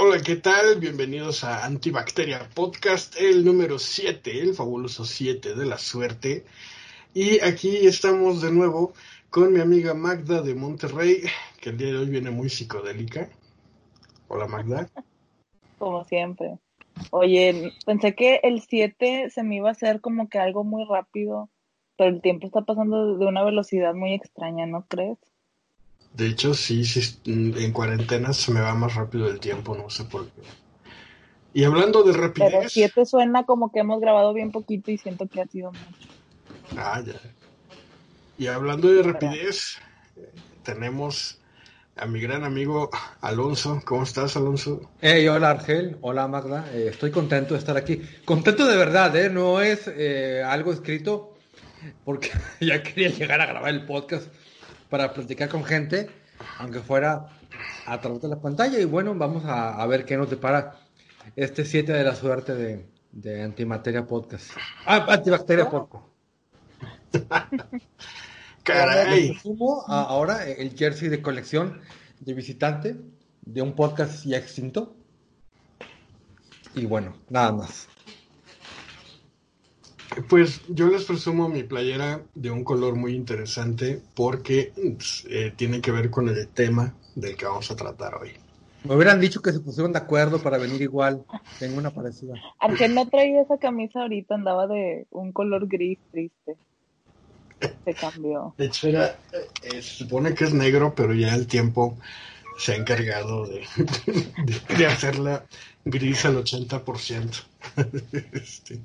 Hola, ¿qué tal? Bienvenidos a Antibacteria Podcast, el número 7, el fabuloso 7 de la suerte. Y aquí estamos de nuevo con mi amiga Magda de Monterrey, que el día de hoy viene muy psicodélica. Hola, Magda. Como siempre. Oye, pensé que el 7 se me iba a hacer como que algo muy rápido, pero el tiempo está pasando de una velocidad muy extraña, ¿no crees? De hecho, sí, sí, en cuarentena se me va más rápido el tiempo, no sé por qué. Y hablando de rapidez... Pero 7 suena como que hemos grabado bien poquito y siento que ha sido mucho. Ah, ya. Y hablando de rapidez, tenemos a mi gran amigo Alonso. ¿Cómo estás, Alonso? Hey, hola Argel, hola Magda. Eh, estoy contento de estar aquí. Contento de verdad, ¿eh? No es eh, algo escrito porque ya quería llegar a grabar el podcast para platicar con gente, aunque fuera a través de la pantalla. Y bueno, vamos a, ver qué nos depara este 7 de la suerte de, de Antimateria Podcast. Ah, Antibacteria Podcast. Caray. Sumo ahora el jersey de colección de visitante de un podcast ya extinto. Y bueno, nada más. Pues yo les presumo mi playera de un color muy interesante porque pues, eh, tiene que ver con el tema del que vamos a tratar hoy. Me hubieran dicho que se pusieron de acuerdo para venir igual. Tengo una parecida. Aunque no traía esa camisa ahorita, andaba de un color gris triste. Se cambió. De hecho, era, eh, se supone que es negro, pero ya el tiempo se ha encargado de, de, hacerla gris al 80%. este.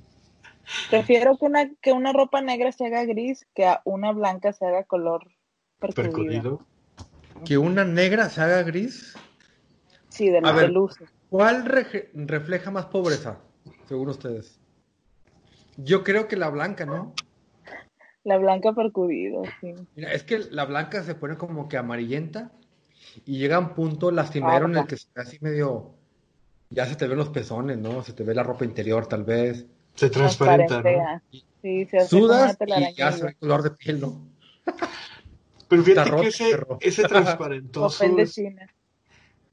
Prefiero que una, que una ropa negra se haga gris que a una blanca se haga color percudido. ¿Que una negra se haga gris? Sí, de la luz. ¿Cuál refleja más pobreza, según ustedes? Yo creo que la blanca, ¿no? La blanca percudida, sí. Mira, es que la blanca se pone como que amarillenta y llega un punto lastimero en el que casi medio. Ya se te ven los pezones, ¿no? Se te ve la ropa interior, tal vez. Se transparenta, ¿no? Sí, se hace Sudas y ya se ve color de piel, ¿no? Pero fíjate que ese, ese transparentoso.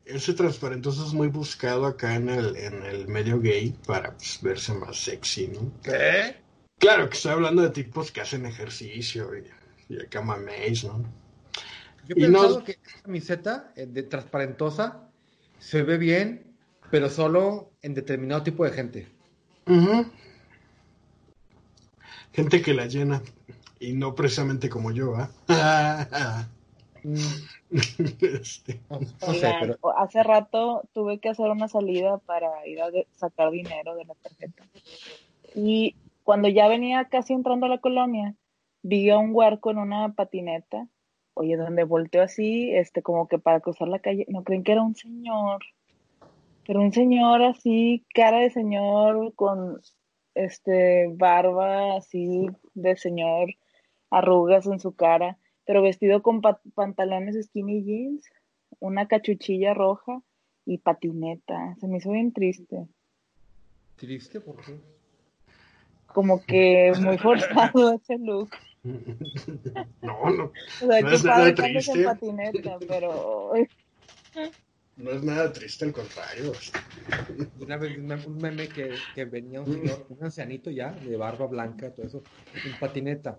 ese transparentoso es muy buscado acá en el, en el medio gay para pues, verse más sexy, ¿no? ¿Qué? Claro que estoy hablando de tipos que hacen ejercicio y, y acá maméis, ¿no? Yo he pensado que esta camiseta eh, de transparentosa se ve bien, pero solo en determinado tipo de gente. Gente que la llena y no precisamente como yo, ¿ah? este. Hace rato tuve que hacer una salida para ir a sacar dinero de la tarjeta. Y cuando ya venía casi entrando a la colonia, vi a un huerco en una patineta. Oye, donde volteó así, este, como que para cruzar la calle, no creen que era un señor, pero un señor así, cara de señor, con este barba así de señor, arrugas en su cara, pero vestido con pantalones skinny jeans, una cachuchilla roja y patineta. Se me hizo bien triste. ¿Triste? ¿Por qué? como que muy forzado ese look. No, no. O sea, no triste. En patineta, pero... No es nada triste, al contrario. Una vez un meme que, que venía un señor, un ancianito ya, de barba blanca, todo eso, en patineta.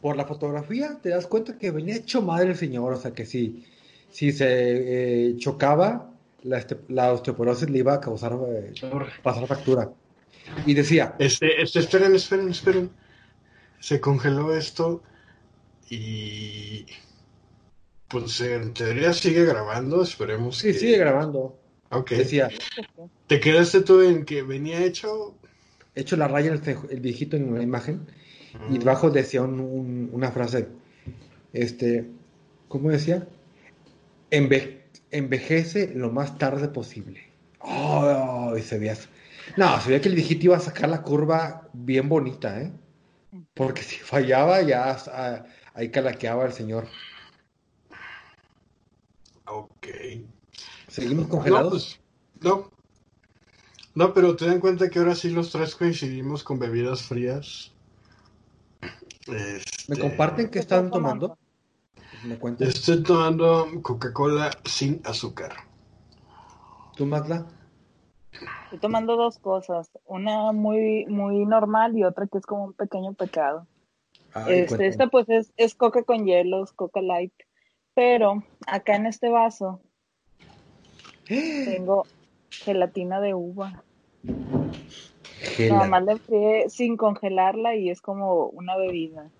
Por la fotografía te das cuenta que venía hecho madre el señor, o sea que si, si se eh, chocaba, la, este, la osteoporosis le iba a causar, eh, pasar factura. Y decía... Este, este, esperen, esperen, esperen. Se congeló esto y... Pues en teoría sigue grabando, esperemos. Sí, sigue grabando. Ok. Decía... ¿Te quedaste tú en que venía hecho? Hecho la raya el, el viejito en una imagen y debajo decía una frase, este, ¿cómo decía? envejece lo más tarde posible. Oh, y se veía no, sabía que el viejito iba a sacar la curva bien bonita, ¿eh? Porque si fallaba ya ahí calaqueaba el señor. Ok. ¿Seguimos congelados? No, pues, no. No, pero te dan cuenta que ahora sí los tres coincidimos con bebidas frías. ¿Me este, comparten qué están tomando? ¿Me Estoy tomando Coca-Cola sin azúcar. ¿Tú, Magda? Estoy tomando dos cosas, una muy, muy normal y otra que es como un pequeño pecado. este, esta pues es, es coca con hielos, coca light, pero acá en este vaso tengo gelatina de uva. Nada más le fríe sin congelarla y es como una bebida.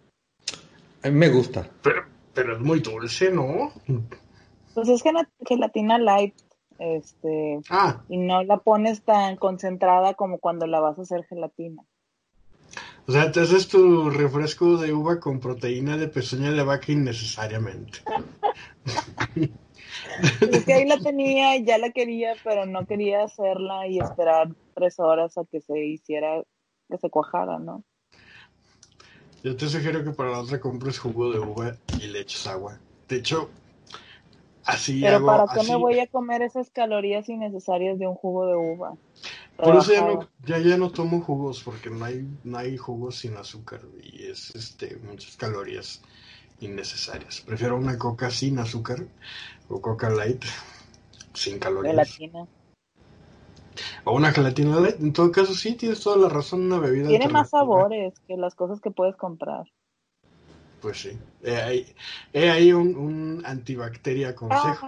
A mí me gusta. Pero, pero es muy dulce, ¿no? Pues es gelatina light, este, ah. y no la pones tan concentrada como cuando la vas a hacer gelatina. O sea, te haces tu refresco de uva con proteína de pezuña de vaca innecesariamente. es que ahí la tenía ya la quería, pero no quería hacerla y esperar tres horas a que se hiciera, que se cuajara, ¿no? Yo te sugiero que para la otra compres jugo de uva y le eches agua. De hecho, así Pero ¿para qué me voy a comer esas calorías innecesarias de un jugo de uva? Por eso ya no, ya, ya no tomo jugos, porque no hay, no hay jugos sin azúcar y es este muchas calorías innecesarias. Prefiero una coca sin azúcar o coca light sin calorías. Gelatina. O una gelatina light. En todo caso, sí, tienes toda la razón. Una bebida. Tiene más sabores que las cosas que puedes comprar. Pues sí. He ahí, un, antibacteria consejo.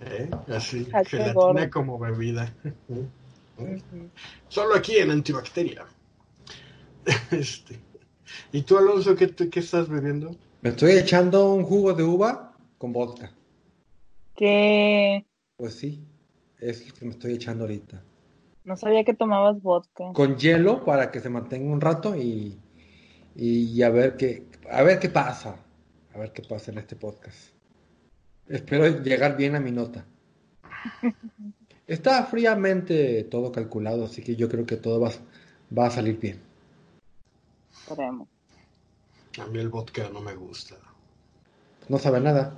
¿Eh? Así, gelatina como bebida. Solo aquí en antibacteria. Este. ¿Y tú, Alonso, qué, qué estás bebiendo? Me estoy echando un jugo de uva con vodka. ¿Qué? Pues sí, es lo que me estoy echando ahorita. No sabía que tomabas vodka. Con hielo para que se mantenga un rato y, y a ver qué a ver qué pasa. A ver qué pasa en este podcast. Espero llegar bien a mi nota. Está fríamente todo calculado, así que yo creo que todo va, va a salir bien. A mí el vodka no me gusta. No sabe nada.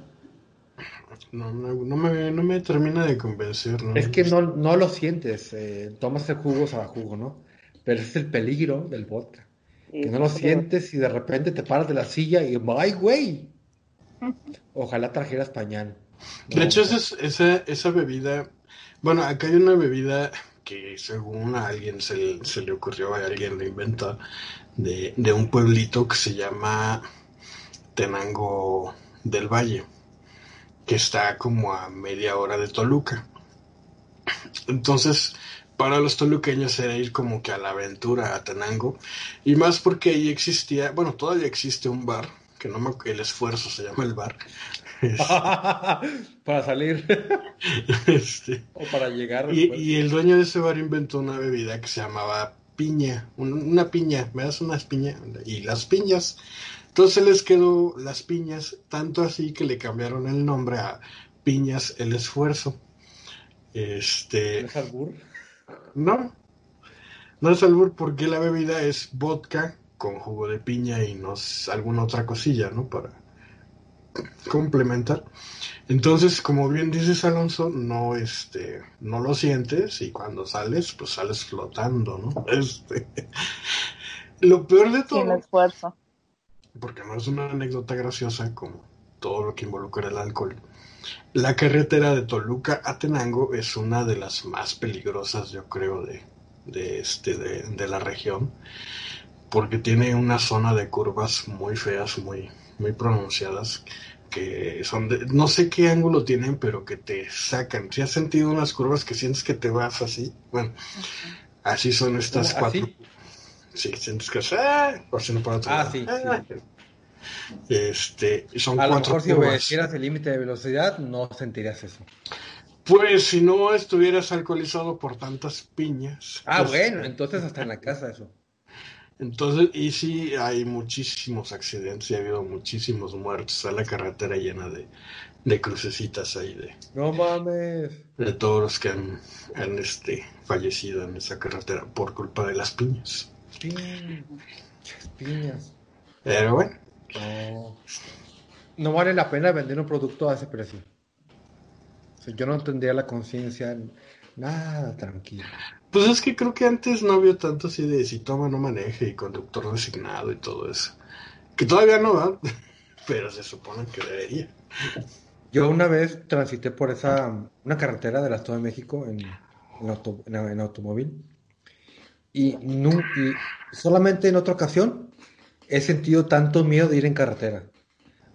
No, no, me, no me termina de convencer. Es que no, no lo sientes. Eh, tomas el jugo a jugo, ¿no? Pero es el peligro del vodka. Que no lo sientes y de repente te paras de la silla y ¡ay, güey! Ojalá trajeras pañal. De hecho, esa, esa, esa bebida. Bueno, acá hay una bebida que según a alguien se, se le ocurrió, a alguien lo inventó, de, de un pueblito que se llama Tenango del Valle, que está como a media hora de Toluca. Entonces, para los toluqueños era ir como que a la aventura a Tenango, y más porque ahí existía, bueno, todavía existe un bar, que no me, el esfuerzo se llama el bar. para salir. Este, o para llegar. Y, y, el dueño de ese bar inventó una bebida que se llamaba piña, una piña, me das unas piñas y las piñas. Entonces les quedó las piñas, tanto así que le cambiaron el nombre a Piñas el Esfuerzo. Este. ¿Es albur? No, no es albur porque la bebida es vodka con jugo de piña y no es alguna otra cosilla, ¿no? Para complementar. Entonces, como bien dices Alonso, no este, no lo sientes y cuando sales, pues sales flotando, ¿no? Este, lo peor de todo. esfuerzo. Porque no es una anécdota graciosa como todo lo que involucra el alcohol. La carretera de Toluca a Tenango es una de las más peligrosas, yo creo, de, de este, de, de la región, porque tiene una zona de curvas muy feas, muy, muy pronunciadas que son de, no sé qué ángulo tienen, pero que te sacan. Si has sentido unas curvas que sientes que te vas así, bueno, así son estas cuatro. Sí, sientes que ah, o si no para Ah, sí, ah, Este, son A cuatro lo mejor si obedecieras el límite de velocidad, no sentirías eso. Pues si no estuvieras alcoholizado por tantas piñas. Ah, pues, bueno, entonces hasta en la casa eso. Entonces, y sí, hay muchísimos accidentes y ha habido muchísimos muertos. Está la carretera llena de, de crucecitas ahí de... No mames. De todos los que han, han este, fallecido en esa carretera por culpa de las piñas. Piñas. Pero bueno. No. no vale la pena vender un producto a ese precio. yo no tendría la conciencia, nada tranquilo. Pues es que creo que antes no había tanto así de si toma no maneje y conductor designado y todo eso. Que todavía no va, pero se supone que debería. Yo una vez transité por esa, una carretera del Estado de México en, en, automóvil y, y solamente en otra ocasión he sentido tanto miedo de ir en carretera.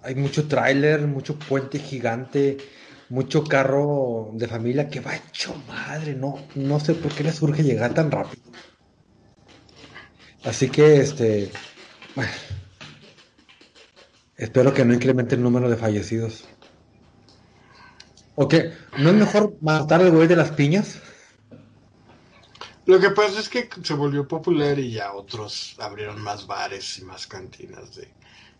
Hay mucho tráiler, mucho puente gigante, mucho carro de familia que va hecho madre, no, no sé por qué les surge llegar tan rápido. Así que, este, bueno, espero que no incremente el número de fallecidos. ¿O qué? ¿No es mejor matar al güey de las piñas? Lo que pasa es que se volvió popular y ya otros abrieron más bares y más cantinas de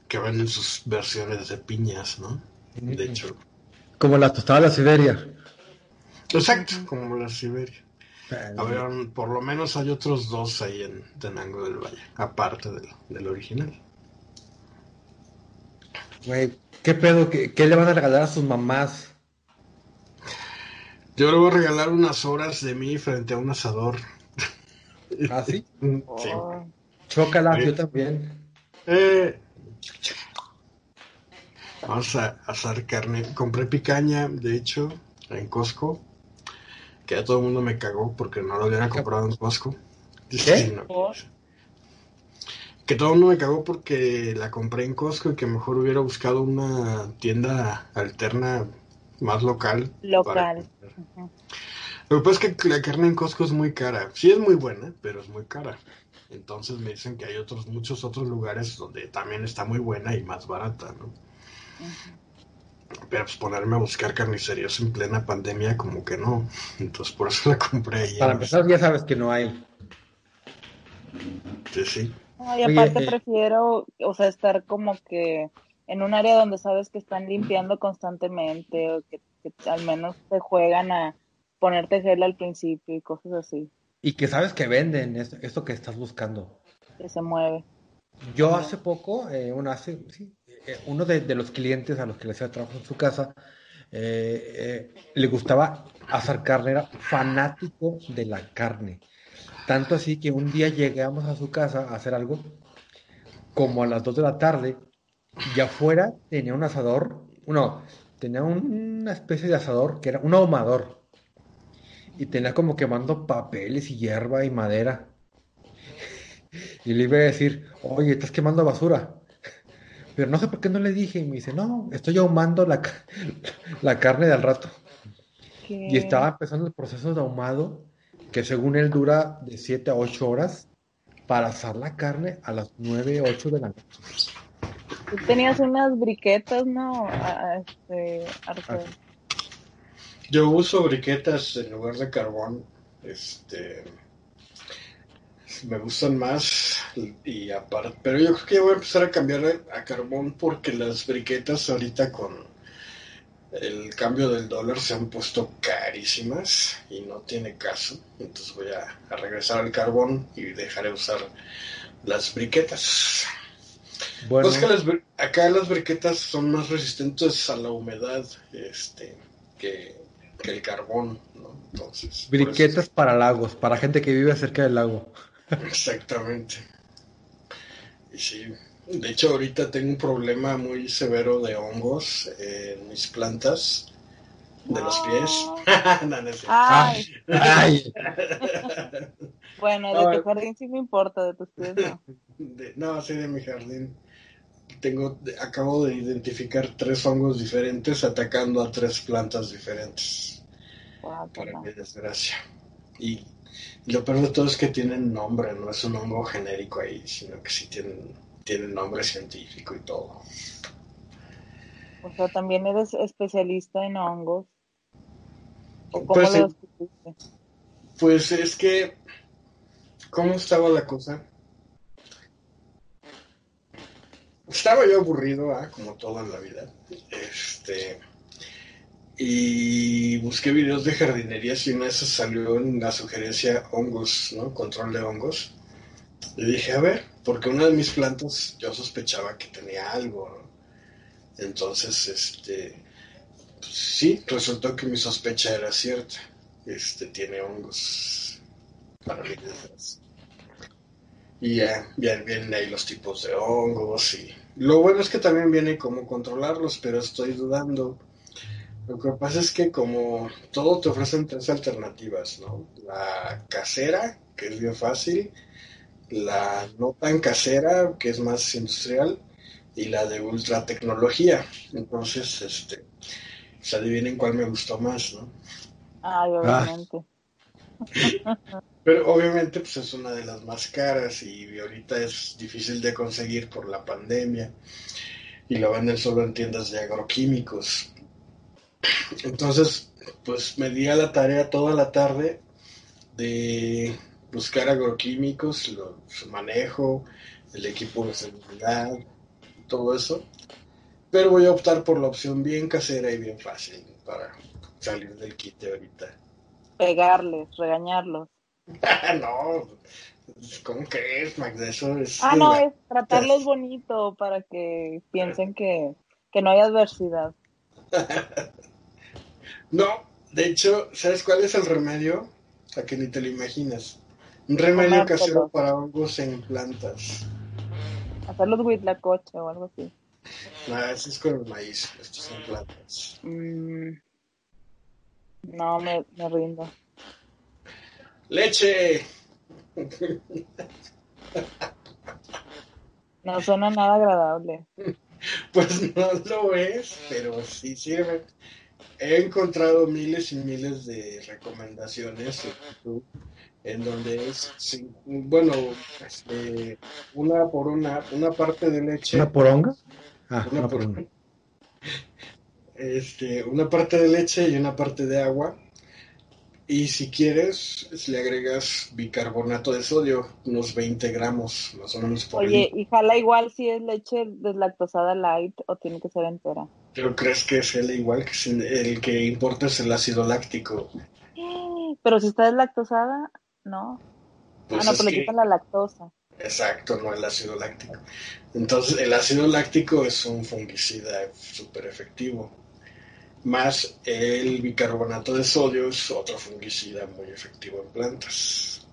que venden sus versiones de piñas, ¿no? De hecho, como la tostada de la Siberia. Exacto, como la Siberia. Ver, por lo menos hay otros dos ahí en Tenango del Valle, aparte del, original. Güey, ¿qué pedo? ¿Qué, le van a regalar a sus mamás? Yo le voy a regalar unas horas de mí frente a un asador. ¿Ah, sí? sí. Oh. Chócala, yo también. Eh, Vamos a asar carne. Compré picaña, de hecho, en Costco. Que ya todo el mundo me cagó porque no lo hubiera comprado en Costco. Que todo el mundo me cagó porque la compré en Costco y que mejor hubiera buscado una tienda alterna más local. Local. Lo que pasa es que la carne en Costco es muy cara. Sí es muy buena, pero es muy cara. Entonces me dicen que hay otros muchos otros lugares donde también está muy buena y más barata, ¿no? Pero pues ponerme a buscar carnicerías en plena pandemia, como que no. Entonces por eso la compré ahí. Para empezar, ya sabes que no hay. Sí, sí. y aparte eh, prefiero, o sea, estar como que en un área donde sabes que están limpiando constantemente o que, al menos te juegan a ponerte gel al principio y cosas así. Y que sabes que venden esto, que estás buscando. Que se mueve. Yo hace poco, eh, uno hace, sí, eh, uno de, los clientes a los que le hacía trabajo en su casa, eh, eh, le gustaba hacer carne, era fanático de la carne. Tanto así que un día llegamos a su casa a hacer algo, como a las 2 de la tarde, y afuera tenía un asador, no, tenía una especie de asador que era un ahumador. Y tenía como quemando papeles y hierba y madera. Y le iba a decir, oye, estás quemando basura pero no sé por qué no le dije. Y me dice, no, estoy ahumando la, la carne del rato. Y estaba empezando el proceso de ahumado, que según él dura de 7 a 8 horas, para asar la carne a las 9, 8 de la noche. Tú tenías unas briquetas, ¿no? Este, Yo uso briquetas en lugar de carbón. Este me gustan más y aparte, pero yo creo que voy a empezar a cambiar a carbón porque las briquetas ahorita con el cambio del dólar se han puesto carísimas y no tiene caso. Entonces voy a, regresar al carbón y dejaré usar las briquetas. Bueno. Pues que acá las briquetas son más resistentes a la humedad este, que, el carbón, ¿no? Entonces. Briquetas para lagos, para gente que vive cerca del lago. Exactamente. Y sí, de hecho ahorita tengo un problema muy severo de hongos en mis plantas de los pies. bueno, de tu jardín sí me importa, de tus pies no. no, sí de mi jardín. Tengo, acabo de identificar tres hongos diferentes atacando a tres plantas diferentes. para mi desgracia. Y lo peor de todo es que tienen nombre, no es un hongo genérico ahí, sino que sí tienen, tienen nombre científico y todo. O sea, también eres especialista en hongos. ¿O cómo pues, lo pues es que, ¿cómo estaba la cosa? Estaba yo aburrido, ¿ah? como todo en la vida. Este y busqué videos de jardinería y una de esas salió en la sugerencia hongos, ¿no? Control de hongos. Y dije, a ver, porque una de mis plantas yo sospechaba que tenía algo, Entonces, este, pues, sí, resultó que mi sospecha era cierta. Este, tiene hongos para. Y ya, bien, vienen ahí los tipos de hongos y... Lo bueno es que también viene cómo controlarlos, pero estoy dudando Lo que pasa es que como todo te ofrecen tres alternativas, ¿no? La casera, que es bien fácil, la no tan casera, que es más industrial, y la de ultra tecnología. Entonces, este, se adivinen cuál me gustó más, ¿no? Ay, obviamente. Pero obviamente pues es una de las más caras y ahorita es difícil de conseguir por la pandemia y lo venden solo en tiendas de agroquímicos. Entonces, pues me di a la tarea toda la tarde de buscar agroquímicos, su manejo, el equipo de seguridad, todo eso. Pero voy a optar por la opción bien casera y bien fácil para salir del kit ahorita. Pegarles, regañarlos. no, ¿cómo crees, Magda? Eso es. Ah, no, es tratarlos bonito para que piensen que, que no hay adversidad. no, de hecho, ¿sabes cuál es el remedio? A que ni te lo imaginas. Un remedio casero para hongos en plantas. Hacerlos huitlacoche o algo así. No, eso es con el maíz. Estos son plantas. Mm. No, me, me rindo. ¡Leche! No suena nada agradable. Pues no lo es, pero sí sirve. He encontrado miles y miles de recomendaciones en YouTube en donde es, bueno, este, una por una, una parte de leche. ¿Una poronga? Ah, una, por una. Este, una parte de leche y una parte de agua y si quieres, le agregas bicarbonato de sodio, unos 20 gramos más o menos por Oye, ¿y jala igual si es leche deslactosada light o tiene que ser entera? ¿Pero crees que es el igual que el que importa es el ácido láctico? Pero si está deslactosada, no. Pues ah, no, pero le quitan la lactosa. Exacto, no el ácido láctico. Entonces, el ácido láctico es un fungicida súper efectivo más el bicarbonato de sodio es otro fungicida muy efectivo en plantas.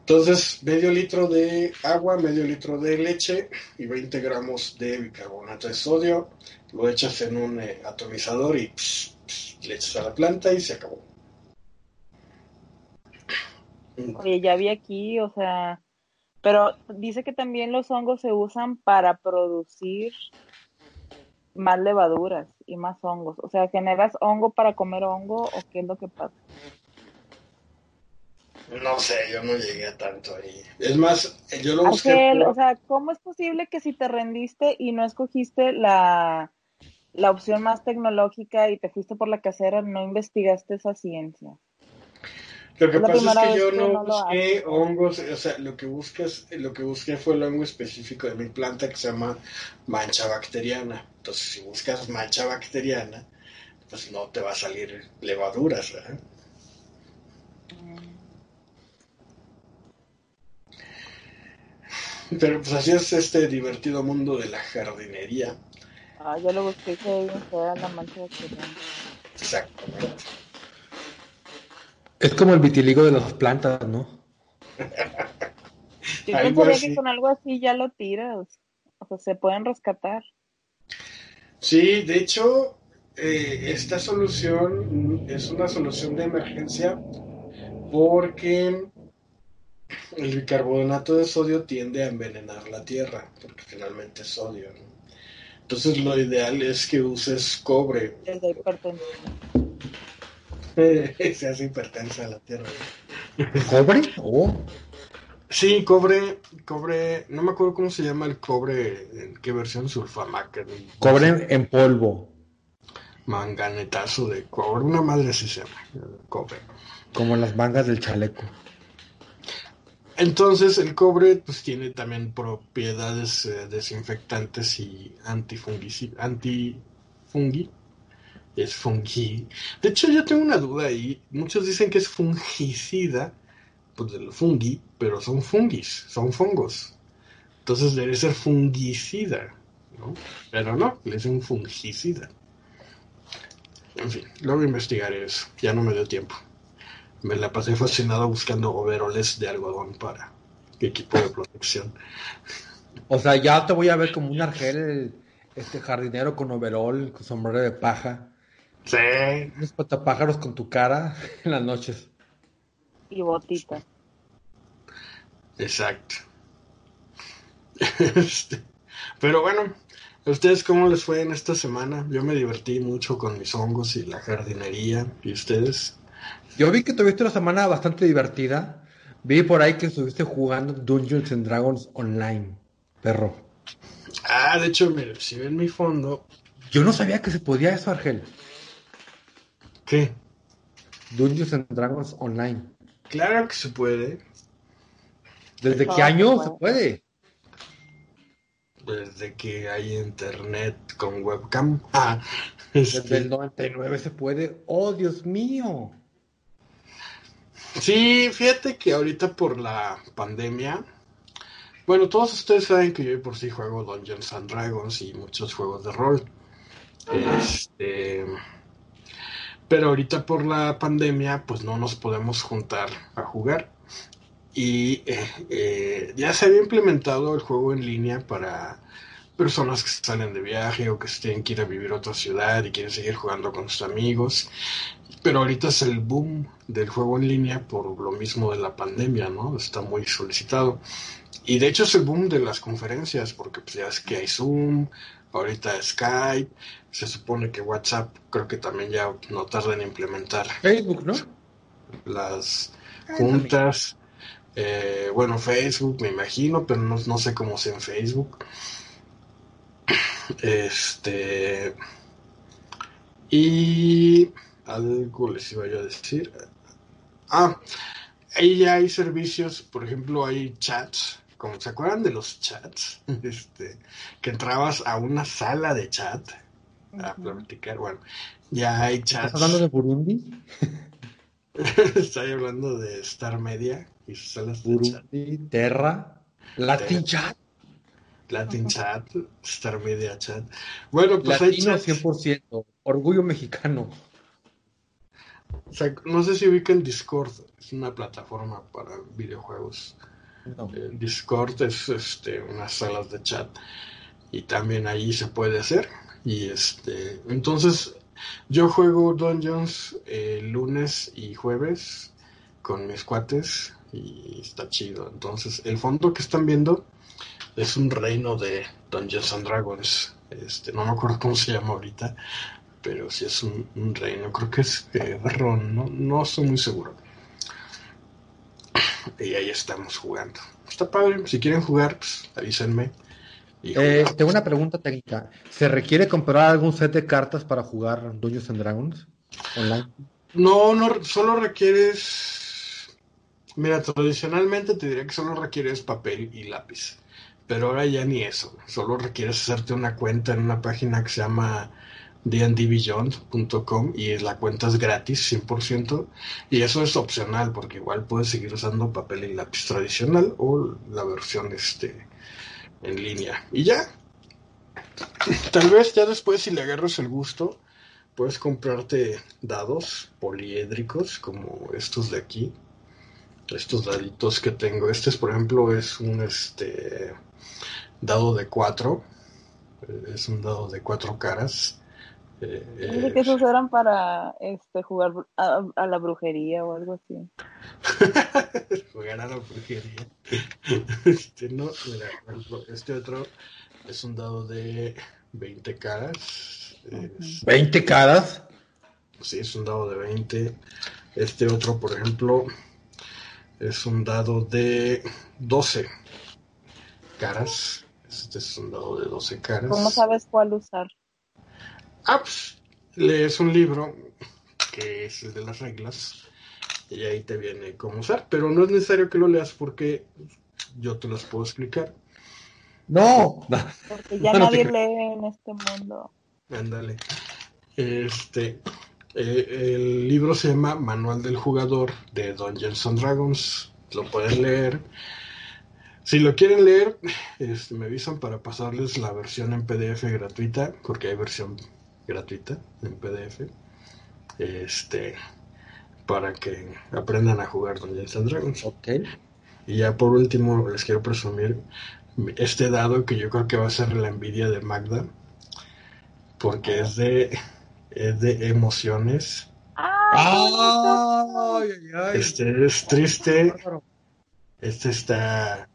Entonces, medio litro de agua, medio litro de leche y 20 gramos de bicarbonato de sodio. Lo echas en un eh, atomizador y le echas a la planta y se acabó. Oye, ya vi aquí, o sea, pero dice que también los hongos se usan para producir más levaduras y más hongos. O sea, ¿generas hongo para comer hongo o qué es lo que pasa? No sé, yo no llegué a tanto ahí. Es más, yo lo busqué. O sea, ¿cómo es posible que si te rendiste y no escogiste la, la opción más tecnológica y te fuiste por la casera, no investigaste esa ciencia? Lo que pasa es que yo no, busqué hongos, o sea, lo que buscas, lo que busqué fue el hongo específico de mi planta que se llama mancha bacteriana. Entonces, si buscas mancha bacteriana, pues no te va a salir levaduras, ¿verdad? Pero pues así es este divertido mundo de la jardinería. Ah, ya lo busqué que la mancha bacteriana. Exactamente. Es como el vitiligo de las plantas, ¿no? Yo pensaría que con algo así ya lo tiras. O sea, se pueden rescatar. Sí, de hecho, eh, esta solución es una solución de emergencia porque el bicarbonato de sodio tiende a envenenar la tierra, porque finalmente es sodio. Entonces lo ideal es que uses cobre. Es de se hace hipertensa la tierra. ¿Cobre? Oh. Sí, cobre, cobre, no me acuerdo cómo se llama el cobre, en qué versión sulfamac. Cobre en polvo. Manganetazo de cobre, una madre así se llama, cobre. Como las mangas del chaleco. Entonces el cobre pues tiene también propiedades eh, desinfectantes y antifungi, antifungi es fungi. De hecho, yo tengo una duda ahí. Muchos dicen que es fungicida, pues del fungi, pero son fungis, son fongos. Entonces debe ser fungicida, ¿no? Pero no, es un fungicida. En fin, luego investigaré eso. Ya no me dio tiempo. Me la pasé fascinado buscando overoles de algodón para equipo de protección. O sea, ya te voy a ver como un argel, este jardinero con overol, con sombrero de paja Sí. Unos patapájaros con tu cara en las noches. Y botitas. Exacto. Este, pero bueno, ¿a ustedes cómo les fue en esta semana? Yo me divertí mucho con mis hongos y la jardinería. ¿Y ustedes? Yo vi que tuviste una semana bastante divertida. Vi por ahí que estuviste jugando Dungeons and Dragons online, perro. Ah, de hecho, mire, si ven mi fondo. Yo no sabía que se podía eso, Argel. ¿Qué? Dungeons and Dragons online. Claro que se puede. ¿Desde qué año se puede? Desde que hay internet con webcam. Ah, Desde el 99 se puede. ¡Oh, Dios mío! Sí, fíjate que ahorita por la pandemia, bueno, todos ustedes saben que yo por sí juego Dungeons and Dragons y muchos juegos de rol. Este, pero ahorita por la pandemia, pues no nos podemos juntar a jugar. Y eh, eh, ya se había implementado el juego en línea para personas que salen de viaje o que tienen que ir a vivir a otra ciudad y quieren seguir jugando con sus amigos. Pero ahorita es el boom del juego en línea por lo mismo de la pandemia, ¿no? Está muy solicitado. Y de hecho es el boom de las conferencias, porque pues ya es que hay Zoom, ahorita Skype, se supone que WhatsApp creo que también ya no tarda en implementar. Facebook, ¿no? Las juntas. Eh, bueno, Facebook me imagino, pero no, no sé cómo sea en Facebook. Este. Y algo les iba yo a decir. Ah, ahí ya hay servicios, por ejemplo, hay chats. Como, ¿Se acuerdan de los chats? Este, que entrabas a una sala de chat a platicar. Bueno, ya hay chats. ¿Estás hablando de Burundi? Estoy hablando de Star Media y sus salas de Burundi, Terra, Latin Chat. Latin Chat, Star Media Chat. Bueno, pues Latino hay chats. 100%, orgullo mexicano. O sea, no sé si ubican Discord, es una plataforma para videojuegos. No. Eh, Discord es este, unas salas de chat y también ahí se puede hacer. Y este, entonces yo juego Dungeons eh, lunes y jueves con mis cuates y está chido. Entonces el fondo que están viendo es un reino de Dungeons and Dragons. Este, no me acuerdo cómo se llama ahorita, pero sí es un, reino. Creo que es eh, Ron, no, no estoy muy seguro. Y ahí estamos jugando. Está padre. Si quieren jugar, pues avísenme. Eh, tengo una pregunta técnica. ¿Se requiere comprar algún set de cartas para jugar Dungeons and Dragons online? No, no, solo requieres. Mira, tradicionalmente te diría que solo requieres papel y lápiz. Pero ahora ya ni eso. Solo requieres hacerte una cuenta en una página que se llama dndbeyond.com y la cuenta es gratis, 100%. Y eso es opcional porque igual puedes seguir usando papel y lápiz tradicional o la versión este en línea. Y ya. Tal vez ya después si le agarras el gusto, puedes comprarte dados poliédricos como estos de aquí. Estos daditos que tengo. Este es, por ejemplo, es un este dado de cuatro. Eh, Es un dado de cuatro caras. Eh, Dice eh, que esos eran para este jugar a, a la brujería o algo así. jugar a la brujería. Este, no, mira, este otro es un dado de 20 caras. Es- ¿20 caras? Sí, es un dado de 20. Este otro, por ejemplo, es un dado de 12 caras. Este es un dado de 12 caras. ¿Cómo sabes cuál usar? Ah, pues, lees un libro que es el de las reglas y ahí te viene cómo usar, pero no es necesario que lo leas porque yo te las puedo explicar. No. Porque ya No, no nadie te- lee en este mundo. Ándale. Este, eh, el libro se llama Manual del Jugador de Dungeons and Dragons. Lo pueden leer. Si lo quieren leer, este, me avisan para pasarles la versión en PDF gratuita, porque hay versión gratuita en PDF. Este, para que aprendan a jugar Dungeons and Dragons. Ok. Y ya por último les quiero presumir este dado que yo creo que va a ser la envidia de Magda, porque es de es de emociones. Este es triste. Este está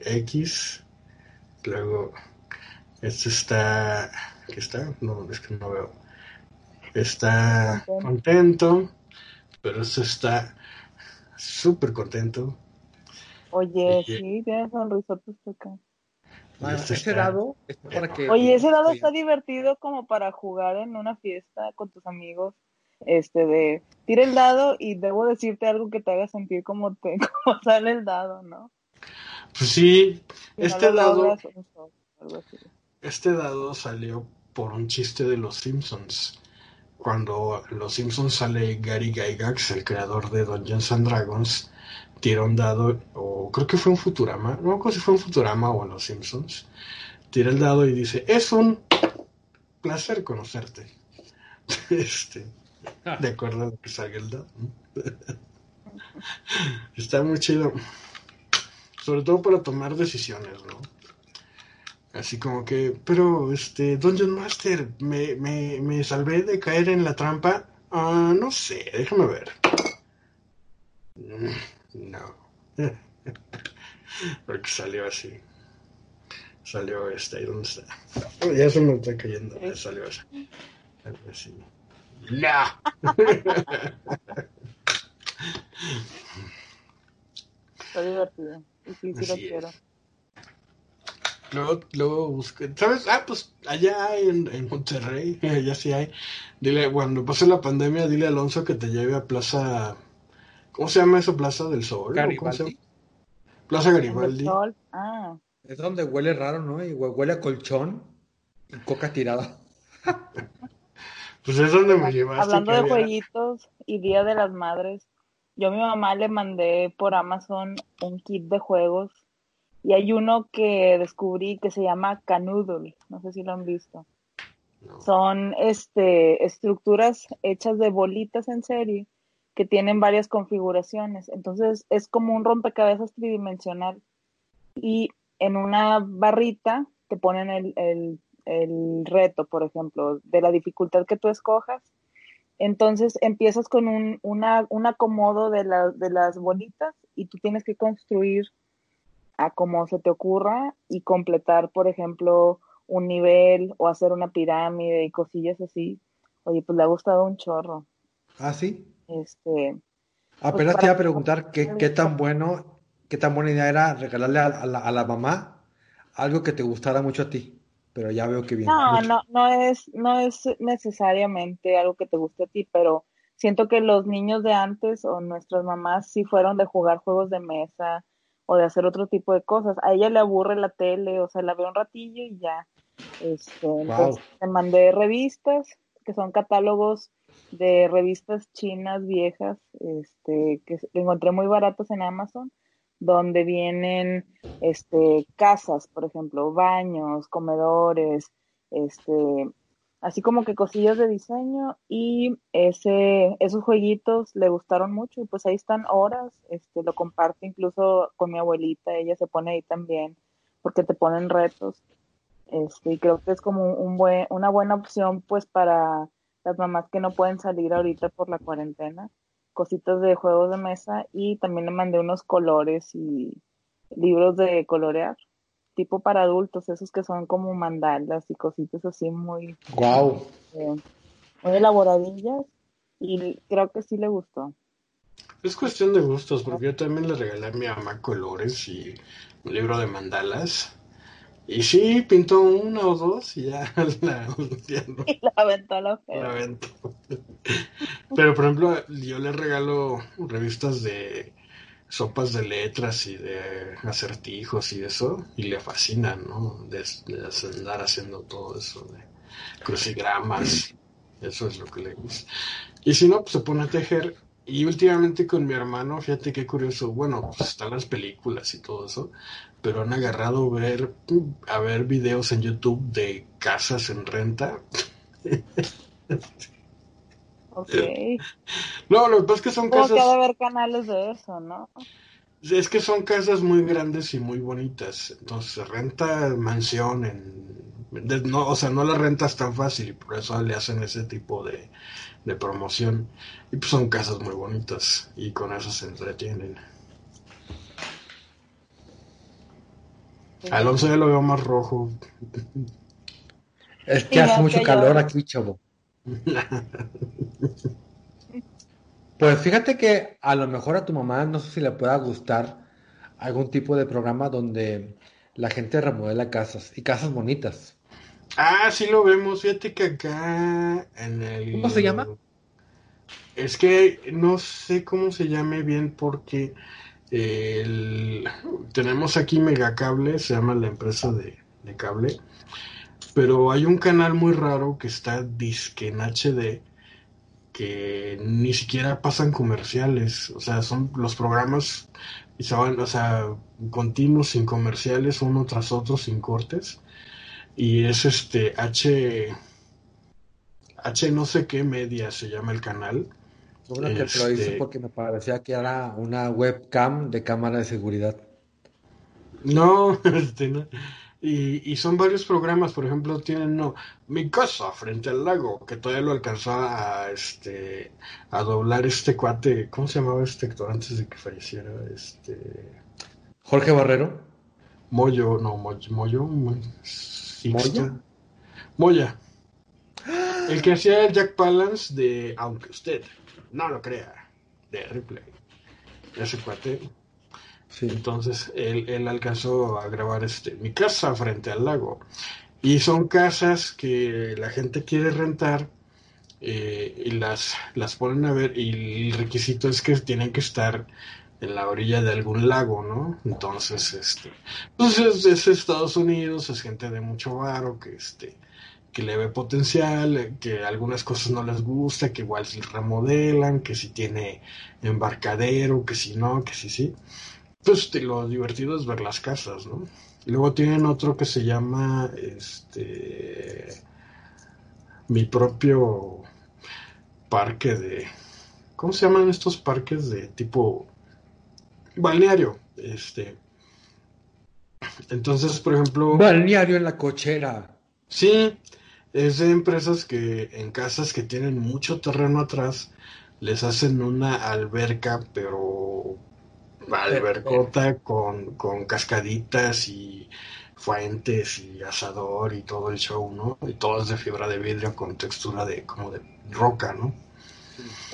X. Luego, este está. ¿Qué está? No, es que no veo. Está contento. Pero este está súper contento. Oye, sí, tiene sonrisotes acá. Este ese dado para que. Oye, ese dado está divertido como para jugar en una fiesta con tus amigos. Este de tira el dado y debo decirte algo que te haga sentir como te como sale el dado, ¿no? Pues sí, este dado. Este dado salió por un chiste de los Simpsons. Cuando los Simpsons sale Gary Gygax, el creador de Dungeons and Dragons, tira un dado, o creo que fue un Futurama, no sé si fue un Futurama o en Los Simpsons, tira el dado y dice, es un placer conocerte. este, de acuerdo a lo que salga el dado. Está muy chido. Sobre todo para tomar decisiones, ¿no? Así como que, pero, este, Dungeon Master, ¿me, me, me salvé de caer en la trampa? Ah, no sé, déjame ver. No. Porque salió así. Salió esta. ¿Y dónde está? Oh, ya se me está cayendo. salió así. así. ¡No! Está divertido. Y sí, sí lo quiero. Luego, luego busqué, ¿sabes? Ah, pues allá en, en Monterrey, allá sí hay. Dile, cuando pase la pandemia, dile a Alonso que te lleve a Plaza ¿Cómo se llama esa Plaza del Sol? Garibaldi. Plaza Garibaldi. Sol. Ah. Es donde huele raro, ¿no? Y huele a colchón y coca tirada. pues es donde me llevaste. Hablando de jueguitos y Día de las Madres, yo a mi mamá le mandé por Amazon un kit de juegos y hay uno que descubrí que se llama Canoodle, no sé si lo han visto. Son este estructuras hechas de bolitas en serie que tienen varias configuraciones. Entonces es como un rompecabezas tridimensional. Y en una barrita te ponen el, reto, por ejemplo, de la dificultad que tú escojas. Entonces empiezas con un, un acomodo de, de las bolitas y tú tienes que construir a como se te ocurra y completar, por ejemplo, un nivel o hacer una pirámide y cosillas así. Oye, pues le ha gustado un chorro. ¿Ah, sí? Este, Apenas pues, te iba a preguntar qué, qué, tan bueno, qué tan buena idea era regalarle a, la, a, la, mamá algo que te gustara mucho a ti, pero ya veo que bien. No, no, no es, no es necesariamente algo que te guste a ti, pero siento que los niños de antes o nuestras mamás sí fueron de jugar juegos de mesa o de hacer otro tipo de cosas. A ella le aburre la tele, o sea, la ve un ratillo y ya. Este, entonces, te mandé revistas que son catálogos de revistas chinas viejas, este, que encontré muy baratos en Amazon, donde vienen este, casas, por ejemplo, baños, comedores, este, así como que cosillas de diseño y ese, esos jueguitos le gustaron mucho y pues ahí están horas, este, lo comparte incluso con mi abuelita, ella se pone ahí también porque te ponen retos, este, y creo que es como un buen, una buena opción pues para las mamás que no pueden salir ahorita por la cuarentena, cositas de juegos de mesa y también le mandé unos colores y libros de colorear, tipo para adultos, esos que son como mandalas y cositas así muy, wow. Eh, muy elaboradillas y creo que sí le gustó. Es cuestión de gustos, porque yo también le regalé a mi mamá colores y un libro de mandalas. Y sí, pintó una o dos y ya la, Y la aventó a la La aventó. Pero, por ejemplo, yo le regalo revistas de sopas de letras y de acertijos y eso, y le fascina, ¿no? De, andar haciendo todo eso, de crucigramas, eso es lo que le gusta. Y si no, pues se pone a tejer. Y últimamente con mi hermano, fíjate qué curioso, bueno, pues están las películas y todo eso, pero han agarrado ver, a ver videos en YouTube de casas en renta. Ok. No, lo que pasa es que son casas. que haber canales de eso, ¿no? Es que son casas muy grandes y muy bonitas. Entonces se renta mansión en no, o sea, no la rentas tan fácil y por eso le hacen ese tipo de, de promoción. Y pues son casas muy bonitas y con eso se entretienen. Alonso ya lo veo más rojo. Es que hace mucho calor aquí, chavo. Pues fíjate que a lo mejor a tu mamá no sé si le pueda gustar algún tipo de programa donde la gente remodela casas y casas bonitas. Ah, sí lo vemos. Fíjate que acá en el. ¿Cómo se llama? Es que no sé cómo se llame bien porque tenemos aquí Megacable, se llama la empresa de, cable, pero hay un canal muy raro que está disque en HD que ni siquiera pasan comerciales, o sea, son los programas y se van, o sea, continuos sin comerciales, uno tras otro sin cortes. Y es este H H no sé qué media se llama el canal bueno, que lo hice este, porque me parecía que era una webcam de cámara de seguridad. No, este, no. Y, y, son varios programas, por ejemplo, tienen no, Mi casa frente al lago, que todavía lo alcanzó a este a doblar este cuate, ¿cómo se llamaba este actor antes de que falleciera? Este Jorge Barrero. Moyo, no, Moyo, Moyo, Moya. Moya. El que hacía el Jack Palance de Aunque usted no lo crea, de Ripley. Ese cuate. Sí. Entonces él, alcanzó a grabar este mi casa frente al lago. Y son casas que la gente quiere rentar eh, y las, las ponen a ver y el requisito es que tienen que estar en la orilla de algún lago, ¿no? Entonces, este, pues es, Estados Unidos, es gente de mucho varo que este, que le ve potencial, que algunas cosas no les gusta, que igual si remodelan, que si tiene embarcadero, que si no, que si sí. Pues lo divertido es ver las casas, ¿no? luego tienen otro que se llama, este, mi propio parque de, ¿cómo se llaman estos parques de tipo balneario? Este, entonces, por ejemplo... Balneario en la cochera. Sí, es de empresas que en casas que tienen mucho terreno atrás les hacen una alberca, pero albercota con, con cascaditas y fuentes y asador y todo el show, ¿no? Y todo es de fibra de vidrio con textura de como de roca, ¿no?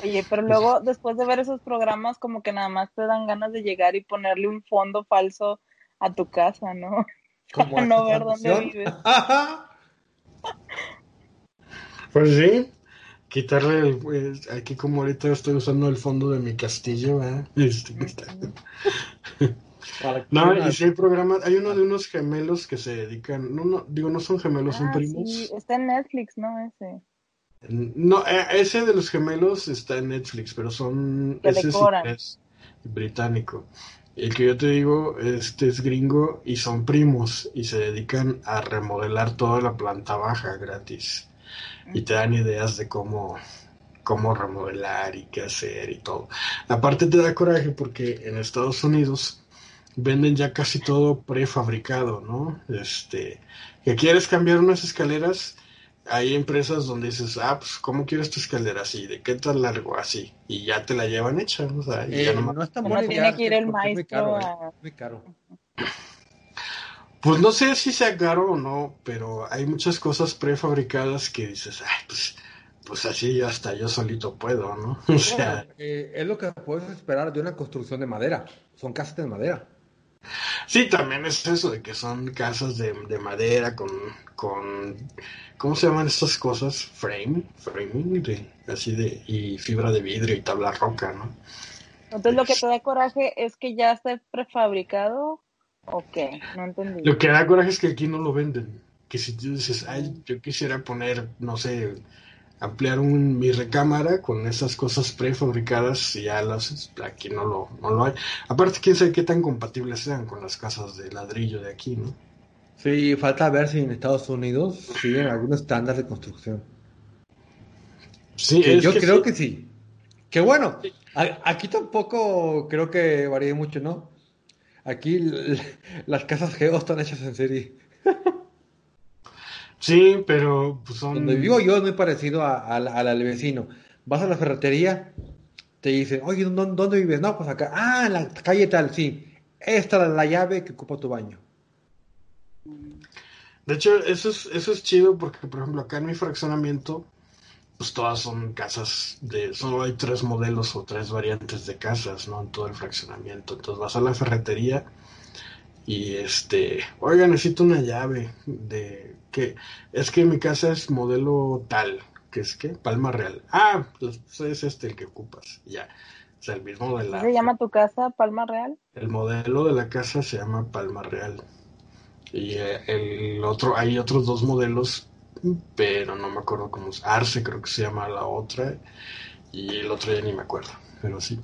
Oye, pero luego después de ver esos programas como que nada más te dan ganas de llegar y ponerle un fondo falso a tu casa, ¿no? Como no ver dónde vives. Pues sí, quitarle pues, aquí como ahorita estoy usando el fondo de mi castillo, ¿eh? no, y si hay programas, hay uno de unos gemelos que se dedican, no, no, digo, no son gemelos, son ah, primos. Sí, está en Netflix, ¿no? Ese. No, eh, ese de los gemelos está en Netflix, pero son, ese es británico. El que yo te digo, este es gringo y son primos y se dedican a remodelar toda la planta baja gratis y te dan ideas de cómo, cómo remodelar y qué hacer y todo. Aparte te da coraje porque en Estados Unidos venden ya casi todo prefabricado, ¿no? Este, que quieres cambiar unas escaleras, hay empresas donde dices, ah, pues, ¿cómo quieres tu escalera así? ¿De qué tan largo? Así. Y ya te la llevan hecha, ¿no? O y ya no, no tiene que ir el maestro. ¿eh? Muy caro, Pues no sé si sea caro o no, pero hay muchas cosas prefabricadas que dices, ay, pues, pues así hasta yo solito puedo, ¿no? O sea, eh, es lo que puedes esperar de una construcción de madera. Son casas de madera. Sí, también es eso de que son casas de, madera con, con, ¿cómo se llaman estas cosas? Frame, framing, de, así de, y fibra de vidrio y tabla roca, ¿no? Entonces lo que te da coraje es que ya está prefabricado Ok, no entendí. Lo que da coraje es que aquí no lo venden. Que si tú dices, ay, yo quisiera poner, no sé, ampliar un, mi recámara con esas cosas prefabricadas y ya las aquí no lo, no lo hay. Aparte, quién sabe qué tan compatibles sean con las casas de ladrillo de aquí, ¿no? Sí, falta ver si en Estados Unidos siguen algún estándar de construcción. Sí, yo creo que sí. Que bueno, aquí tampoco creo que varíe mucho, ¿no? Aquí las casas Geo están hechas en serie. Sí, pero pues son... Donde vivo yo es muy parecido a, al vecino. Vas a la ferretería, te dicen, oye, ¿dónde, vives? No, pues acá. Ah, en la calle tal, sí. Esta es la llave que ocupa tu baño. De hecho, eso es, eso es chido porque, por ejemplo, acá en mi fraccionamiento, pues todas son casas de, solo hay tres modelos o tres variantes de casas, ¿no? En todo el fraccionamiento. Entonces vas a la ferretería y este, oiga, necesito una llave de que es que mi casa es modelo tal, que es que Palma Real. Ah, pues es este el que ocupas, ya. O sea, el mismo de la. ¿Se llama tu casa Palma Real? El modelo de la casa se llama Palma Real. Y eh, el otro, hay otros dos modelos, pero no me acuerdo cómo es. Arce creo que se llama la otra. Y el otro ya ni me acuerdo, pero sí.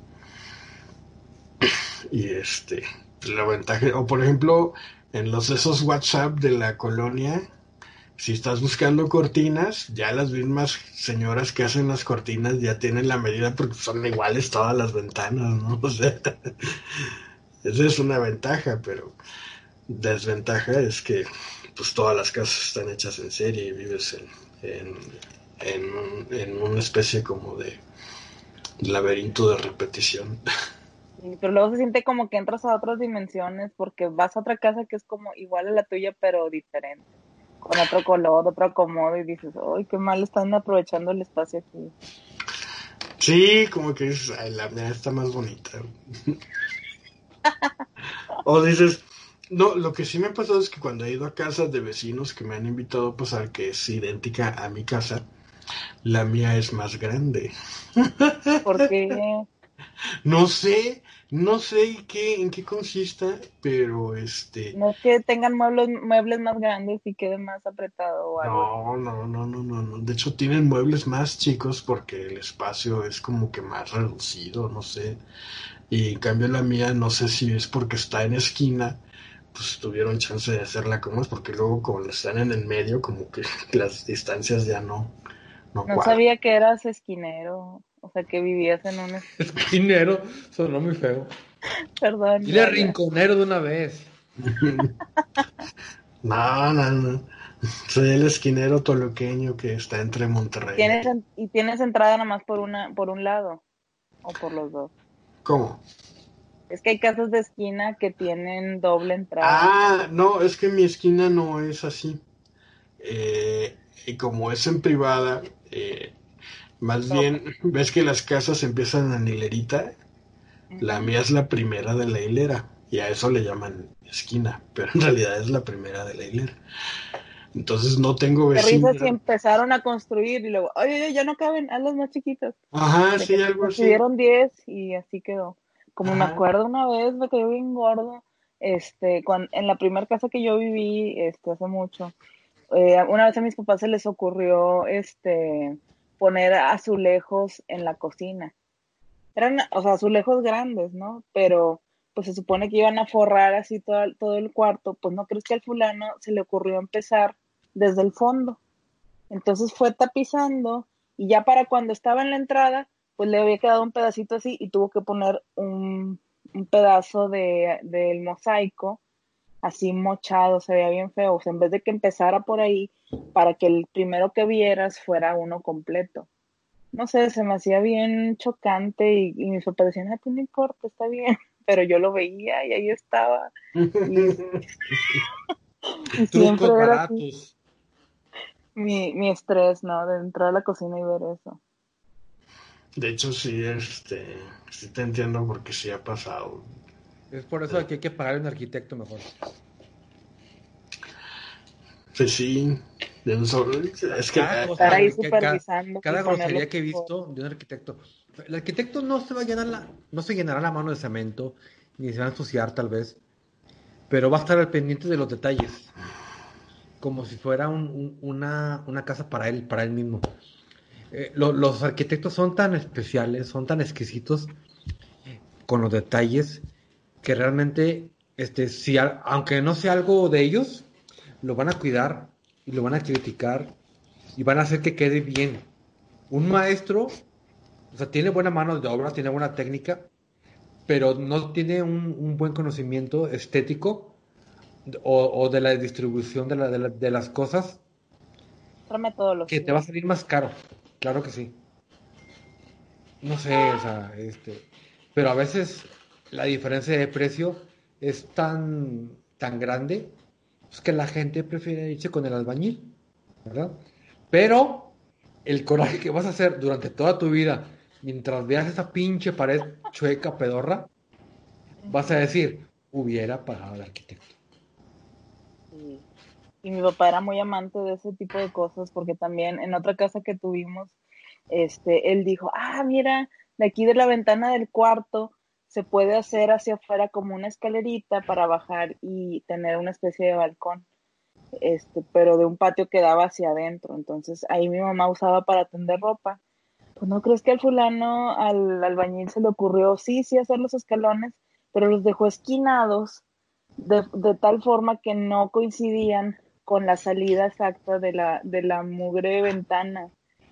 Y este, la ventaja, o por ejemplo, en los esos WhatsApp de la colonia, si estás buscando cortinas, ya las mismas señoras que hacen las cortinas ya tienen la medida porque son iguales todas las ventanas, ¿no? O sea, esa es una ventaja, pero desventaja es que pues todas las casas están hechas en serie y vives en, en, una especie como de laberinto de repetición. pero luego se siente como que entras a otras dimensiones porque vas a otra casa que es como igual a la tuya pero diferente, con otro color, otro acomodo y dices, ¡ay, qué mal están aprovechando el espacio aquí! Sí, como que dices, ay, la mía está más bonita. o dices, no, lo que sí me ha pasado es que cuando he ido a casas de vecinos que me han invitado a pasar, que es idéntica a mi casa, la mía es más grande. ¿Por qué? No sé, no sé qué, en qué consista, pero este... No es que tengan muebles, muebles más grandes y quede más apretado o algo. No, no, no, no, no, no. De hecho tienen muebles más chicos porque el espacio es como que más reducido, no sé. Y en cambio la mía, no sé si es porque está en esquina pues tuvieron chance de hacerla como es, porque luego como están en el medio, como que las distancias ya no. No, no sabía que eras esquinero, o sea, que vivías en un... Esquinero, sonó muy feo. Perdón. Dile rinconero de una vez. no, no, no. Soy el esquinero toluqueño que está entre Monterrey. ¿Tienes, ¿Y tienes entrada nada más por, una, por un lado? ¿O por los dos? ¿Cómo? Es que hay casas de esquina que tienen doble entrada. Ah, no, es que mi esquina no es así. Eh, y como es en privada, eh, más bien, ves que las casas empiezan en hilerita. La mía es la primera de la hilera. Y a eso le llaman esquina. Pero en realidad es la primera de la hilera. Entonces no tengo vecinos. si empezaron a construir y luego, oye, ya no caben, a los más chiquitos. Ajá, sí, algo así. Tuvieron 10 y así quedó. Como me acuerdo una vez, me quedé bien gordo, este, cuando, en la primera casa que yo viví, este, hace mucho, eh, una vez a mis papás se les ocurrió, este, poner azulejos en la cocina. Eran, o sea, azulejos grandes, ¿no? Pero, pues se supone que iban a forrar así todo, todo el cuarto, pues no crees que al fulano se le ocurrió empezar desde el fondo. Entonces fue tapizando y ya para cuando estaba en la entrada, pues le había quedado un pedacito así y tuvo que poner un, pedazo de, del mosaico así mochado, se veía bien feo. O sea, en vez de que empezara por ahí, para que el primero que vieras fuera uno completo. No sé, se me hacía bien chocante y, y mis papás decían, ah, pues no importa, está bien. Pero yo lo veía y ahí estaba. Y, siempre era mi, mi estrés, ¿no? De entrar a la cocina y ver eso. De hecho, sí, este, sí te entiendo porque sí ha pasado. Es por eso que hay que pagar un arquitecto mejor. Pues sí, es que cada, cada, grosería que he visto de un arquitecto. El arquitecto no se va a llenar la, no se llenará la mano de cemento, ni se va a ensuciar tal vez, pero va a estar al pendiente de los detalles, como si fuera una, una casa para él, para él mismo. Eh, los arquitectos son tan especiales, son tan exquisitos con los detalles que realmente, este, si aunque no sea algo de ellos, lo van a cuidar y lo van a criticar y van a hacer que quede bien. Un maestro, o sea, tiene buena mano de obra, tiene buena técnica, pero no tiene un, buen conocimiento estético o, de la distribución de, de las cosas otra metodología. Que te va a salir más caro, claro que sí. No sé, o sea, este, pero a veces la diferencia de precio es tan, tan grande pues, que la gente prefiere irse con el albañil, ¿verdad? Pero el coraje que vas a hacer durante toda tu vida mientras veas esa pinche pared chueca, pedorra, vas a decir, hubiera pagado al arquitecto. Y mi papá era muy amante de ese tipo de cosas porque también en otra casa que tuvimos, este, él dijo, ah, mira, de aquí de la ventana del cuarto se puede hacer hacia afuera como una escalerita para bajar y tener una especie de balcón, este, pero de un patio que daba hacia adentro. Entonces ahí mi mamá usaba para tender ropa. Pues no crees que al fulano, al albañil se le ocurrió, sí, sí, hacer los escalones, pero los dejó esquinados de, de tal forma que no coincidían con la salida exacta de la, de la mugre ventana.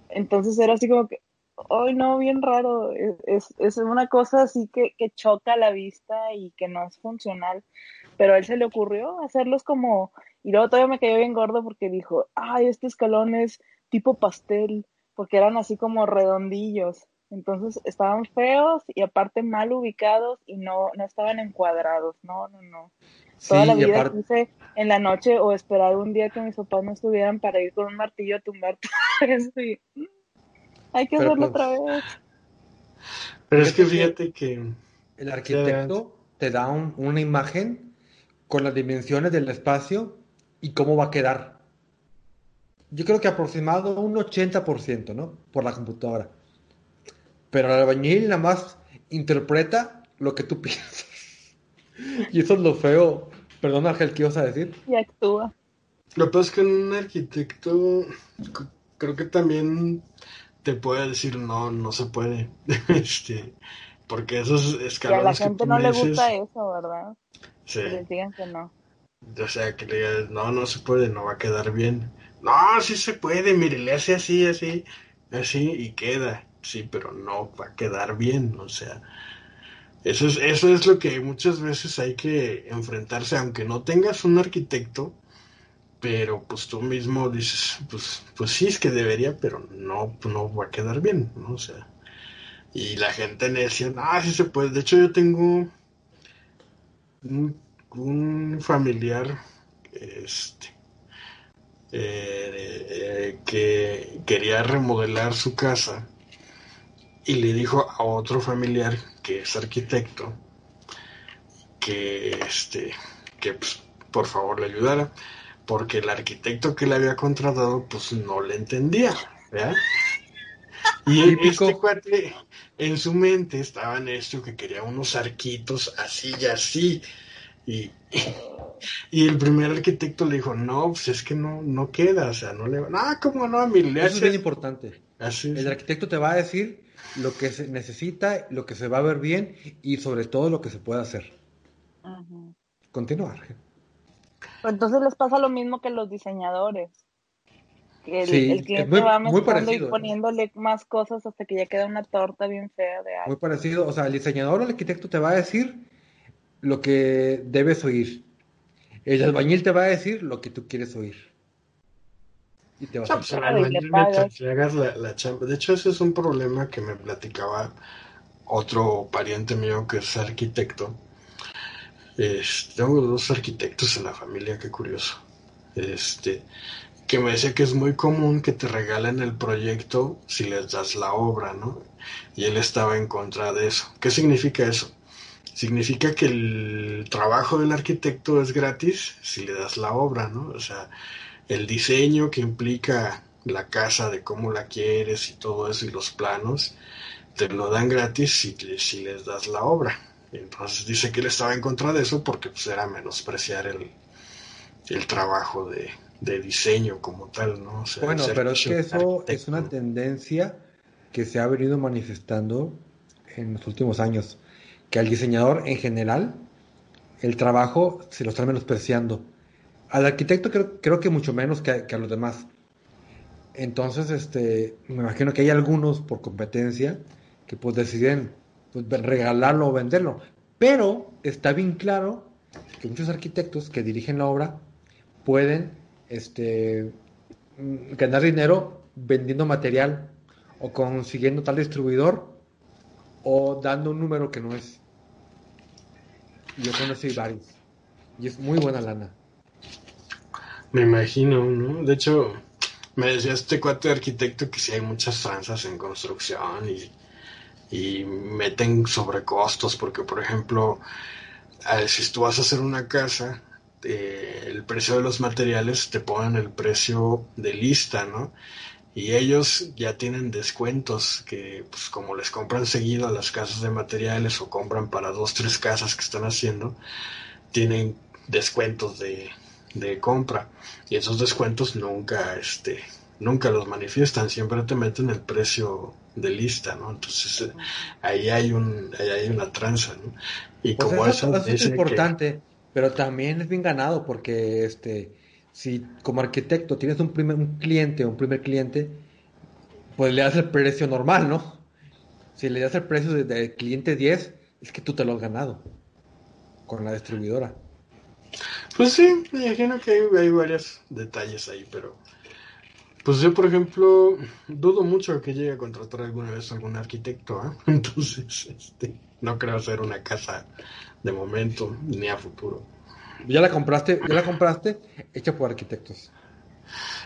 Entonces era así como que, ay no, bien raro, es, es una cosa así que, que choca la vista y que no es funcional, pero a él se le ocurrió hacerlos como, y luego todavía me cayó bien gordo porque dijo, ay, este escalón es tipo pastel, porque eran así como redondillos, entonces estaban feos y aparte mal ubicados y no, no estaban encuadrados, no, no, no. Toda la vida quise en la noche o esperar un día que mis papás no estuvieran para ir con un martillo a tumbar todo y hay que hacerlo pues, otra vez. Pero es que fíjate que el arquitecto te da una imagen con las dimensiones del espacio y cómo va a quedar. Yo creo que aproximado un 80%, ¿no? Por la computadora. Pero el albañil nada más interpreta lo que tú piensas. y eso es lo feo. Perdón, Ángel, ¿qué ibas a decir? Y actúa. Lo que pasa es que un arquitecto creo que también te puede decir no, no se puede. este, porque esos escalones. Y a la gente no le gusta eso, ¿verdad? Sí. Que les digan que no. O sea, que le digas, no, no se puede, no va a quedar bien. No, sí se puede, mire, le hace así, así, así y queda. Sí, pero no va a quedar bien, o sea. Eso es, eso es lo que muchas veces hay que enfrentarse, aunque no tengas un arquitecto, pero pues tú mismo dices, pues, pues sí es que debería, pero no, no va a quedar bien, ¿no? O sea, y la gente decía, ah, sí se puede. De hecho, yo tengo un, familiar, este, eh, eh, que quería remodelar su casa y le dijo a otro familiar que es arquitecto que este que pues, por favor le ayudara porque el arquitecto que le había contratado pues no le entendía, ¿verdad? Y este cuate en su mente estaba en esto que quería unos arquitos así y así. Y, y el primer arquitecto le dijo, no, pues es que no, no queda, o sea, no le va. Ah, ¿cómo no? A mi Eso es bien importante. Así El arquitecto te va a decir lo que se necesita, lo que se va a ver bien y sobre todo lo que se puede hacer. Continuar. Entonces les pasa lo mismo que los diseñadores. el, el cliente va mezclando y poniéndole más cosas hasta que ya queda una torta bien fea de algo. Muy parecido. O sea, el diseñador o el arquitecto te va a decir lo que debes oír. El albañil te va a decir lo que tú quieres oír. Y te va a hacer la, la chamba. De hecho, ese es un problema que me platicaba otro pariente mío que es arquitecto tengo dos arquitectos en la familia, qué curioso. Este, que me decía que es muy común que te regalen el proyecto si les das la obra, ¿no? Y él estaba en contra de eso. ¿Qué significa eso? Significa que el trabajo del arquitecto es gratis si le das la obra, ¿no? O sea, el diseño que implica la casa, de cómo la quieres y todo eso y los planos, te lo dan gratis si, si les das la obra. Entonces dice que él estaba en contra de eso porque pues, era menospreciar el, el trabajo de, diseño como tal, ¿no? bueno, pero es que eso es una tendencia que se ha venido manifestando en los últimos años, que al diseñador en general el trabajo se lo está menospreciando. Al arquitecto creo, que mucho menos que a, que a, los demás. Entonces, este, me imagino que hay algunos por competencia que pues deciden pues, regalarlo o venderlo. Pero está bien claro que muchos arquitectos que dirigen la obra pueden este, mm, ganar dinero vendiendo material o consiguiendo tal distribuidor o dando un número que no es. Yo conocí varios. Y es muy buena lana. Me imagino, ¿no? De hecho, me decía este cuate de arquitecto que si hay muchas tranzas en construcción y, y meten sobrecostos porque, por ejemplo, eh, si tú vas a hacer una casa, eh, el precio de los materiales te ponen el precio de lista, ¿no? Y ellos ya tienen descuentos que, pues como les compran seguido a las casas de materiales o compran para dos, tres casas que están haciendo, tienen descuentos de, de compra. Y esos descuentos nunca este nunca los manifiestan siempre te meten el precio de lista no entonces eh, ahí hay un ahí hay una tranza ¿no? y pues como eso, es importante pero también es bien ganado porque este si como arquitecto tienes un primer un cliente un primer cliente pues le das el precio normal no si le das el precio de, cliente 10 es que tú te lo has ganado con la distribuidora pues sí, me imagino que hay, varios detalles ahí, pero pues yo, por ejemplo, dudo mucho que llegue a contratar alguna vez a algún arquitecto, ¿eh? entonces este, no creo hacer una casa de momento ni a futuro. ¿Ya la compraste? ¿Ya la compraste hecha por arquitectos?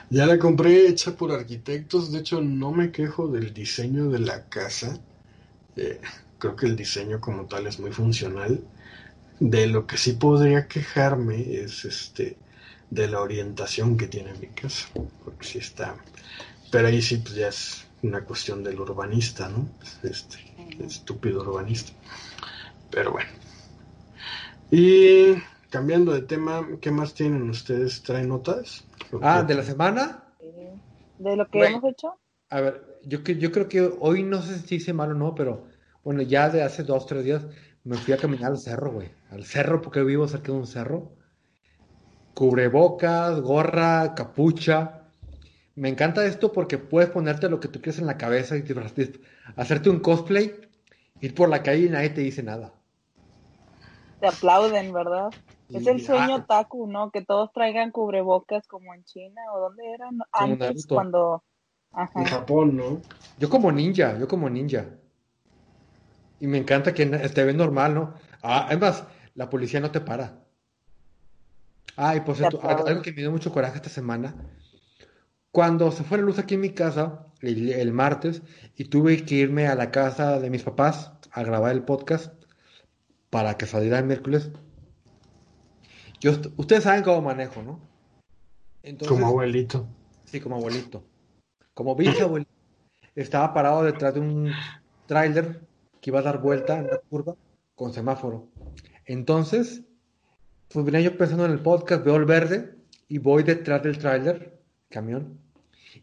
Ya la compré hecha por arquitectos, de hecho no me quejo del diseño de la casa, eh, creo que el diseño como tal es muy funcional de lo que sí podría quejarme es este de la orientación que tiene mi casa, porque sí está, pero ahí sí pues ya es una cuestión del urbanista, ¿no? Este estúpido urbanista. Pero bueno. Y cambiando de tema, ¿qué más tienen ustedes? ¿Traen notas? Ah, de la semana. De lo que hemos hecho. A ver, yo, yo creo que hoy no sé si hice mal o no, pero bueno, ya de hace dos, tres días me fui a caminar al cerro, güey. Al cerro porque vivo cerca de un cerro. Cubrebocas, gorra, capucha. Me encanta esto porque puedes ponerte lo que tú quieres en la cabeza y hacerte un cosplay, ir por la calle y nadie te dice nada. Te aplauden, ¿verdad? es el sueño ah. taku, ¿no? Que todos traigan cubrebocas como en China o donde eran antes cuando... En Japón, ¿no? Yo como ninja, yo como ninja. Y me encanta que te ve normal, ¿no? Ah, además, la policía no te para. Ah, y por cierto, algo que me dio mucho coraje esta semana. Cuando se fue la luz aquí en mi casa, el, martes, y tuve que irme a la casa de mis papás a grabar el podcast para que saliera el miércoles. Yo, ustedes saben cómo manejo, ¿no? como abuelito. Sí, como abuelito. Como bisabuelito. Estaba parado detrás de un tráiler que iba a dar vuelta en la curva con semáforo. Entonces, pues venía yo pensando en el podcast, veo el verde y voy detrás del tráiler, camión,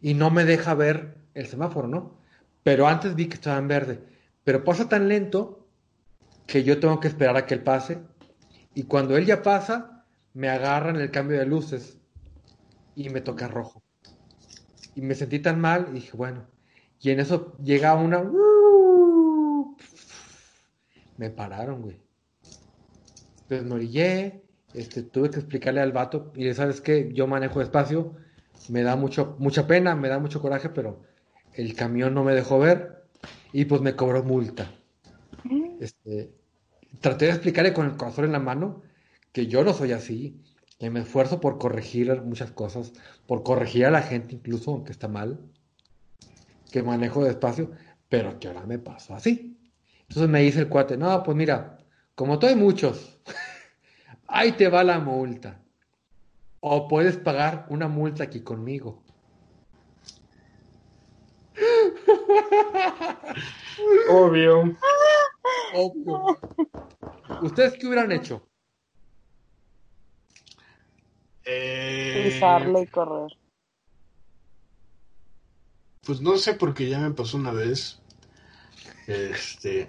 y no me deja ver el semáforo, ¿no? Pero antes vi que estaba en verde. Pero pasa tan lento que yo tengo que esperar a que él pase. Y cuando él ya pasa, me agarran el cambio de luces y me toca rojo. Y me sentí tan mal y dije, bueno. Y en eso llega una me pararon, güey. Entonces me orillé, este, tuve que explicarle al vato, y sabes que yo manejo despacio, me da mucho, mucha pena, me da mucho coraje, pero el camión no me dejó ver y pues me cobró multa. Mm. Este, traté de explicarle con el corazón en la mano que yo no soy así, que me esfuerzo por corregir muchas cosas, por corregir a la gente incluso, aunque está mal, que manejo despacio, pero que ahora me paso así. Entonces me dice el cuate, no, pues mira, como tú hay muchos, ahí te va la multa. O puedes pagar una multa aquí conmigo. Obvio. Obvio. ¿Ustedes qué hubieran hecho? Eh... Pisarle y correr. Pues no sé porque ya me pasó una vez este,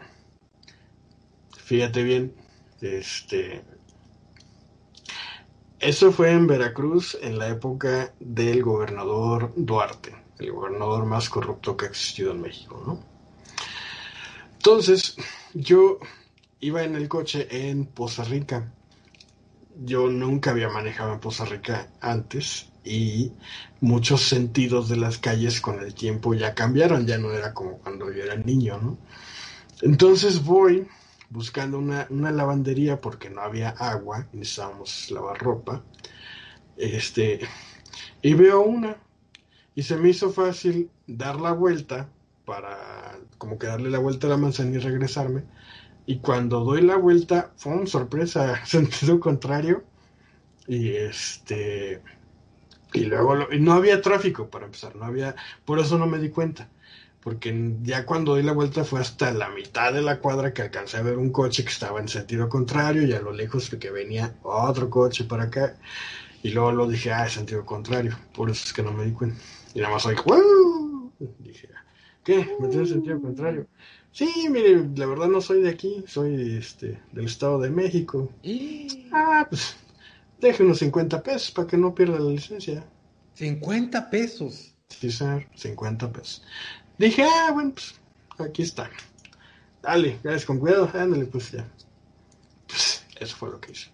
fíjate bien, este, eso fue en Veracruz en la época del gobernador Duarte, el gobernador más corrupto que ha existido en México, ¿no? Entonces, yo iba en el coche en Poza Rica. Yo nunca había manejado en Poza Rica antes y muchos sentidos de las calles con el tiempo ya cambiaron, ya no era como cuando yo era niño, ¿no? Entonces voy buscando una, una lavandería porque no había agua, necesitábamos lavar ropa, este, y veo una, y se me hizo fácil dar la vuelta para como que darle la vuelta a la manzana y regresarme, y cuando doy la vuelta, fue una sorpresa, sentido contrario, y este y luego no había tráfico para empezar, no había, por eso no me di cuenta, porque ya cuando di la vuelta fue hasta la mitad de la cuadra que alcancé a ver un coche que estaba en sentido contrario y a lo lejos que venía otro coche para acá y luego lo dije, ah, es sentido contrario, por eso es que no me di cuenta. Y nada más oí, dije, ¿qué? ¿Me tiene sentido contrario? Sí, mire, la verdad no soy de aquí, soy este, del Estado de México. Ah, pues Deje unos 50 pesos para que no pierda la licencia. 50 pesos. Sí, señor, 50 pesos. Dije, ah, bueno, pues aquí está. Dale, gracias con cuidado, ándale, pues ya. Pues eso fue lo que hice.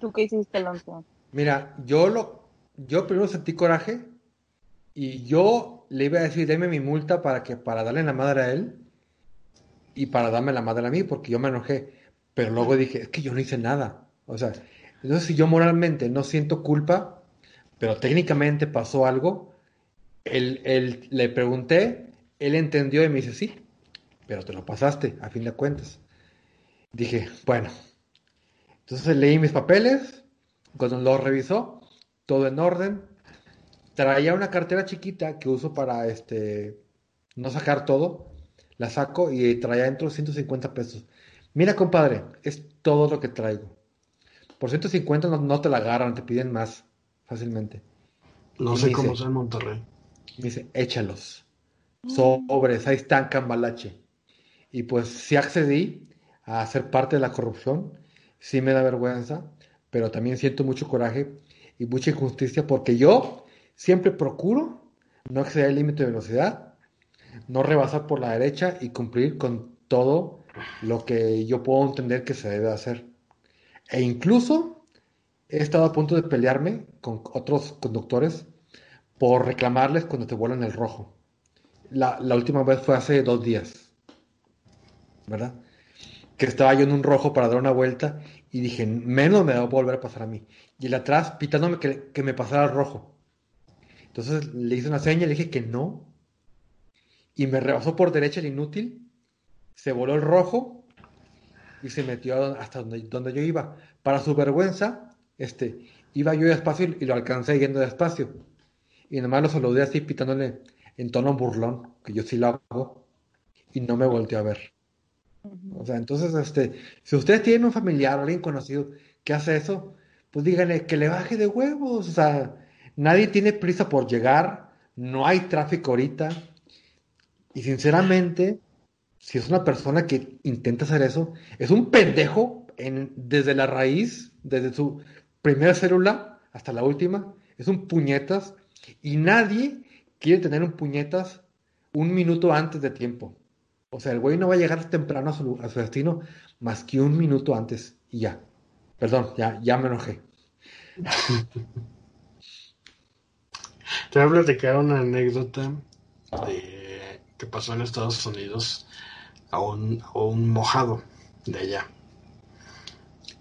¿Tú qué hiciste, Alonso? Mira, yo lo, yo primero sentí coraje y yo le iba a decir, deme mi multa para que, para darle la madre a él y para darme la madre a mí, porque yo me enojé. Pero luego dije, es que yo no hice nada. O sea, entonces, si yo moralmente no siento culpa, pero técnicamente pasó algo, él, le pregunté, él entendió y me dice, sí, pero te lo pasaste, a fin de cuentas. Dije, bueno. Entonces leí mis papeles, cuando lo revisó, todo en orden. Traía una cartera chiquita que uso para este no sacar todo. La saco y traía dentro 150 pesos. Mira, compadre, es todo lo que traigo. Por 150 no, te la agarran, te piden más fácilmente. No sé cómo es en Monterrey. Me dice, échalos. Sobres, ahí están cambalache. Y pues sí accedí a ser parte de la corrupción. Sí me da vergüenza, pero también siento mucho coraje y mucha injusticia porque yo siempre procuro no exceder el límite de velocidad, no rebasar por la derecha y cumplir con todo lo que yo puedo entender que se debe hacer. E incluso he estado a punto de pelearme con otros conductores por reclamarles cuando te vuelan el rojo. La, última vez fue hace dos días, ¿verdad? Que estaba yo en un rojo para dar una vuelta y dije, menos me va a volver a pasar a mí. Y el atrás pitándome que, me pasara el rojo. Entonces le hice una seña, le dije que no. Y me rebasó por derecha el inútil. Se voló el rojo y se metió hasta donde, donde yo iba. Para su vergüenza, este, iba yo despacio y lo alcancé yendo despacio. Y nomás lo saludé así pitándole en tono burlón, que yo sí lo hago, y no me volteó a ver. O sea, entonces, este, si ustedes tienen un familiar o alguien conocido que hace eso, pues díganle que le baje de huevos. O sea, nadie tiene prisa por llegar, no hay tráfico ahorita. Y sinceramente, si es una persona que intenta hacer eso, es un pendejo en, desde la raíz, desde su primera célula hasta la última, es un puñetas y nadie quiere tener un puñetas un minuto antes de tiempo. O sea, el güey no va a llegar temprano a su, destino más que un minuto antes y ya. Perdón, ya, ya me enojé. Te voy a platicar una anécdota de, que pasó en Estados Unidos a un, mojado de allá.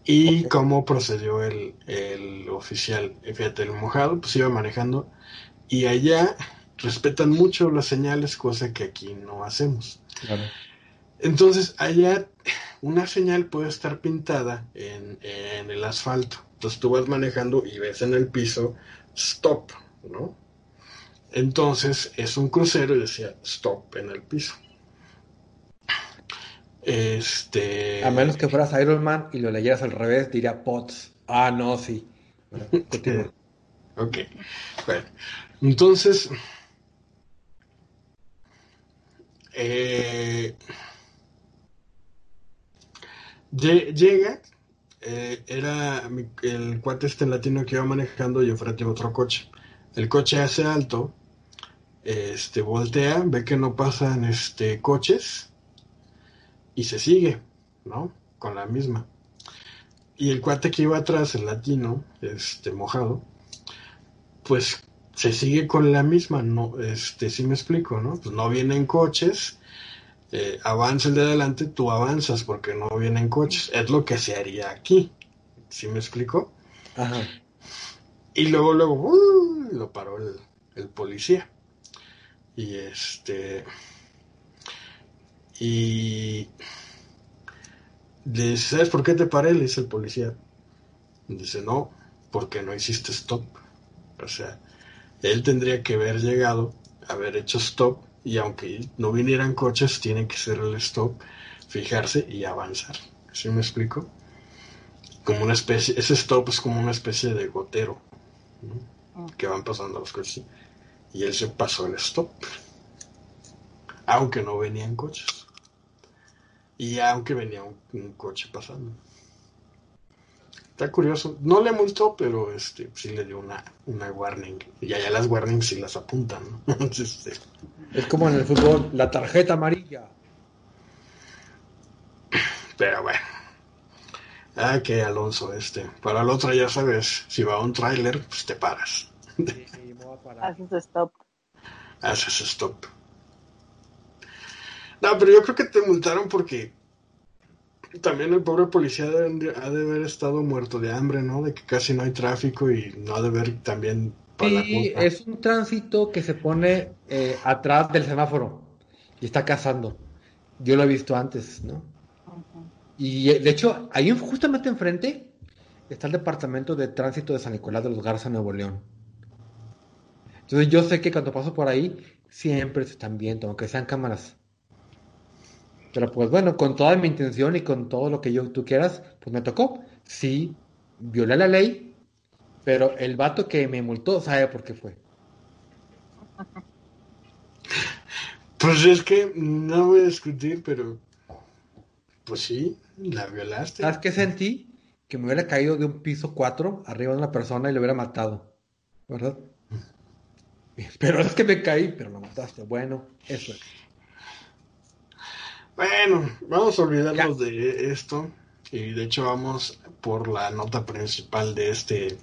Y cómo procedió el, el oficial. Fíjate, el mojado pues iba manejando y allá respetan mucho las señales, cosa que aquí no hacemos. Entonces, allá una señal puede estar pintada en, en, el asfalto. Entonces tú vas manejando y ves en el piso stop, ¿no? Entonces es un crucero y decía stop en el piso. Este. A menos que fueras Iron Man y lo leyeras al revés, diría POTS. Ah, no, sí. ok. Bueno, entonces. Eh, llega. Eh, era el cuate este latino que iba manejando y enfrente otro coche. El coche hace alto. Este voltea, ve que no pasan este coches y se sigue, ¿no? Con la misma. Y el cuate que iba atrás, el latino, este mojado, pues se sigue con la misma, no, este, si me explico, ¿no? Pues no vienen coches, eh, avanza el de adelante, tú avanzas porque no vienen coches, es lo que se haría aquí, ¿sí me explico? Ajá. Y luego, luego, uh, lo paró el, el policía. Y este, y le dice, ¿sabes por qué te paré? Le dice el policía. Dice, no, porque no hiciste stop. O sea, él tendría que haber llegado, haber hecho stop, y aunque no vinieran coches, tiene que ser el stop, fijarse y avanzar. ¿Sí me explico? Como una especie, ese stop es como una especie de gotero, ah. que van pasando los coches. Y él se pasó el stop, aunque no venían coches. Y aunque venía un coche pasando. Está curioso. No le multó, pero este sí le dio una, una warning. Y allá las warnings sí las apuntan. Este, es como en el fútbol, la tarjeta amarilla. Pero bueno. Ah, que Alonso, este. Para el otro ya sabes, si va a un tráiler, pues te paras. Haces stop. Haces stop. No, pero yo creo que te multaron porque también el pobre policía ha de haber estado muerto de hambre, ¿no? De que casi no hay tráfico y no ha de haber también... Sí, es un tránsito que se pone eh, atrás del semáforo y está cazando. Yo lo he visto antes, ¿no? Y eh, de hecho, ahí justamente enfrente está el departamento de tránsito de San Nicolás de los Garza, Nuevo León. Entonces yo sé que cuando paso por ahí siempre se están viendo, aunque sean cámaras pero pues bueno, con toda mi intención y con todo lo que yo, tú quieras, pues me tocó. Sí, violé la ley, pero el vato que me multó sabe por qué fue. Pues es que no voy a discutir, pero pues sí, la violaste. ¿Sabes qué sentí? Que me hubiera caído de un piso 4 arriba de una persona y lo hubiera matado. ¿Verdad? Pero es que me caí, pero lo mataste. Bueno, eso es. Bueno, vamos a olvidarnos de esto y de hecho vamos por la nota principal de este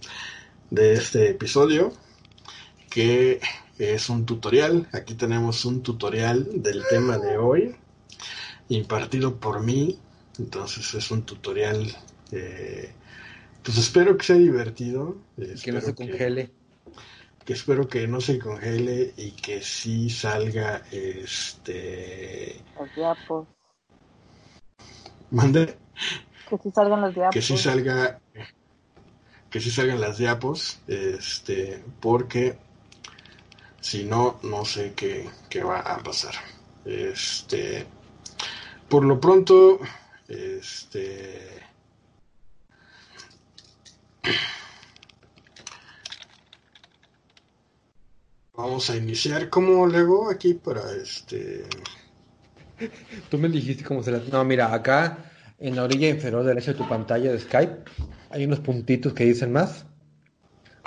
de este episodio que es un tutorial. Aquí tenemos un tutorial del tema de hoy impartido por mí. Entonces es un tutorial eh, pues espero que sea divertido. que no se congele. Que, espero que no se congele y que sí salga este Mande. Que sí salgan las diapos. Que sí salga. Que sí salgan las diapos. Este. Porque. Si no, no sé qué, qué va a pasar. Este. Por lo pronto. Este. Vamos a iniciar como luego aquí para este. Tú me dijiste cómo se No, mira, acá en la orilla inferior derecha de tu pantalla de Skype hay unos puntitos que dicen más.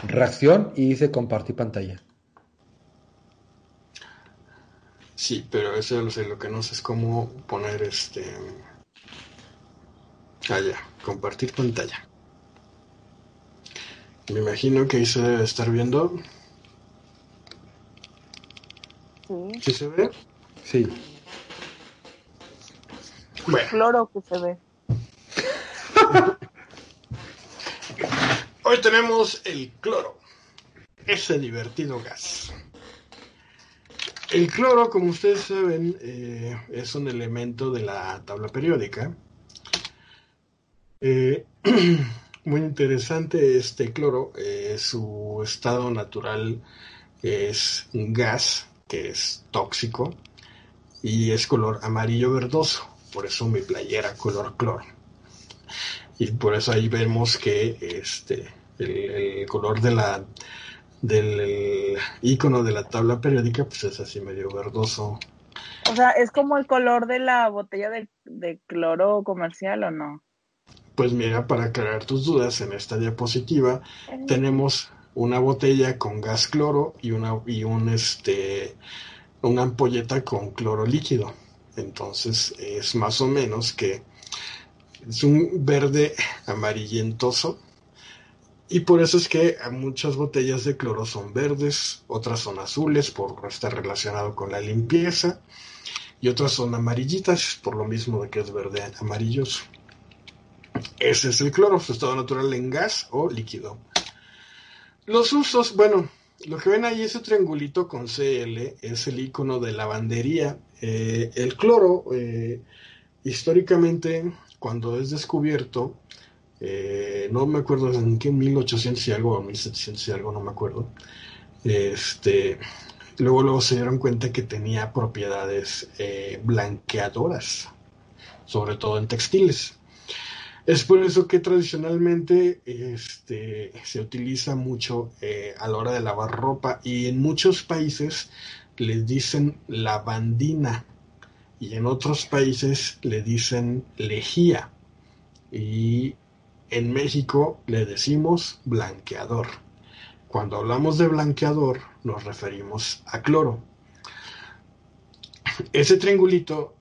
Reacción y dice compartir pantalla. Sí, pero eso lo sé, lo que no sé es cómo poner este. Ah, ya, compartir pantalla. Me imagino que ahí se debe estar viendo. Sí. ¿Sí se ve? Sí. Bueno. Cloro que se ve. Hoy tenemos el cloro, ese divertido gas. El cloro, como ustedes saben, eh, es un elemento de la tabla periódica. Eh, muy interesante este cloro, eh, su estado natural es un gas que es tóxico y es color amarillo verdoso por eso mi playera color cloro. Y por eso ahí vemos que este el, color de la del icono de la tabla periódica pues es así medio verdoso. O sea, ¿es como el color de la botella de, cloro comercial o no? Pues mira, para aclarar tus dudas, en esta diapositiva tenemos una botella con gas cloro y una y un este una ampolleta con cloro líquido. Entonces es más o menos que es un verde amarillentoso Y por eso es que muchas botellas de cloro son verdes, otras son azules por estar relacionado con la limpieza y otras son amarillitas por lo mismo de que es verde amarilloso. Ese es el cloro, su estado natural en gas o líquido. Los usos, bueno, lo que ven ahí, ese triangulito con CL, es el icono de lavandería. Eh, el cloro, eh, históricamente, cuando es descubierto, eh, no me acuerdo en qué 1800 y algo, o 1700 y algo, no me acuerdo. Este, luego, luego se dieron cuenta que tenía propiedades blanqueadoras, sobre todo en textiles. Es por eso que tradicionalmente este, se utiliza mucho eh, a la hora de lavar ropa y en muchos países les dicen lavandina y en otros países le dicen lejía y en México le decimos blanqueador. Cuando hablamos de blanqueador nos referimos a cloro. Ese triangulito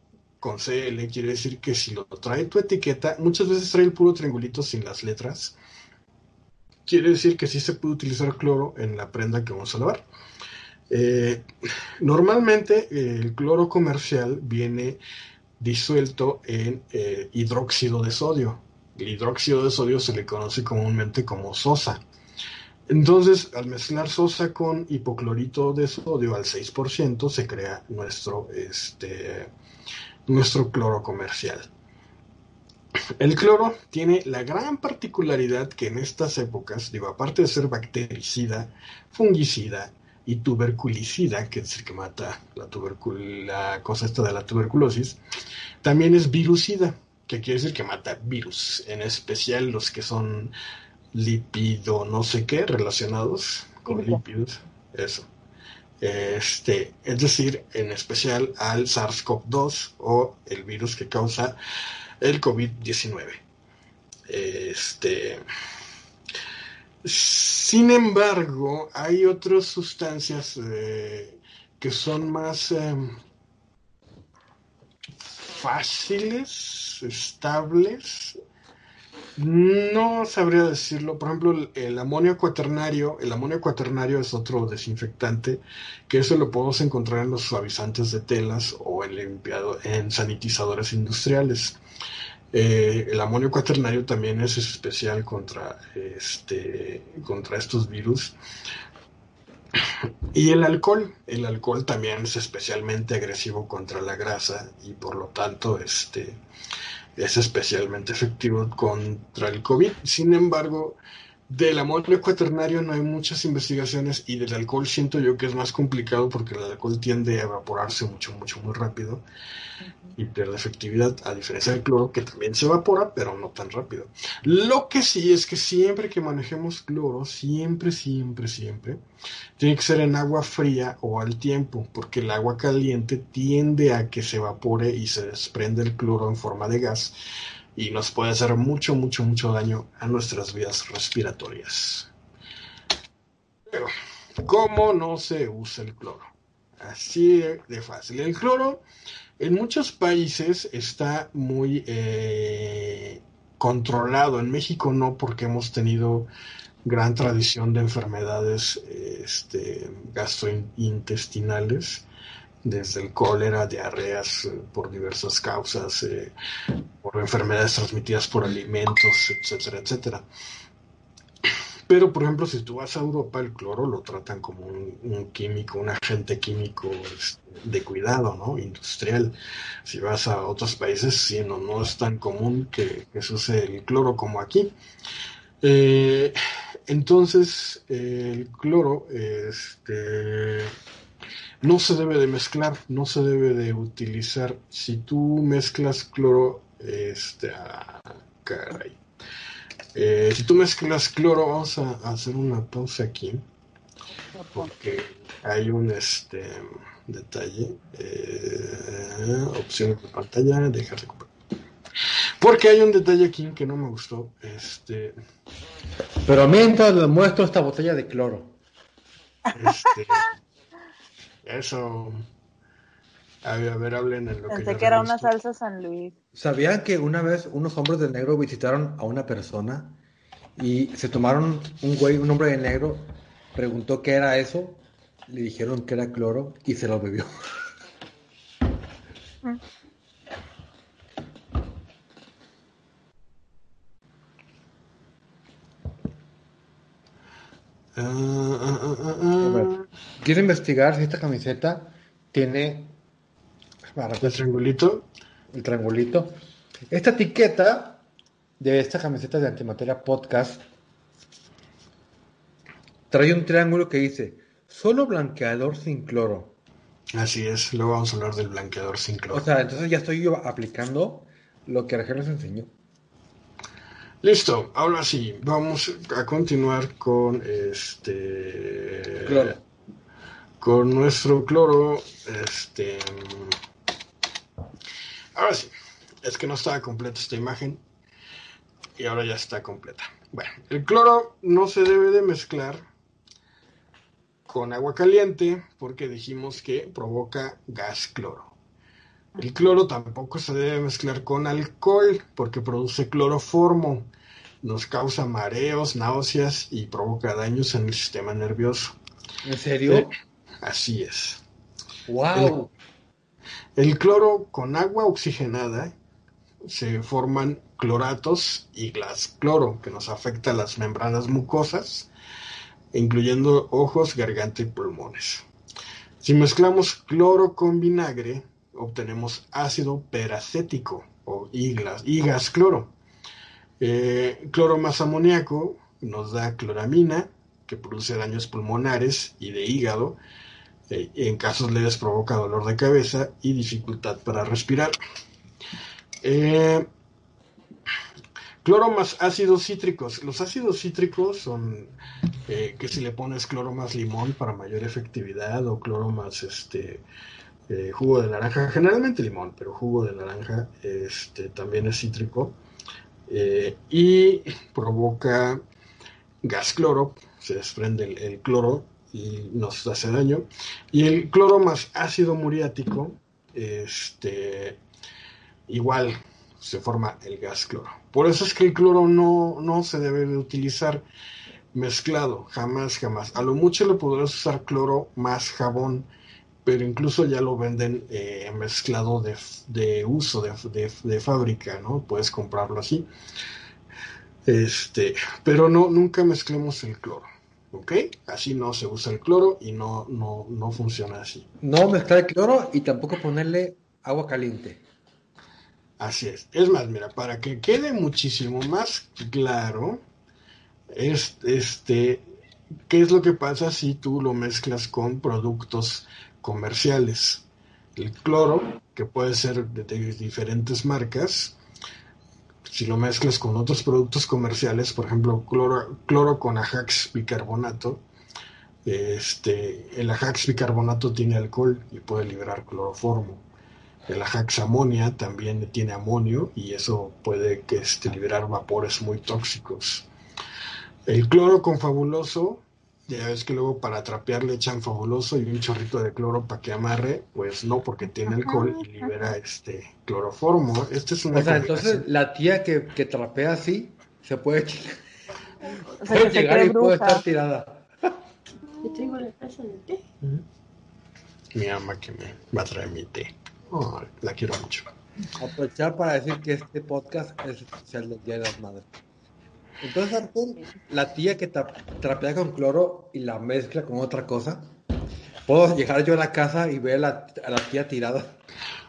con CL quiere decir que si lo trae tu etiqueta, muchas veces trae el puro triangulito sin las letras. Quiere decir que sí se puede utilizar cloro en la prenda que vamos a lavar. Eh, normalmente el cloro comercial viene disuelto en eh, hidróxido de sodio. El hidróxido de sodio se le conoce comúnmente como sosa. Entonces, al mezclar sosa con hipoclorito de sodio al 6%, se crea nuestro este, nuestro cloro comercial. El cloro tiene la gran particularidad que en estas épocas, digo, aparte de ser bactericida, fungicida y tuberculicida, que es el que mata la, la cosa esta de la tuberculosis, también es virucida, que quiere decir que mata virus, en especial los que son lípido no sé qué relacionados con lípidos, eso. Este, es decir, en especial al SARS-CoV-2 o el virus que causa el COVID-19. Este, sin embargo, hay otras sustancias eh, que son más em, fáciles, estables no sabría decirlo. Por ejemplo, el, amonio cuaternario, el amonio cuaternario es otro desinfectante que eso lo podemos encontrar en los suavizantes de telas o en limpiado, en sanitizadores industriales. Eh, el amonio cuaternario también es especial contra este contra estos virus. Y el alcohol, el alcohol también es especialmente agresivo contra la grasa y por lo tanto este es especialmente efectivo contra el COVID. Sin embargo, del amonio cuaternario no hay muchas investigaciones y del alcohol siento yo que es más complicado porque el alcohol tiende a evaporarse mucho, mucho, muy rápido y pierde efectividad, a diferencia del cloro que también se evapora, pero no tan rápido. Lo que sí es que siempre que manejemos cloro, siempre, siempre, siempre, tiene que ser en agua fría o al tiempo, porque el agua caliente tiende a que se evapore y se desprende el cloro en forma de gas y nos puede hacer mucho, mucho, mucho daño a nuestras vías respiratorias. Pero, ¿cómo no se usa el cloro? Así de fácil. El cloro en muchos países está muy eh, controlado. En México no, porque hemos tenido gran tradición de enfermedades este, gastrointestinales, desde el cólera, diarreas eh, por diversas causas, eh, por enfermedades transmitidas por alimentos, etcétera, etcétera. Pero, por ejemplo, si tú vas a Europa, el cloro lo tratan como un, químico, un agente químico este, de cuidado, ¿no? Industrial. Si vas a otros países, sí, no, no es tan común que, se use el cloro como aquí. Eh, entonces, el cloro este, no se debe de mezclar, no se debe de utilizar. Si tú mezclas cloro, este, ah, caray eh, si tú mezclas cloro, vamos a, hacer una pausa aquí. Porque hay un este detalle. Eh, opciones de pantalla, dejar recuperar. Porque hay un detalle aquí que no me gustó. Este. Pero mientras les muestro esta botella de cloro. Este, eso. A ver, a ver, hablen en lo Pensé que, era una salsa San Luis. ¿Sabían que una vez unos hombres de negro visitaron a una persona y se tomaron un güey, un hombre de negro, preguntó qué era eso, le dijeron que era cloro y se lo bebió. Quiero investigar si esta camiseta tiene el triangulito. El triangulito. Esta etiqueta de esta camiseta de Antimateria Podcast trae un triángulo que dice solo blanqueador sin cloro. Así es, luego vamos a hablar del blanqueador sin cloro. O sea, entonces ya estoy yo aplicando lo que Argel nos enseñó. Listo, ahora sí, vamos a continuar con este cloro. Con nuestro cloro, este Ahora sí, es que no estaba completa esta imagen y ahora ya está completa. Bueno, el cloro no se debe de mezclar con agua caliente porque dijimos que provoca gas cloro. El cloro tampoco se debe mezclar con alcohol porque produce cloroformo, nos causa mareos, náuseas y provoca daños en el sistema nervioso. ¿En serio? Eh, así es. Wow. El cloro con agua oxigenada se forman cloratos y gas cloro, que nos afecta las membranas mucosas, incluyendo ojos, garganta y pulmones. Si mezclamos cloro con vinagre, obtenemos ácido peracético o y gas cloro. Eh, cloro más amoníaco nos da cloramina, que produce daños pulmonares y de hígado, eh, en casos leves provoca dolor de cabeza y dificultad para respirar. Eh, cloro más ácidos cítricos. Los ácidos cítricos son que si le pones cloro más limón para mayor efectividad o cloro más este jugo de naranja, generalmente limón, pero jugo de naranja este, también es cítrico y provoca gas cloro, se desprende el cloro y nos hace daño. Y el cloro más ácido muriático, este, igual se forma el gas cloro. Por eso es que el cloro no, no se debe de utilizar mezclado, jamás, jamás. A lo mucho le podrás usar cloro más jabón, pero incluso ya lo venden eh, mezclado de, de uso, de, de, fábrica, ¿no? Puedes comprarlo así. Este, pero no, nunca mezclemos el cloro. ¿Ok? Así no se usa el cloro y no, no, no funciona así. No mezclar el cloro y tampoco ponerle agua caliente. Así es. Es más, mira, para que quede muchísimo más claro, es, este, ¿qué es lo que pasa si tú lo mezclas con productos comerciales? El cloro, que puede ser de diferentes marcas, si lo mezclas con otros productos comerciales, por ejemplo, cloro, cloro con Ajax bicarbonato, este, el Ajax bicarbonato tiene alcohol y puede liberar cloroformo. El Ajax amonia también tiene amonio y eso puede que este, liberar vapores muy tóxicos. El cloro con fabuloso ya ves que luego para trapear le echan fabuloso y un chorrito de cloro para que amarre, pues no, porque tiene alcohol y libera este cloroformo. Este es una o sea, entonces la tía que, que trapea así se puede, puede llegar y puede estar tirada. Yo tengo la taza de té. Mi ama que me va a traer mi té. la quiero mucho. Aprovechar para decir que este podcast es especial del Día de las Madres. Entonces, Artur, la tía que trapea con cloro y la mezcla con otra cosa, ¿puedo llegar yo a la casa y ver a la, tía tirada?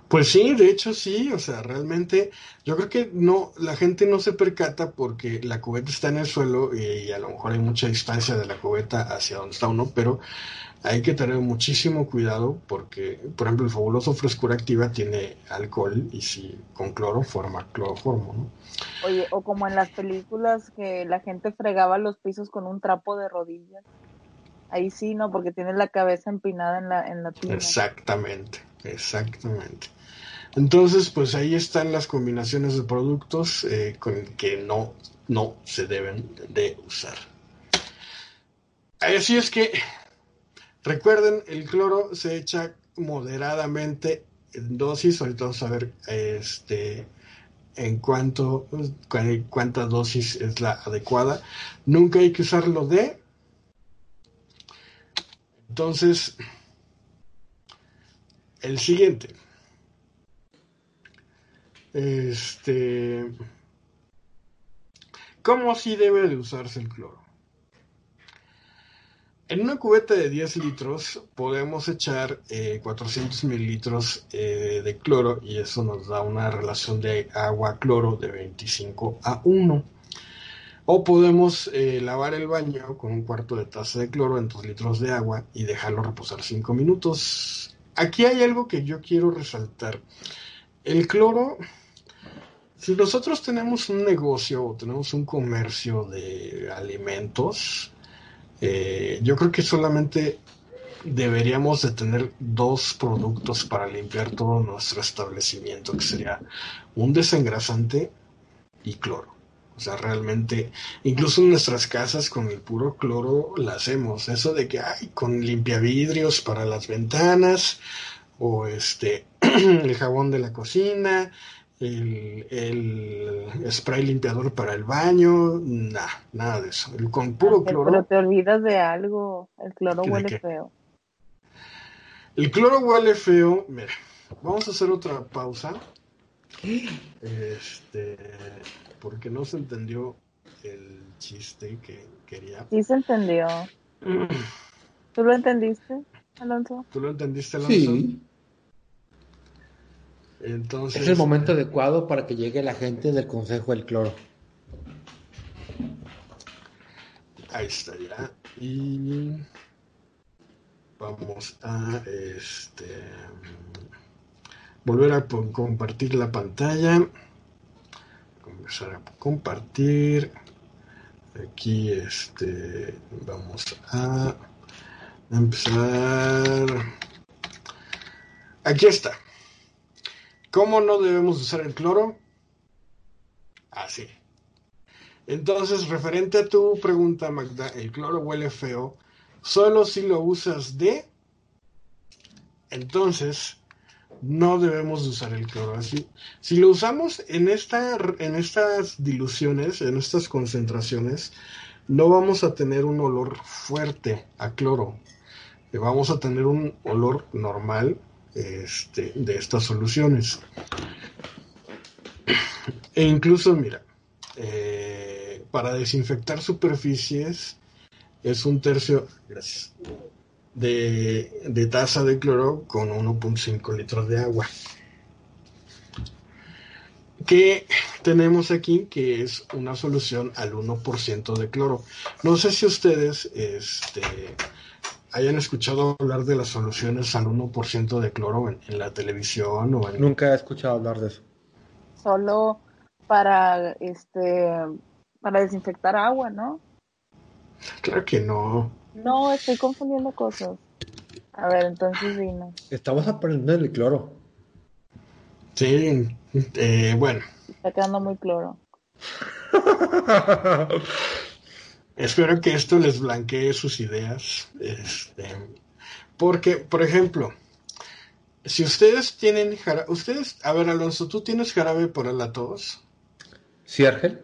Pues sí, de hecho sí, o sea, realmente yo creo que no, la gente no se percata porque la cubeta está en el suelo y, a lo mejor hay mucha distancia de la cubeta hacia donde está uno, pero hay que tener muchísimo cuidado porque, por ejemplo, el fabuloso frescura activa tiene alcohol y si con cloro forma cloroformo, ¿no? Oye, o como en las películas que la gente fregaba los pisos con un trapo de rodillas. Ahí sí, ¿no? Porque tiene la cabeza empinada en la, en la tina. Exactamente, exactamente. Entonces, pues ahí están las combinaciones de productos eh, con que no, no se deben de usar. Así es que, recuerden, el cloro se echa moderadamente en dosis. Ahorita vamos a ver este, en cuanto cuánta dosis es la adecuada. Nunca hay que usarlo de. Entonces, el siguiente. Este. ¿Cómo así debe de usarse el cloro? En una cubeta de 10 litros podemos echar 400 eh, mililitros eh, de cloro y eso nos da una relación de agua-cloro de 25 a 1. O podemos eh, lavar el baño con un cuarto de taza de cloro en 2 litros de agua y dejarlo reposar 5 minutos. Aquí hay algo que yo quiero resaltar. El cloro, si nosotros tenemos un negocio o tenemos un comercio de alimentos, eh, yo creo que solamente deberíamos de tener dos productos para limpiar todo nuestro establecimiento, que sería un desengrasante y cloro. O sea, realmente, incluso en nuestras casas con el puro cloro la hacemos. Eso de que hay con limpiavidrios para las ventanas, o este, el jabón de la cocina, el, spray limpiador para el baño, nada, nada de eso. El, con puro cloro. Pero te olvidas de algo, el cloro huele feo. El cloro huele feo, mira, vamos a hacer otra pausa. Este, porque no se entendió el chiste que quería. Sí se entendió. ¿Tú lo entendiste, Alonso? ¿Tú lo entendiste, Alonso? Sí es el momento adecuado para que llegue la gente del Consejo del Cloro. Ahí está ya. Y vamos a este volver a compartir la pantalla. Comenzar a compartir. Aquí este vamos a empezar. Aquí está. ¿Cómo no debemos usar el cloro? Así. Entonces, referente a tu pregunta, Magda, el cloro huele feo solo si lo usas de... Entonces, no debemos usar el cloro así. Si lo usamos en, esta, en estas diluciones, en estas concentraciones, no vamos a tener un olor fuerte a cloro. Vamos a tener un olor normal este, de estas soluciones. E incluso, mira, eh, para desinfectar superficies es un tercio, de, de taza de cloro con 1.5 litros de agua. Que tenemos aquí que es una solución al 1% de cloro. No sé si ustedes este, hayan escuchado hablar de las soluciones al 1% de cloro en, la televisión o Nunca he escuchado hablar de eso. Solo para este para desinfectar agua, ¿no? Claro que no. No, estoy confundiendo cosas. A ver, entonces vino. Estamos aprendiendo el cloro. Sí, eh, bueno. Está quedando muy cloro. Espero que esto les blanquee sus ideas. Este, porque, por ejemplo, si ustedes tienen jarabe, ustedes, a ver Alonso, ¿tú tienes jarabe para la tos? Sí, Argel.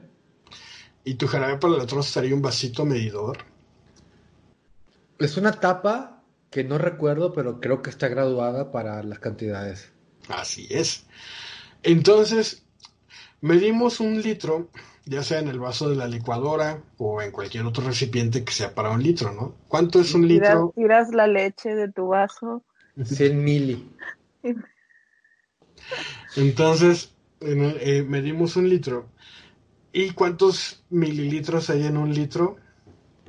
¿Y tu jarabe para la tos estaría un vasito medidor? Es una tapa que no recuerdo, pero creo que está graduada para las cantidades. Así es. Entonces, medimos un litro ya sea en el vaso de la licuadora o en cualquier otro recipiente que sea para un litro, ¿no? ¿Cuánto es un litro? Tiras la leche de tu vaso. 100 mili. Entonces, eh, medimos un litro. ¿Y cuántos mililitros hay en un litro?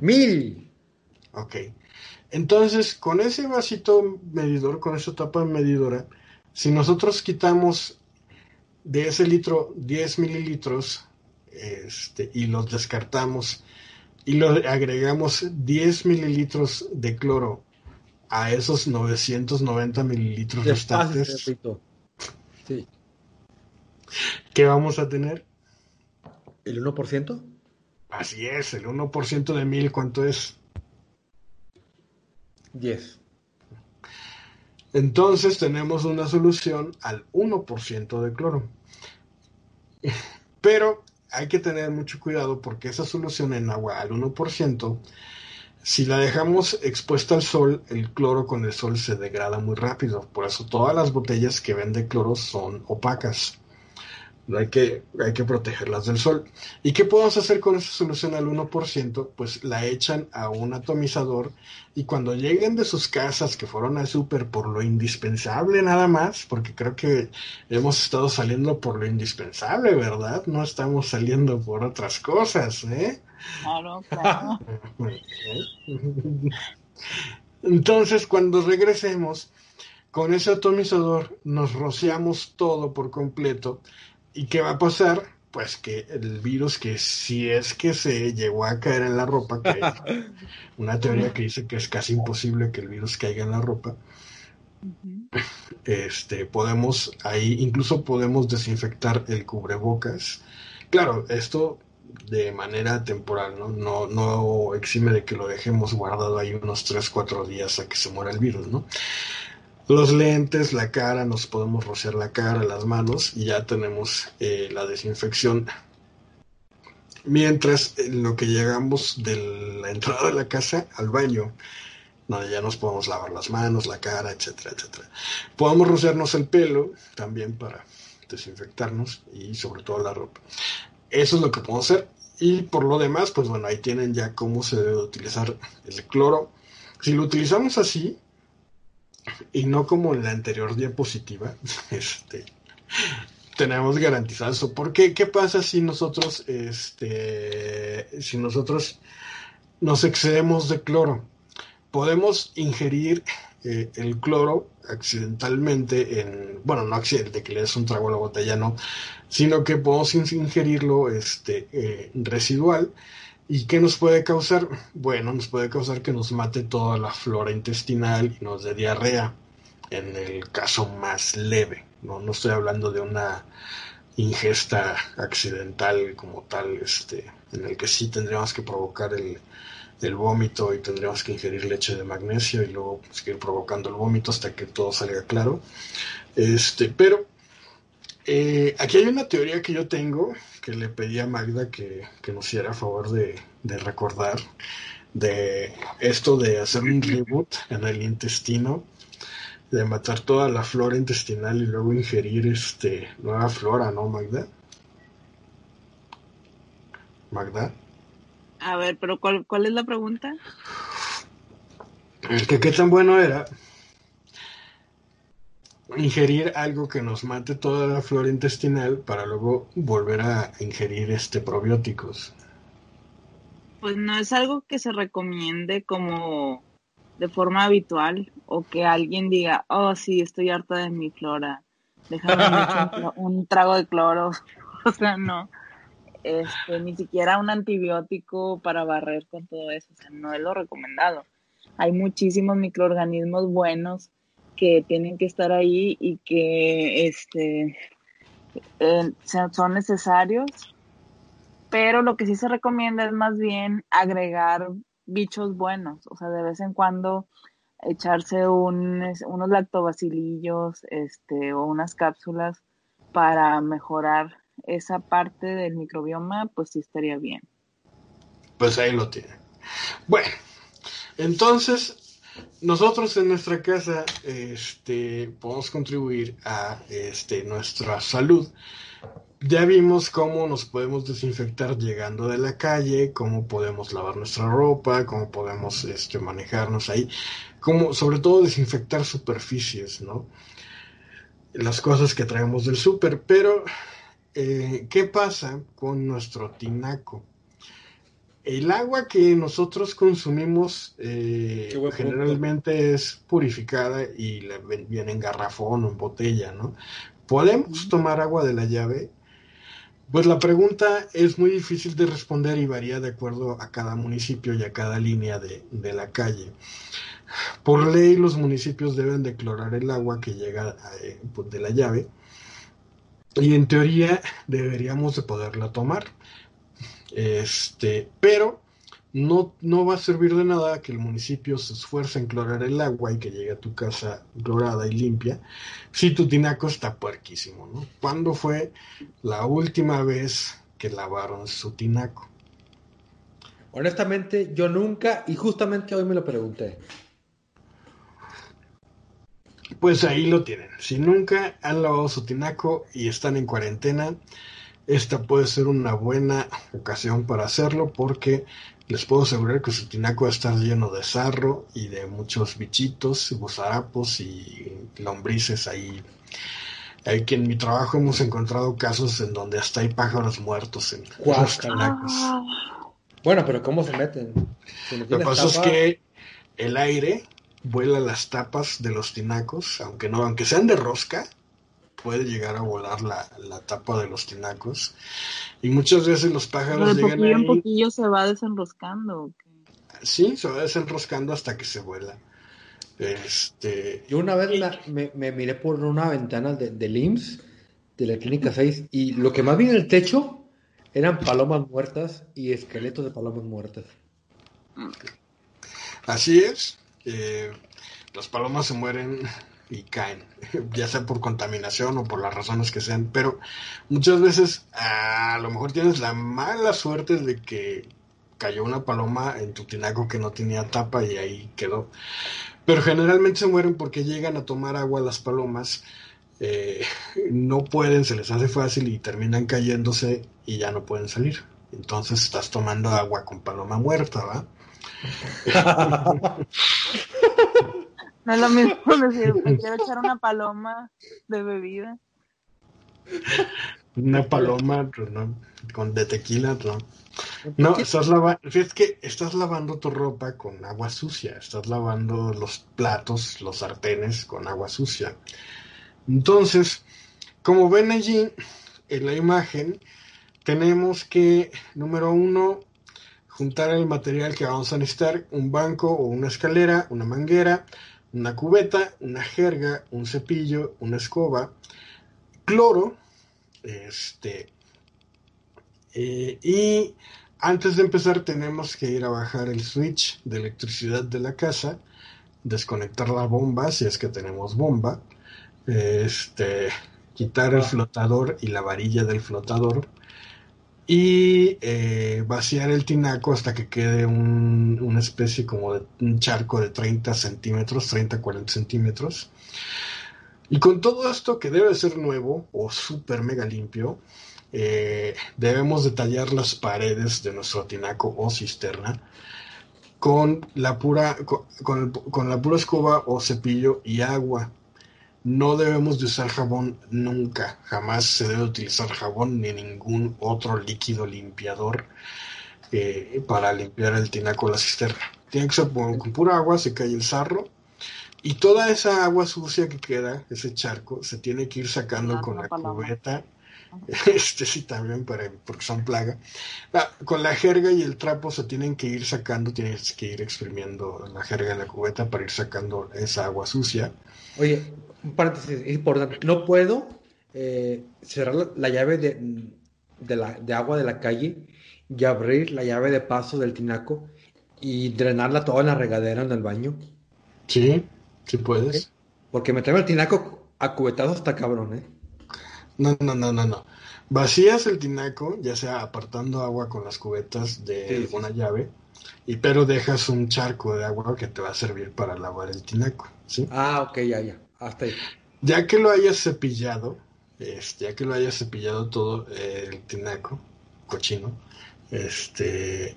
Mil. Ok. Entonces, con ese vasito medidor, con esa tapa medidora, si nosotros quitamos de ese litro 10 mililitros, este, y los descartamos y lo agregamos 10 mililitros de cloro a esos 990 mililitros restantes. Sí. ¿Qué vamos a tener? ¿El 1%? Así es, el 1% de mil, ¿cuánto es? 10. Entonces tenemos una solución al 1% de cloro. Pero hay que tener mucho cuidado porque esa solución en agua al 1%, si la dejamos expuesta al sol, el cloro con el sol se degrada muy rápido. Por eso todas las botellas que venden cloro son opacas hay que, hay que protegerlas del sol. ¿Y qué podemos hacer con esa solución al 1%? Pues la echan a un atomizador y cuando lleguen de sus casas que fueron al súper por lo indispensable nada más, porque creo que hemos estado saliendo por lo indispensable, ¿verdad? No estamos saliendo por otras cosas, ¿eh? Claro, claro. Entonces, cuando regresemos, con ese atomizador nos rociamos todo por completo ¿Y qué va a pasar? Pues que el virus que si es que se llegó a caer en la ropa, que una teoría que dice que es casi imposible que el virus caiga en la ropa, este, podemos ahí, incluso podemos desinfectar el cubrebocas. Claro, esto de manera temporal, ¿no? No, no exime de que lo dejemos guardado ahí unos 3, 4 días a que se muera el virus, ¿no? Los lentes, la cara, nos podemos rociar la cara, las manos y ya tenemos eh, la desinfección. Mientras en lo que llegamos de la entrada de la casa al baño, ya nos podemos lavar las manos, la cara, etcétera, etcétera. Podemos rociarnos el pelo también para desinfectarnos y sobre todo la ropa. Eso es lo que podemos hacer. Y por lo demás, pues bueno, ahí tienen ya cómo se debe utilizar el cloro. Si lo utilizamos así, y no como en la anterior diapositiva, este, tenemos garantizado eso. ¿Por qué? ¿Qué pasa si nosotros, este, si nosotros nos excedemos de cloro? Podemos ingerir eh, el cloro accidentalmente en, bueno, no accidente, que le des un trago a la botella, no, sino que podemos ingerirlo este, eh, residual ¿Y qué nos puede causar? Bueno, nos puede causar que nos mate toda la flora intestinal y nos dé diarrea, en el caso más leve. No, no estoy hablando de una ingesta accidental como tal, este, en el que sí tendríamos que provocar el, el vómito y tendríamos que ingerir leche de magnesio y luego seguir provocando el vómito hasta que todo salga claro. Este, pero eh, aquí hay una teoría que yo tengo que le pedí a Magda que, nos hiciera a favor de, recordar de esto de hacer un reboot en el intestino, de matar toda la flora intestinal y luego ingerir este nueva flora, ¿no, Magda? Magda. A ver, pero ¿cuál, cuál es la pregunta? Que qué tan bueno era ingerir algo que nos mate toda la flora intestinal para luego volver a ingerir este probióticos. Pues no es algo que se recomiende como de forma habitual o que alguien diga, oh sí, estoy harta de mi flora, déjame un, trago de cloro. o sea, no. Este, ni siquiera un antibiótico para barrer con todo eso, o sea, no es lo recomendado. Hay muchísimos microorganismos buenos que tienen que estar ahí y que este, eh, son necesarios, pero lo que sí se recomienda es más bien agregar bichos buenos, o sea, de vez en cuando echarse unos lactobacilillos este, o unas cápsulas para mejorar esa parte del microbioma, pues sí estaría bien. Pues ahí lo tiene. Bueno, entonces nosotros en nuestra casa este, podemos contribuir a este, nuestra salud. Ya vimos cómo nos podemos desinfectar llegando de la calle, cómo podemos lavar nuestra ropa, cómo podemos este, manejarnos ahí, cómo sobre todo desinfectar superficies, ¿no? Las cosas que traemos del súper. Pero, eh, ¿qué pasa con nuestro tinaco? El agua que nosotros consumimos eh, generalmente es purificada y viene en garrafón o en botella, ¿no? ¿Podemos tomar agua de la llave? Pues la pregunta es muy difícil de responder y varía de acuerdo a cada municipio y a cada línea de, la calle. Por ley los municipios deben declarar el agua que llega eh, pues, de la llave y en teoría deberíamos de poderla tomar. Este, pero no, no va a servir de nada que el municipio se esfuerce en clorar el agua y que llegue a tu casa clorada y limpia si tu tinaco está puerquísimo, ¿no? ¿Cuándo fue la última vez que lavaron su tinaco? Honestamente, yo nunca, y justamente hoy me lo pregunté. Pues ahí lo tienen. Si nunca han lavado su tinaco y están en cuarentena, esta puede ser una buena ocasión para hacerlo porque les puedo asegurar que su tinaco va a estar lleno de sarro y de muchos bichitos, gusarapos y lombrices ahí. que en mi trabajo hemos encontrado casos en donde hasta hay pájaros muertos en los tinacos. Bueno, pero ¿cómo se meten? Lo que pasa es que el aire vuela las tapas de los tinacos, aunque no, aunque sean de rosca, puede llegar a volar la, tapa de los tinacos. Y muchas veces los pájaros llegan poquillo en poquillo se va desenroscando. Sí, se va desenroscando hasta que se vuela. Este... Yo una vez me, miré por una ventana de, del IMSS, de la Clínica 6, y lo que más vi en el techo eran palomas muertas y esqueletos de palomas muertas. Así es. Eh, las palomas se mueren y caen, ya sea por contaminación o por las razones que sean, pero muchas veces a lo mejor tienes la mala suerte de que cayó una paloma en tu tinaco que no tenía tapa y ahí quedó. Pero generalmente se mueren porque llegan a tomar agua las palomas, eh, no pueden, se les hace fácil y terminan cayéndose y ya no pueden salir. Entonces estás tomando agua con paloma muerta, ¿va? No es lo mismo decir, me quiero echar una paloma de bebida. Una paloma pues, con de tequila, no. No, estás lavando, fíjate que estás lavando tu ropa con agua sucia, estás lavando los platos, los sartenes con agua sucia. Entonces, como ven allí en la imagen, tenemos que, número uno, juntar el material que vamos a necesitar, un banco o una escalera, una manguera, una cubeta, una jerga, un cepillo, una escoba, cloro, este, eh, y antes de empezar tenemos que ir a bajar el switch de electricidad de la casa, desconectar la bomba si es que tenemos bomba, este, quitar el flotador y la varilla del flotador, y eh, vaciar el tinaco hasta que quede un, una especie como de un charco de 30 centímetros, 30, 40 centímetros. Y con todo esto que debe ser nuevo o súper mega limpio, eh, debemos detallar las paredes de nuestro tinaco o cisterna con la pura, con la pura escoba o cepillo y agua no debemos de usar jabón nunca, jamás se debe utilizar jabón ni ningún otro líquido limpiador eh, para limpiar el tinaco o la cisterna. Tiene que ser con, pura agua, se cae el sarro y toda esa agua sucia que queda, ese charco, se tiene que ir sacando con la cubeta. Este sí también para, porque son plaga. Ah, con la jerga y el trapo se tienen que ir sacando, tienes que ir exprimiendo la jerga en la cubeta para ir sacando esa agua sucia. Oye, un paréntesis es importante. No puedo eh, cerrar la, llave de, de, la, de agua de la calle y abrir la llave de paso del tinaco y drenarla toda en la regadera en el baño. Sí, sí puedes. Porque me trae el tinaco a cubetazo hasta cabrón, ¿eh? No, no, no, no, no. Vacías el tinaco, ya sea apartando agua con las cubetas de alguna llave, y pero dejas un charco de agua que te va a servir para lavar el tinaco, ¿sí? Ah, ok, ya, ya. Ya que lo hayas cepillado, este, ya que lo hayas cepillado todo eh, el tinaco, cochino, este,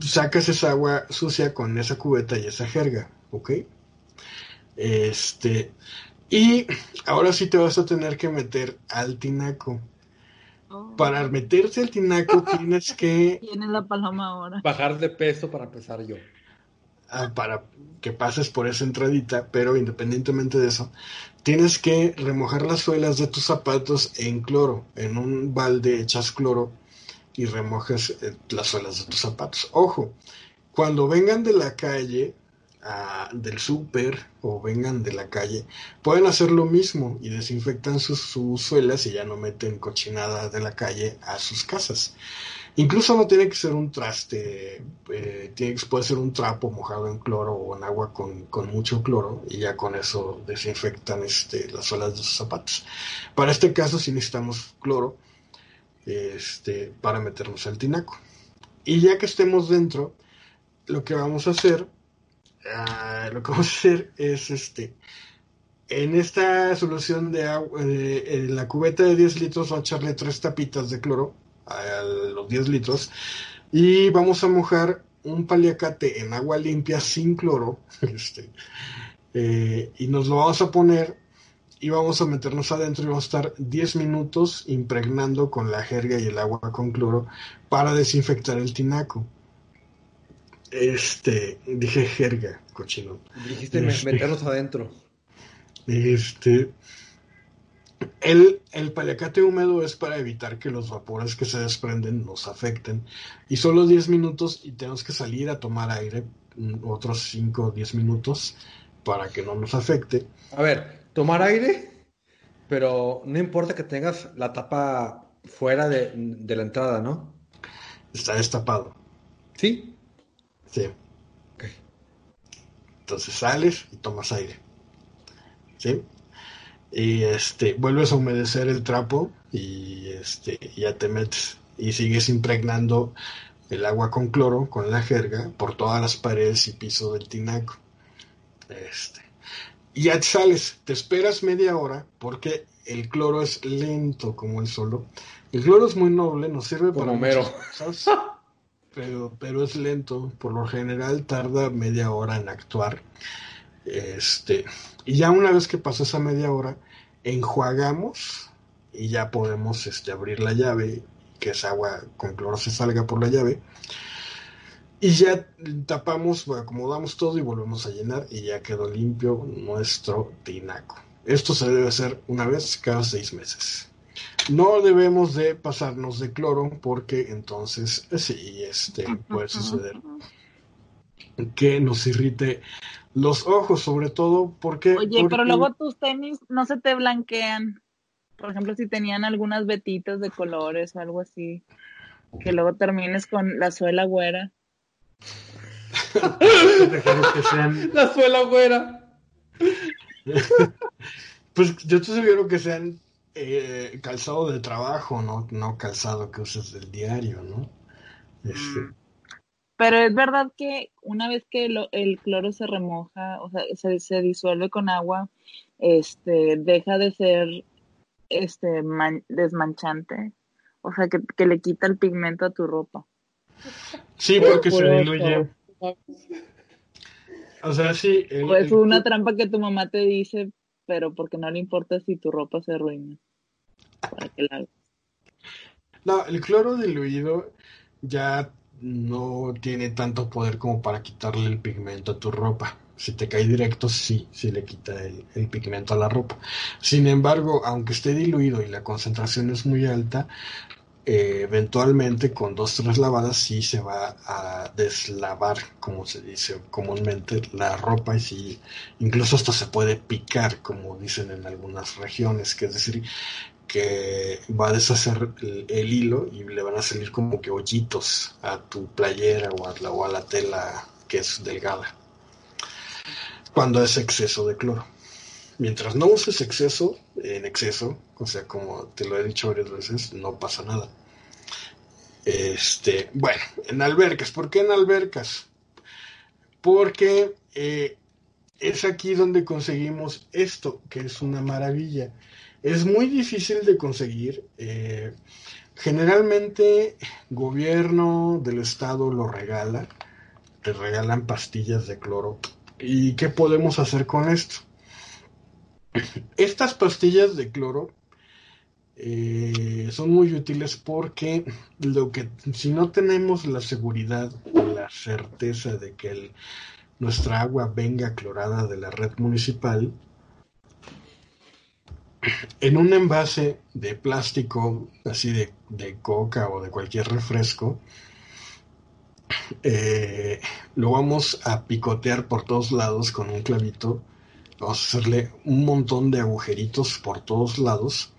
sacas esa agua sucia con esa cubeta y esa jerga, ¿ok? Este, y ahora sí te vas a tener que meter al tinaco. Oh. Para meterse al tinaco tienes que... Tiene la paloma ahora. Bajar de peso para empezar yo. Para que pases por esa entradita, pero independientemente de eso, tienes que remojar las suelas de tus zapatos en cloro, en un balde echas cloro y remojas eh, las suelas de tus zapatos. Ojo, cuando vengan de la calle, ah, del súper o vengan de la calle, pueden hacer lo mismo y desinfectan sus, sus, suelas y ya no meten cochinada de la calle a sus casas. Incluso no tiene que ser un traste, eh, puede ser un trapo mojado en cloro o en agua con, mucho cloro y ya con eso desinfectan este, las suelas de sus zapatos. Para este caso sí necesitamos cloro este, para meternos al tinaco. Y ya que estemos dentro, lo que vamos a hacer, ah, lo que vamos a hacer es este, en esta solución de agua, en la cubeta de 10 litros, vamos a echarle tres tapitas de cloro a los 10 litros y vamos a mojar un paliacate en agua limpia sin cloro este, eh, y nos lo vamos a poner y vamos a meternos adentro y vamos a estar 10 minutos impregnando con la jerga y el agua con cloro para desinfectar el tinaco. Este, dije jerga, cochino. Dijiste este, meternos adentro. Este, el, el paliacate húmedo es para evitar que los vapores que se desprenden nos afecten. Y solo 10 minutos y tenemos que salir a tomar aire mm, otros 5 o 10 minutos para que no nos afecte. A ver, tomar aire, pero no importa que tengas la tapa fuera de, de la entrada, ¿no? Está destapado. ¿Sí? Sí. Ok. Entonces sales y tomas aire. ¿Sí? Y este vuelves a humedecer el trapo y este ya te metes. Y sigues impregnando el agua con cloro con la jerga por todas las paredes y piso del tinaco. Este y ya sales. Te esperas media hora porque el cloro es lento como el solo. El cloro es muy noble nos sirve para mero. pero pero es lento. Por lo general tarda media hora en actuar. Este, y ya una vez que pasó esa media hora, enjuagamos y ya podemos este, abrir la llave, que esa agua con cloro se salga por la llave. Y ya tapamos, acomodamos todo y volvemos a llenar y ya quedó limpio nuestro tinaco. Esto se debe hacer una vez cada seis meses. No debemos de pasarnos de cloro porque entonces sí, este puede suceder que nos irrite los ojos, sobre todo porque... Oye, pero luego tus tenis no se te blanquean. Por ejemplo, si tenían algunas vetitas de colores o algo así, que luego termines con la suela güera. La suela güera. pues yo te sugiero que sean eh, calzado de trabajo, ¿no? No calzado que uses del diario, ¿no? Este, mm. Pero es verdad que una vez que el cloro se remoja, o sea, se, disuelve con agua, este, deja de ser este desmanchante. O sea, que, le quita el pigmento a tu ropa. Sí, porque se diluye. O sea, sí. o es una trampa que tu mamá te dice, pero porque no le importa si tu ropa se arruina. Para que la No, el cloro diluido ya no tiene tanto poder como para quitarle el pigmento a tu ropa. Si te cae directo, sí, sí le quita el, pigmento a la ropa. Sin embargo, aunque esté diluido y la concentración es muy alta, eh, eventualmente con dos tres lavadas sí se va a deslavar, como se dice comúnmente, la ropa y sí, incluso hasta se puede picar, como dicen en algunas regiones, que es decir, que va a deshacer el, hilo y le van a salir como que hoyitos a tu playera o a, la, o a la tela que es delgada. Cuando es exceso de cloro. Mientras no uses exceso, en exceso, o sea, como te lo he dicho varias veces, no pasa nada. Este, bueno, en albercas. ¿Por qué en albercas? Porque eh, es aquí donde conseguimos esto, que es una maravilla es muy difícil de conseguir. Eh, generalmente, gobierno del estado lo regala, te regalan pastillas de cloro. ¿Y qué podemos hacer con esto? Estas pastillas de cloro eh, son muy útiles porque lo que si no tenemos la seguridad o la certeza de que nuestra agua venga clorada de la red municipal, en un envase de plástico, así de, coca o de cualquier refresco, eh, lo vamos a picotear por todos lados con un clavito. Vamos a hacerle un montón de agujeritos por todos lados.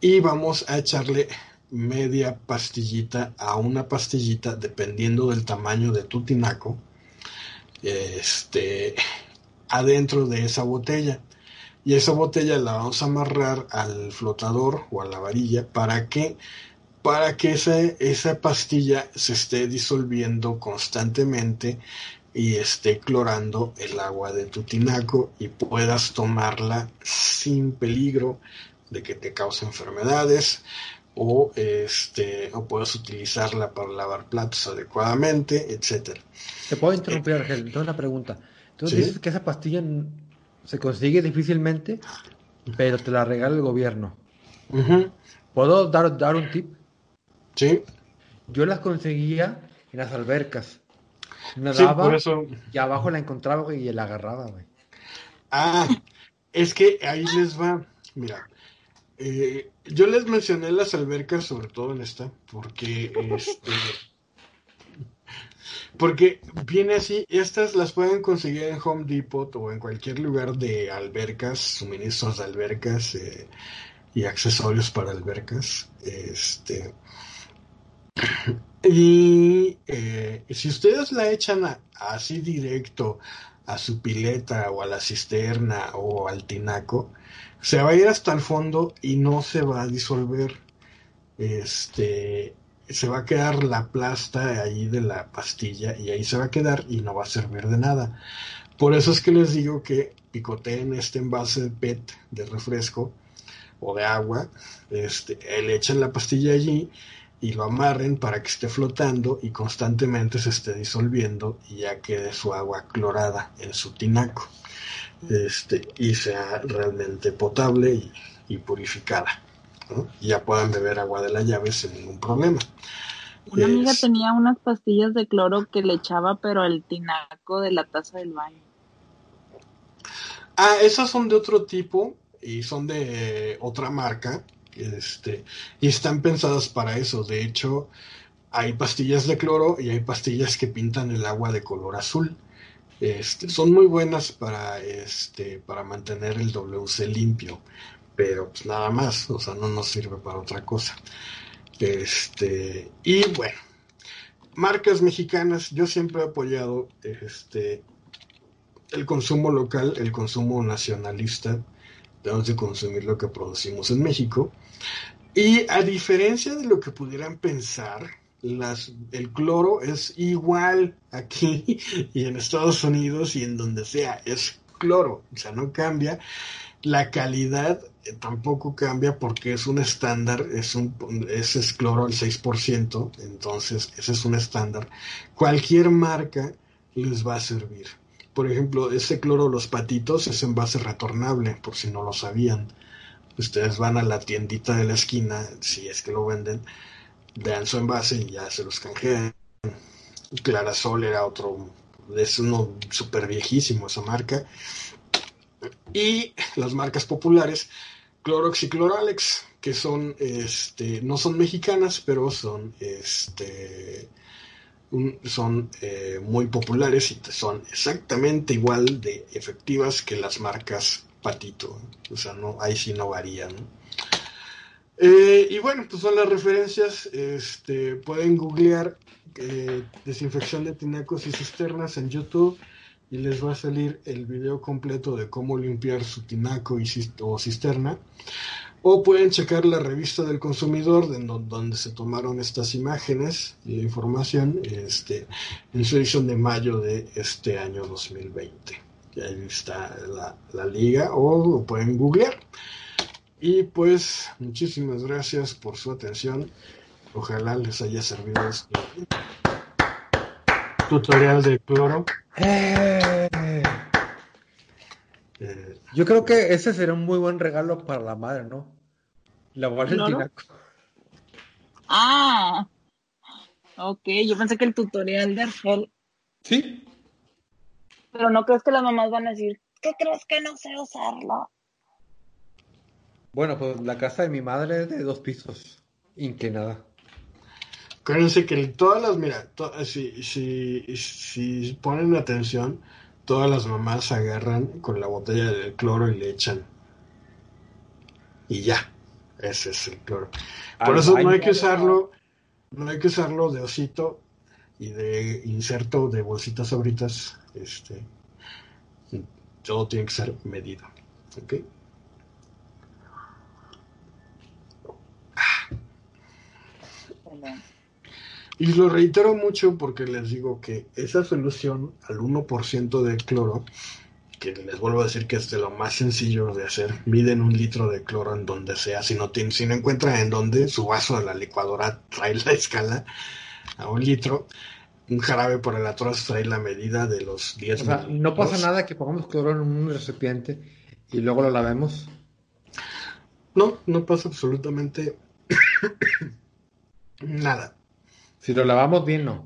Y vamos a echarle media pastillita a una pastillita, dependiendo del tamaño de tu tinaco, este, adentro de esa botella. Y esa botella la vamos a amarrar al flotador o a la varilla para que para que esa, esa pastilla se esté disolviendo constantemente y esté clorando el agua de tu tinaco y puedas tomarla sin peligro de que te cause enfermedades o este o puedas utilizarla para lavar platos adecuadamente, etcétera. Te puedo interrumpir, Argel, tengo una pregunta. Tú dices que esa pastilla se consigue difícilmente, pero te la regala el gobierno. ¿Puedo dar, dar un tip? Sí. Yo las conseguía en las albercas. Nadaba y abajo la encontraba y la agarraba, güey. Ah, es que ahí les va. Mira, eh, yo les mencioné las albercas, sobre todo en esta, porque este, porque viene así, estas las pueden conseguir en Home Depot o en cualquier lugar de albercas, suministros de albercas eh, y accesorios para albercas. Este, y eh, si ustedes la echan así directo a su pileta o a la cisterna o al tinaco, se va a ir hasta el fondo y no se va a disolver. Este, se va a quedar la plasta ahí de la pastilla y ahí se va a quedar y no va a servir de nada. Por eso es que les digo que picoteen este envase de PET de refresco o de agua, este, le echen la pastilla allí y lo amarren para que esté flotando y constantemente se esté disolviendo y ya quede su agua clorada en su tinaco este, y sea realmente potable y purificada y ya puedan beber agua de la llave sin ningún problema. Una amiga tenía unas pastillas de cloro que le echaba, pero al tinaco de la taza del baño. Ah, esas son de otro tipo y son de otra marca. Este, y están pensadas para eso. De hecho, hay pastillas de cloro y hay pastillas que pintan el agua de color azul. Este, son muy buenas para, este, para mantener el WC limpio pero pues nada más, o sea, no nos sirve para otra cosa. Este, y bueno, marcas mexicanas, yo siempre he apoyado este el consumo local, el consumo nacionalista, tenemos que consumir lo que producimos en México. Y a diferencia de lo que pudieran pensar, las, el cloro es igual aquí y en Estados Unidos y en donde sea, es cloro, o sea, no cambia. La calidad eh, tampoco cambia porque es un estándar, es un es cloro al 6%, entonces ese es un estándar. Cualquier marca les va a servir. Por ejemplo, ese cloro Los Patitos es envase retornable, por si no lo sabían. Ustedes van a la tiendita de la esquina, si es que lo venden, vean su envase y ya se los canjean. Clarasol era otro, es uno súper viejísimo esa marca y las marcas populares Clorox y Cloralex, que son, este, no son mexicanas, pero son, este, son eh, muy populares y son exactamente igual de efectivas que las marcas Patito. O sea, no, ahí sí no varían. Eh, y bueno, pues son las referencias. Este, pueden googlear eh, desinfección de tinacos y cisternas en YouTube y les va a salir el video completo de cómo limpiar su tinaco o cisterna. O pueden checar la revista del consumidor de donde se tomaron estas imágenes y la información este, en su edición de mayo de este año 2020. Y ahí está la, la liga o lo pueden googlear. Y pues muchísimas gracias por su atención. Ojalá les haya servido este tutorial de cloro. Eh. yo creo que ese sería un muy buen regalo para la madre, ¿no? La el Ah, ok, yo pensé que el tutorial de Argel. Sí. Pero no crees que las mamás van a decir, ¿qué crees que no sé usarlo? Bueno, pues la casa de mi madre es de dos pisos, inclinada. Acuérdense que todas las, mira, si, si, si ponen atención, todas las mamás agarran con la botella de cloro y le echan. Y ya. Ese es el cloro. Por eso no hay que usarlo, no hay que usarlo de osito y de inserto de bolsitas abritas. Este, todo tiene que ser medido. ¿Ok? Y lo reitero mucho porque les digo que esa solución al 1% de cloro, que les vuelvo a decir que es de lo más sencillo de hacer, miden un litro de cloro en donde sea, si no, tiene, si no encuentran en donde, su vaso de la licuadora trae la escala a un litro, un jarabe por el atrás trae la medida de los 10 O sea, no pasa nada que pongamos cloro en un recipiente y luego lo lavemos. No, no pasa absolutamente nada. Si lo lavamos bien, no.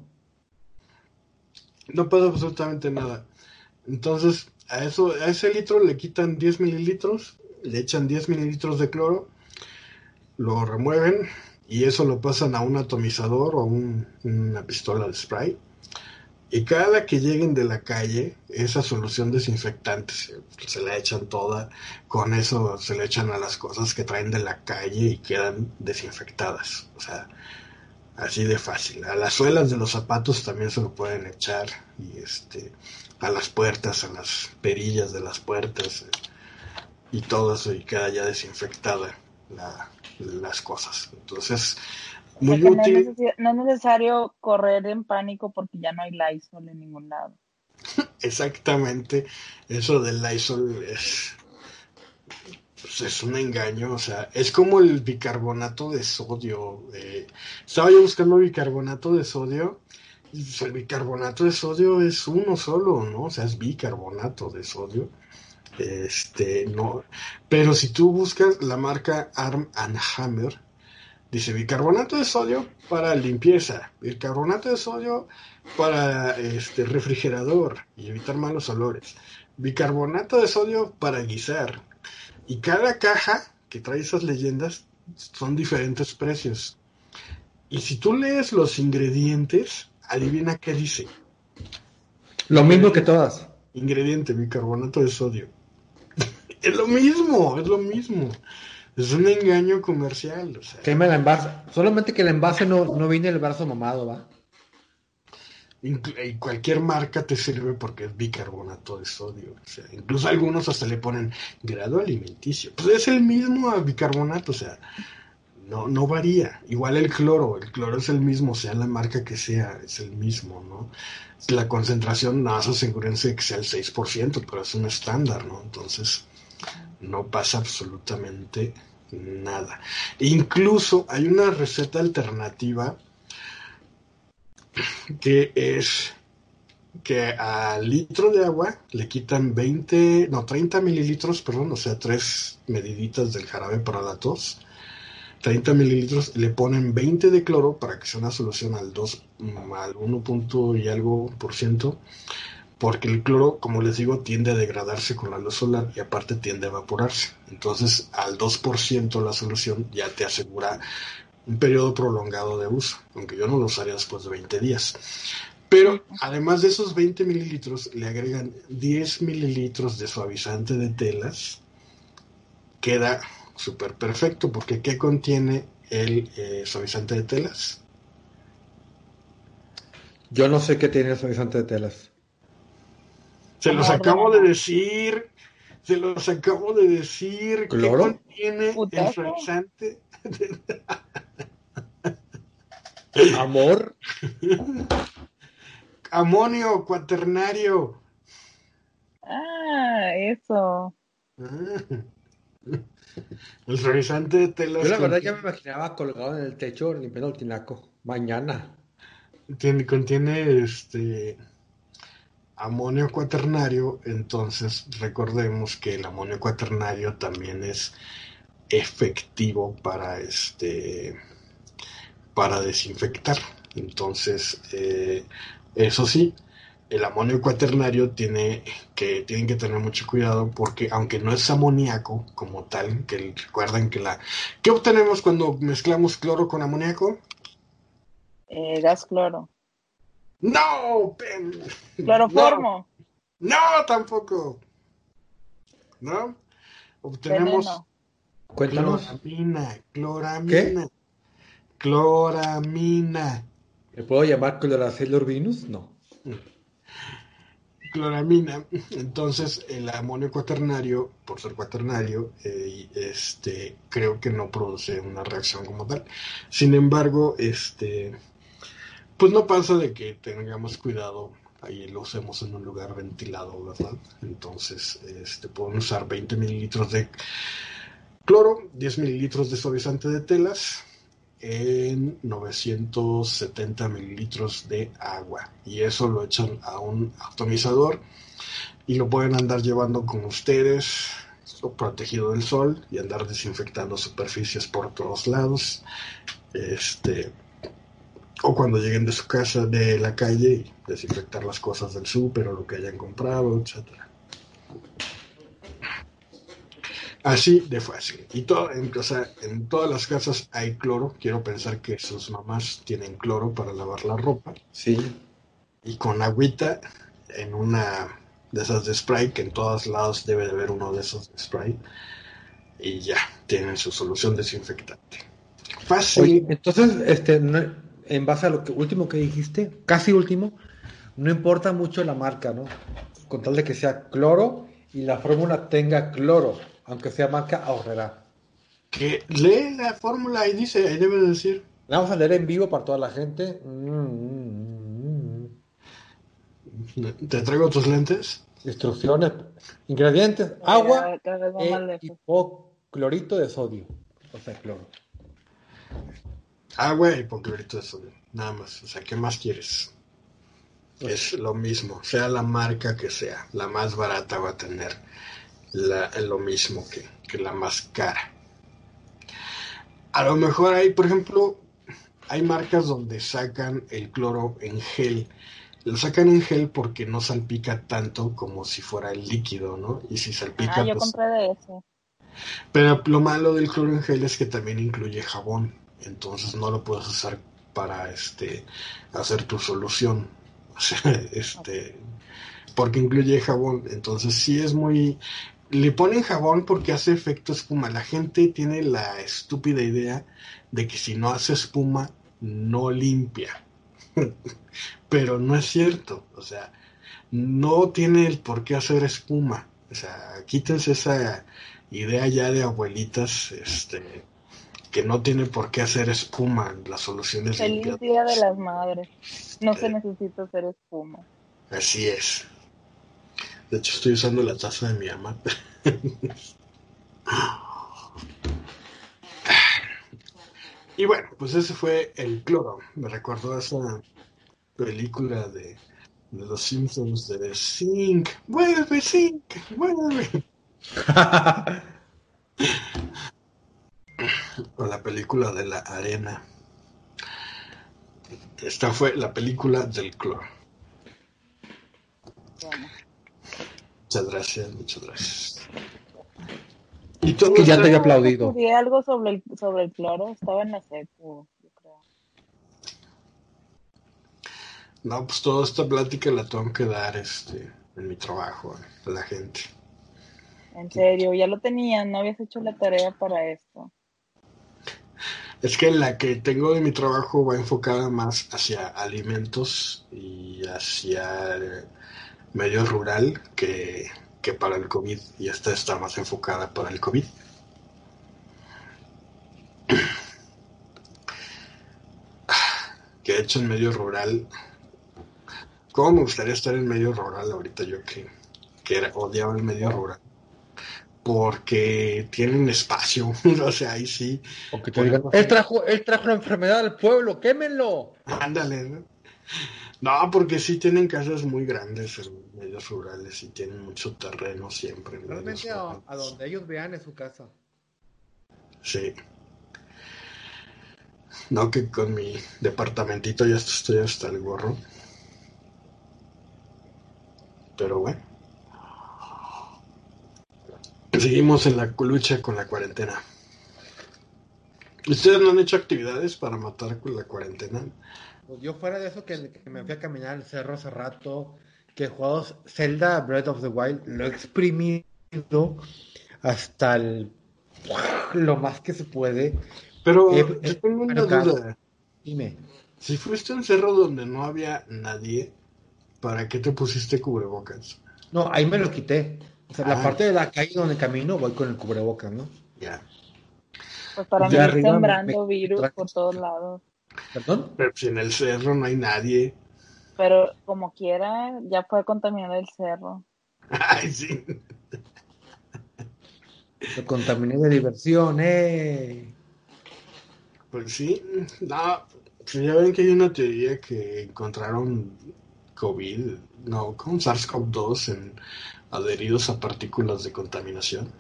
No pasa absolutamente nada. Entonces, a eso, a ese litro le quitan 10 mililitros, le echan 10 mililitros de cloro, lo remueven y eso lo pasan a un atomizador o a una pistola de spray. Y cada que lleguen de la calle, esa solución desinfectante se, se, la echan toda, con eso se le echan a las cosas que traen de la calle y quedan desinfectadas. O sea, así de fácil. A las suelas de los zapatos también se lo pueden echar y este a las puertas, a las perillas de las puertas eh, y todo eso y queda ya desinfectada las cosas. Entonces, muy útil. No es, necesario correr en pánico porque ya no hay Lysol en ningún lado. Exactamente, eso del Lysol es pues, es un engaño, o sea, es como el bicarbonato de sodio. Estaba yo buscando bicarbonato de sodio, pues, el bicarbonato de sodio es uno solo, ¿no? O sea, es bicarbonato de sodio. Este, no, pero si tú buscas la marca Arm and Hammer, dice bicarbonato de sodio para limpieza, bicarbonato de sodio para este refrigerador y evitar malos olores, bicarbonato de sodio para guisar, y cada caja que trae esas leyendas son diferentes precios. Y si tú lees los ingredientes, adivina qué dice. Lo mismo que todas. Ingrediente, bicarbonato de sodio. es lo mismo, es lo mismo. Es un engaño comercial. O sea. Quema el envase. Solamente que el envase no, no viene el brazo mamado, ¿va? Y cualquier marca te sirve porque es bicarbonato de sodio. O sea, incluso algunos hasta le ponen grado alimenticio. Pues es el mismo bicarbonato, o sea, no, no varía. Igual el cloro, el cloro es el mismo, sea la marca que sea, es el mismo, ¿no? La concentración, nada más asegúrense que sea el 6%, pero es un estándar, ¿no? Entonces, no pasa absolutamente nada. incluso hay una receta alternativa que es que al litro de agua le quitan 20, no, 30 mililitros, perdón, o sea, tres mediditas del jarabe para la tos, 30 mililitros, le ponen 20 de cloro para que sea una solución al 2, al 1 punto y algo por ciento, porque el cloro, como les digo, tiende a degradarse con la luz solar y aparte tiende a evaporarse. Entonces, al 2% la solución ya te asegura un periodo prolongado de uso, aunque yo no lo usaría después de 20 días. Pero además de esos 20 mililitros, le agregan 10 mililitros de suavizante de telas. Queda súper perfecto, porque ¿qué contiene el eh, suavizante de telas? Yo no sé qué tiene el suavizante de telas. Se los acabo de decir. Se los acabo de decir. ¿Qué contiene el suavizante? Amor. Amonio cuaternario. Ah, eso. El suavizante de telas. Yo la verdad ya me imaginaba colgado en el techo limpiando el tinaco. Mañana. Tiene, contiene este amonio cuaternario, entonces recordemos que el amonio cuaternario también es efectivo para este para desinfectar. Entonces, eh, eso sí, el amonio cuaternario tiene que, tienen que tener mucho cuidado porque aunque no es amoníaco como tal, que recuerden que la... ¿Qué obtenemos cuando mezclamos cloro con amoníaco? Eh, gas cloro. No, Cloroformo. No, tampoco. ¿No? Obtenemos Cuéntanos. Cloramina, cloramina. Cloramina. ¿Me puedo llamar Cloracellor Venus? No. Cloramina. Entonces, el amonio cuaternario, por ser cuaternario, eh, este, creo que no produce una reacción como tal. Sin embargo, este, pues no pasa de que tengamos cuidado ahí lo usemos en un lugar ventilado, ¿verdad? Entonces, este, pueden usar 20 mililitros de cloro, 10 mililitros de suavizante de telas en 970 mililitros de agua. Y eso lo echan a un atomizador y lo pueden andar llevando con ustedes protegido del sol y andar desinfectando superficies por todos lados. Este, o cuando lleguen de su casa, de la calle, desinfectar las cosas del súper o lo que hayan comprado, etcétera. Así de fácil. Y todo, en, o en todas las casas hay cloro. Quiero pensar que sus mamás tienen cloro para lavar la ropa. Sí. Y con agüita en una de esas de spray, que en todos lados debe de haber uno de esos de spray. Y ya, tienen su solución desinfectante. Fácil. entonces, este, en base a lo que último que dijiste, casi último, no importa mucho la marca, ¿no? Con tal de que sea cloro y la fórmula tenga cloro, aunque sea marca ahorrará. Que lee la fórmula y dice, ahí debe decir. La vamos a leer en vivo para toda la gente. Mm, mm, mm, ¿Te traigo tus lentes? Instrucciones, ingredientes, agua e hipoclorito de sodio, o sea, cloro. Agua y hipoclorito de sodio, nada más. O sea, ¿qué más quieres? Es lo mismo, sea la marca que sea, la más barata va a tener lo mismo que, la más cara. A lo mejor hay, por ejemplo, hay marcas donde sacan el cloro en gel. Lo sacan en gel porque no salpica tanto como si fuera el líquido, ¿no? Y si salpica. Ah, yo pues compré de ese. Pero lo malo del cloro en gel es que también incluye jabón. Entonces no lo puedes usar para este hacer tu solución. este, porque incluye jabón. Entonces sí es muy... Le ponen jabón porque hace efecto espuma. La gente tiene la estúpida idea de que si no hace espuma, no limpia. Pero no es cierto. O sea, no tiene el por qué hacer espuma. O sea, quítense esa idea ya de abuelitas, este, que no tiene por qué hacer espuma. La solución es Feliz Día de las Madres. No se necesita hacer espuma. Así es. De hecho, estoy usando la taza de mi ama. y bueno, pues ese fue el cloro. Me recordó esa película de, de los Simpsons de Zinc. Vuelve, Zinc, vuelve. o la película de la arena. Esta fue la película del cloro. Muchas gracias, muchas gracias. Y todo que ya te había aplaudido. algo sobre el, sobre el cloro, estaba en la secu, yo creo. No, pues toda esta plática la tengo que dar este, en mi trabajo, a la gente. En serio, ya lo tenían, no habías hecho la tarea para esto. Es que la que tengo de mi trabajo va enfocada más hacia alimentos y hacia el medio rural que, para el COVID. Y esta está más enfocada para el COVID. Que he hecho en medio rural. ¿Cómo me gustaría estar en medio rural ahorita yo que, que era, odiaba el medio rural? porque tienen espacio, o sea, ahí sí. él trajo, él trajo la enfermedad al pueblo, quémenlo. Ándale, ¿no? Porque sí tienen casas muy grandes en medios rurales y tienen mucho terreno siempre. Realmente a, a, donde ellos vean es su casa. Sí. No, que con mi departamentito ya estoy hasta el gorro. Pero bueno. Seguimos en la lucha con la cuarentena. ¿Ustedes no han hecho actividades para matar con la cuarentena? Pues yo fuera de eso que, me fui a caminar el cerro hace rato, que he jugado Zelda Breath of the Wild, lo he exprimido hasta el lo más que se puede. Pero eh, yo tengo una duda. Dime. Si fuiste a un cerro donde no había nadie, ¿para qué te pusiste cubrebocas? No, ahí me lo quité. O sea, la ah. parte de la calle donde camino voy con el cubrebocas, ¿no? Ya. Pues para mí sembrando virus por todos lados. ¿Perdón? Pero si en el cerro no hay nadie. Pero como quiera, ya fue contaminado el cerro. Ay, sí. Lo contaminé de diversión, eh. Pues sí, no, pues ya ven que hay una teoría que encontraron COVID, no, con SARS-CoV-2 en adheridos a partículas de contaminación.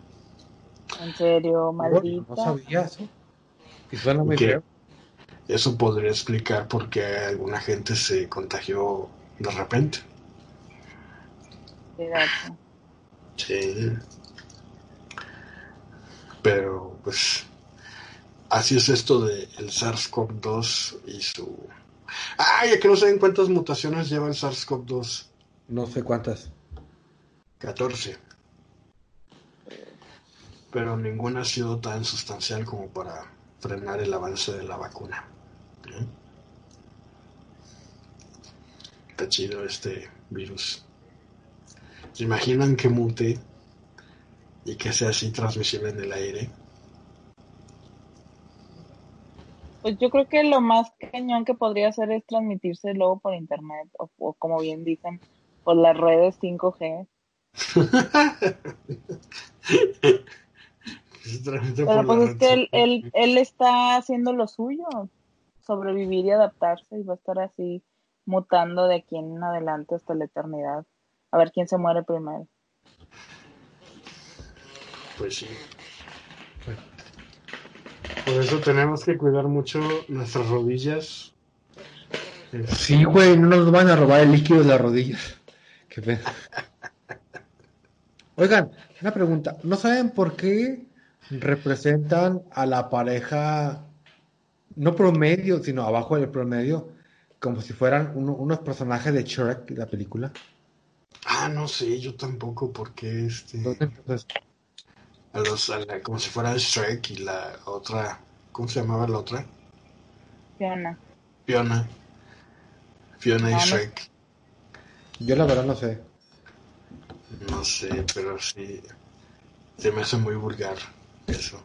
¿En serio, maldita? No, sabía eso. Y suena muy feo. Eso podría explicar por qué alguna gente se contagió de repente. Sí. Pero, pues, así es esto del SARS-CoV-2 y su... Ah, que no saben cuántas mutaciones lleva el SARS-CoV-2. No sé cuántas. 14. Pero ninguna ha sido tan sustancial como para frenar el avance de la vacuna. Está chido este virus. ¿Se imaginan que mute y que sea así transmisible en el aire? Pues yo creo que lo más cañón que podría hacer es transmitirse luego por internet o, como bien dicen, por las redes 5G. Pero pues es que él, él, él está haciendo lo suyo sobrevivir y adaptarse y va a estar así mutando de aquí en adelante hasta la eternidad. A ver quién se muere primero. Pues sí. Por eso tenemos que cuidar mucho nuestras rodillas. Sí, güey, no nos van a robar el líquido de las rodillas. Qué pena. Oigan, una pregunta. ¿No saben por qué representan a la pareja no promedio, sino abajo del promedio, como si fueran unos personajes de Shrek, la película. Ah, no sé, yo tampoco, porque este. A los, como si fuera Shrek y la otra. ¿Cómo se llamaba la otra? Fiona. Fiona. Fiona y Shrek. Yo la verdad no sé. No sé, pero sí. Se me hace muy vulgar eso.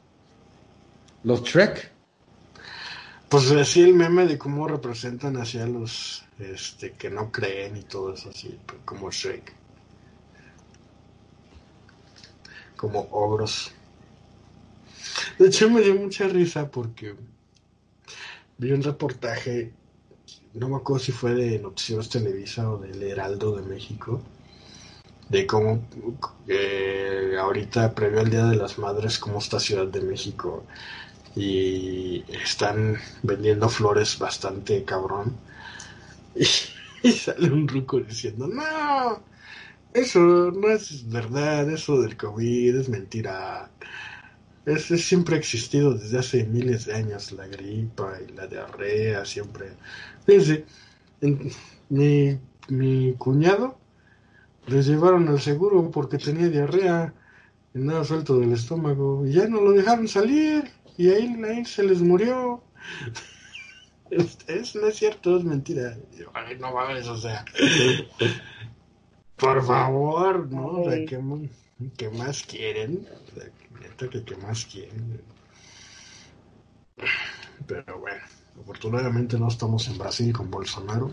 ¿Los Shrek? Pues así el meme de cómo representan hacia los este, que no creen y todo eso así, pues, como Shrek. Como ogros. De hecho me dio mucha risa porque vi un reportaje, no me acuerdo si fue de Noticias Televisa o del Heraldo de México, de cómo eh, ahorita previo al Día de las Madres, cómo está Ciudad de México y están vendiendo flores bastante cabrón. Y, sale un ruco diciendo, no, eso no es verdad, eso del COVID es mentira. Es, siempre ha existido desde hace miles de años la gripa y la diarrea, siempre. Fíjense, mi, mi cuñado les llevaron al seguro porque tenía diarrea y nada suelto del estómago y ya no lo dejaron salir y ahí, ahí se les murió. Es, no es cierto, es mentira. Ay, no mames, o sea. Por favor, ¿no? O sea, ¿qué, más quieren? O sea, que qué más quieren. Pero bueno, afortunadamente no estamos en Brasil con Bolsonaro.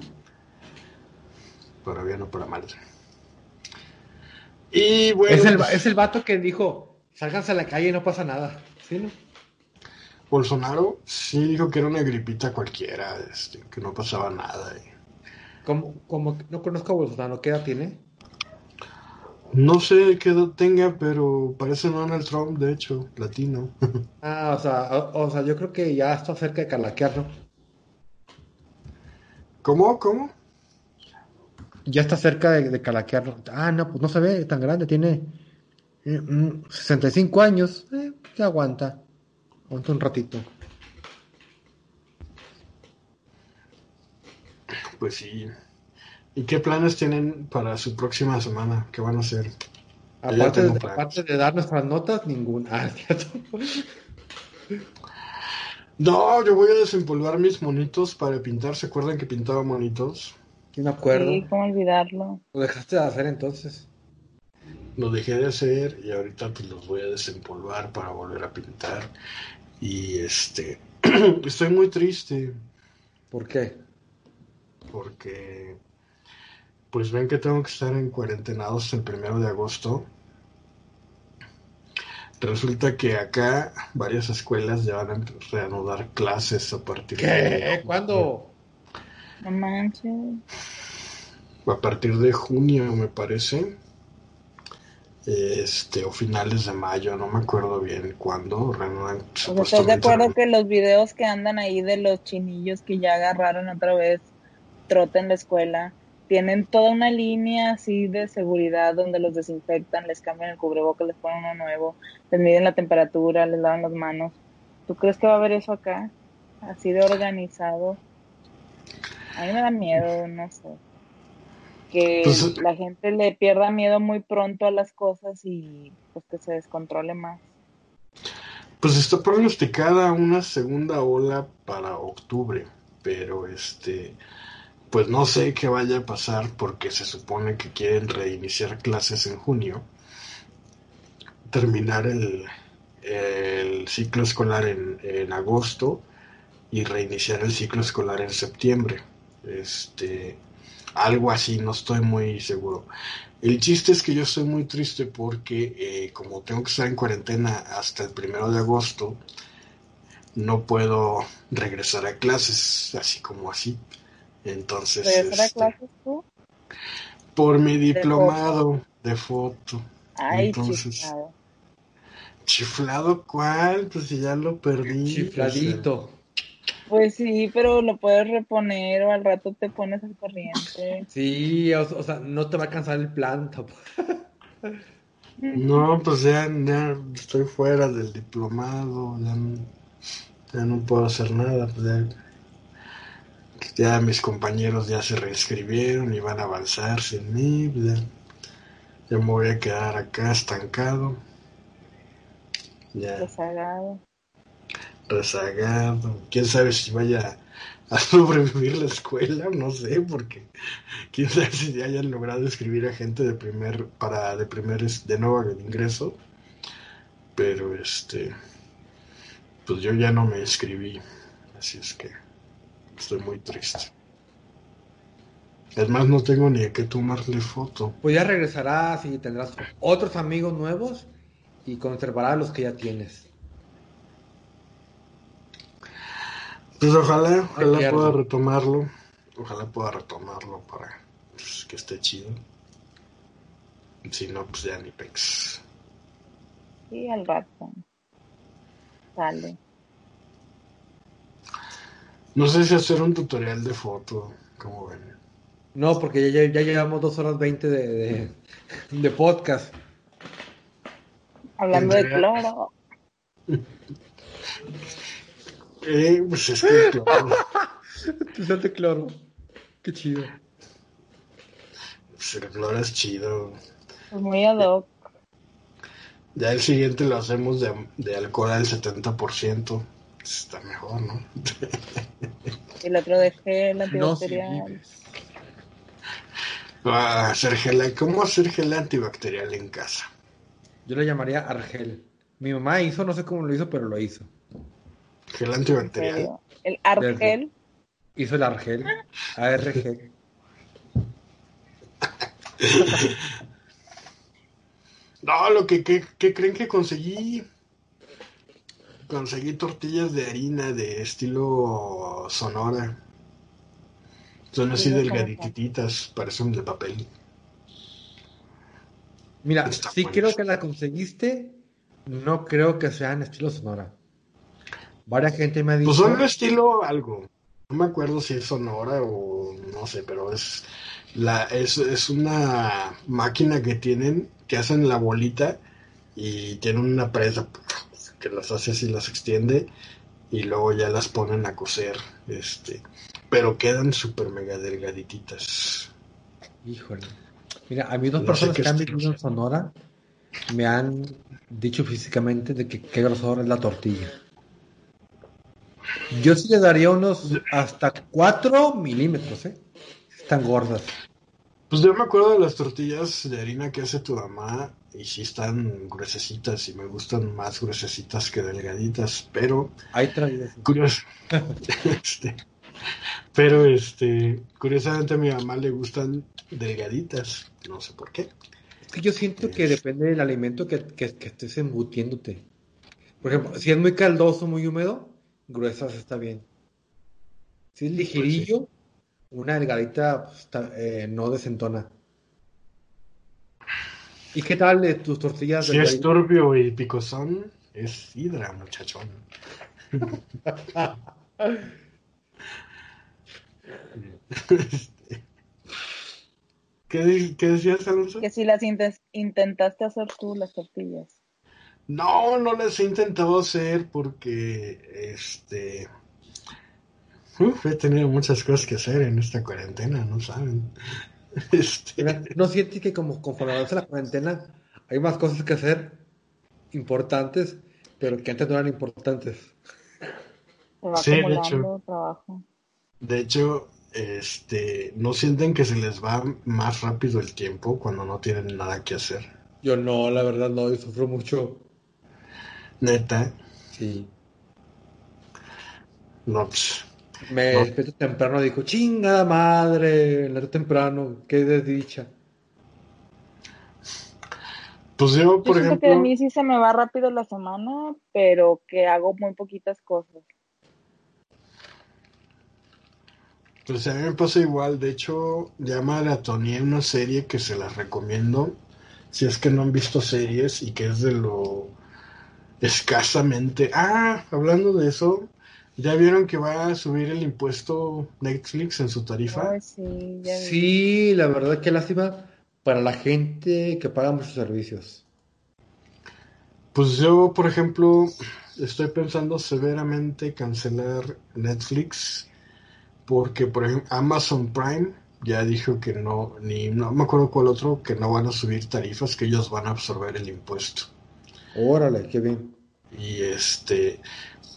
Para bien o para mal. Y bueno. Es el, pues es el vato que dijo: sálganse a la calle y no pasa nada. ¿Sí, no? Bolsonaro sí dijo que era una gripita cualquiera, este, que no pasaba nada. Como, como no conozco a Bolsonaro, ¿qué edad tiene? No sé qué edad tenga, pero parece Donald Trump, de hecho, latino. ah, o sea, o, sea, yo creo que ya está cerca de calaquearlo. ¿Cómo? ¿Cómo? Ya está cerca de, calaquearlo. Ah, no, pues no se ve tan grande, tiene 65 eh, mm, años, eh, se aguanta un ratito. Pues sí. ¿Y qué planes tienen para su próxima semana? ¿Qué van a hacer? Aparte de, de, dar nuestras notas, ninguna. Ah, No, yo voy a desempolvar mis monitos para pintar. ¿Se acuerdan que pintaba monitos? Sí, me acuerdo. Sí, ¿cómo olvidarlo? Lo dejaste de hacer entonces. Lo dejé de hacer y ahorita pues los voy a desempolvar para volver a pintar. Y este, estoy muy triste. ¿Por qué? Porque, pues ven que tengo que estar en cuarentenado hasta el primero de agosto. Resulta que acá varias escuelas ya van a reanudar clases a partir ¿Qué? de... ¿Cuándo? No manches. A partir de junio, me parece. Este, o finales de mayo, no me acuerdo bien cuándo. Reanudan, ¿Estás de acuerdo que los videos que andan ahí de los chinillos que ya agarraron otra vez trote en la escuela? tienen toda una línea así de seguridad donde los desinfectan, les cambian el cubrebocas, les ponen uno nuevo, les miden la temperatura, les lavan las manos. ¿Tú crees que va a haber eso acá? Así de organizado. A mí me da miedo, no sé. Que pues, la gente le pierda miedo muy pronto a las cosas y pues que se descontrole más. Pues está pronosticada una segunda ola para octubre, pero este pues no sé qué vaya a pasar porque se supone que quieren reiniciar clases en junio, terminar el, ciclo escolar en, agosto y reiniciar el ciclo escolar en septiembre. Este, algo así, no estoy muy seguro. El chiste es que yo estoy muy triste porque eh, como tengo que estar en cuarentena hasta el primero de agosto, no puedo regresar a clases así como así. Entonces. Este, clases tú? Por mi diplomado de foto. Ay, Entonces, chiflado. ¿Chiflado cuál? Pues si ya lo perdí. Chifladito. Pues sí, pero lo puedes reponer o al rato te pones al corriente. Sí, o, sea, no te va a cansar el plan. no, pues ya, ya, estoy fuera del diplomado, ya no, ya no puedo hacer nada. Pues ya ya mis compañeros ya se reescribieron y van a avanzar sin mí, ya, me voy a quedar acá estancado. Ya. Rezagado. Rezagado. Quién sabe si vaya a sobrevivir la escuela, no sé, porque quién sabe si ya hayan logrado escribir a gente de primer, para de primer, de nuevo ingreso. Pero este, pues yo ya no me escribí, así es que Estoy muy triste. Es más, no tengo ni a qué tomarle foto. Pues ya regresarás y tendrás otros amigos nuevos y conservarás los que ya tienes. Pues ojalá, ojalá pueda retomarlo. Ojalá pueda retomarlo para pues, que esté chido. Si no, pues ya ni pex. Sí, al rato. Sale. No sé si hacer un tutorial de foto, como ven. No, porque ya, ya, llevamos dos horas veinte de, de, podcast. Hablando de cloro. eh, pues es que cloro. de cloro. Qué chido. Pues el cloro es chido. Es muy ad hoc. Ya el siguiente lo hacemos de, de alcohol al 70%. Está mejor, ¿no? El otro de gel antibacterial. ah, hacer gel, ¿Cómo hacer gel antibacterial en casa? Yo lo llamaría Argel. Mi mamá hizo, no sé cómo lo hizo, pero lo hizo. Gel antibacterial. ¿El Argel? Hizo el Argel. ARG. no, lo que, que creen que conseguí conseguí tortillas de harina de estilo sonora. Son así delgadititas, parecen de papel. Mira, sí creo que la conseguiste, no creo que sean estilo sonora. Varias gente me ha dicho... Pues son de estilo algo. No me acuerdo si es sonora o no sé, pero es la es, es una máquina que tienen que hacen la bolita y tienen una presa que las hace así, las extiende y luego ya las ponen a coser, este, pero quedan súper mega delgadititas. Híjole. Mira, a mí dos personas que han vivido en Sonora me han dicho físicamente de que qué grosor es la tortilla. Yo sí le daría unos hasta 4 milímetros, ¿eh? Están gordas. Pues yo me acuerdo de las tortillas de harina que hace tu mamá y sí están gruesecitas y me gustan más gruesecitas que delgaditas, pero... Hay traídas. Curioso. este, pero este, curiosamente a mi mamá le gustan delgaditas, no sé por qué. Es que yo siento que depende del alimento que, que, estés embutiéndote. Por ejemplo, si es muy caldoso, muy húmedo, gruesas está bien. Si es ligerillo, una delgadita pues, eh, no desentona. ¿Y qué tal de tus tortillas? Si es turbio y picosón, es hidra, muchachón. ¿Qué, ¿Qué, decías, Alonso? Que si las intentaste hacer tú, las tortillas. No, no las he intentado hacer porque, este... he tenido muchas cosas que hacer en esta cuarentena, no saben. Este... ¿No sientes que como conforme avanza la cuarentena hay más cosas que hacer importantes, pero que antes no eran importantes? sí, de hecho. Trabajo. De hecho, este, ¿no sienten que se les va más rápido el tiempo cuando no tienen nada que hacer? Yo no, la verdad no, yo sufro mucho. Neta. Sí. No, pues, Me desperté temprano, dijo, chingada madre, leer temprano, qué desdicha. Pues yo, por ejemplo. que a mí sí se me va rápido la semana, pero que hago muy poquitas cosas. Pues a mí me pasa igual, de hecho ya maratoneé una serie que se las recomiendo, si es que no han visto series y que es de lo escasamente... Ah, hablando de eso, ¿ya vieron que va a subir el impuesto Netflix en su tarifa? sí, sí, la verdad que lástima para la gente que paga muchos servicios. Pues yo, por ejemplo, estoy pensando severamente cancelar Netflix porque por ejemplo Amazon Prime ya dijo que no, ni no me acuerdo cuál otro, que no van a subir tarifas, que ellos van a absorber el impuesto. Órale, qué bien. Y este,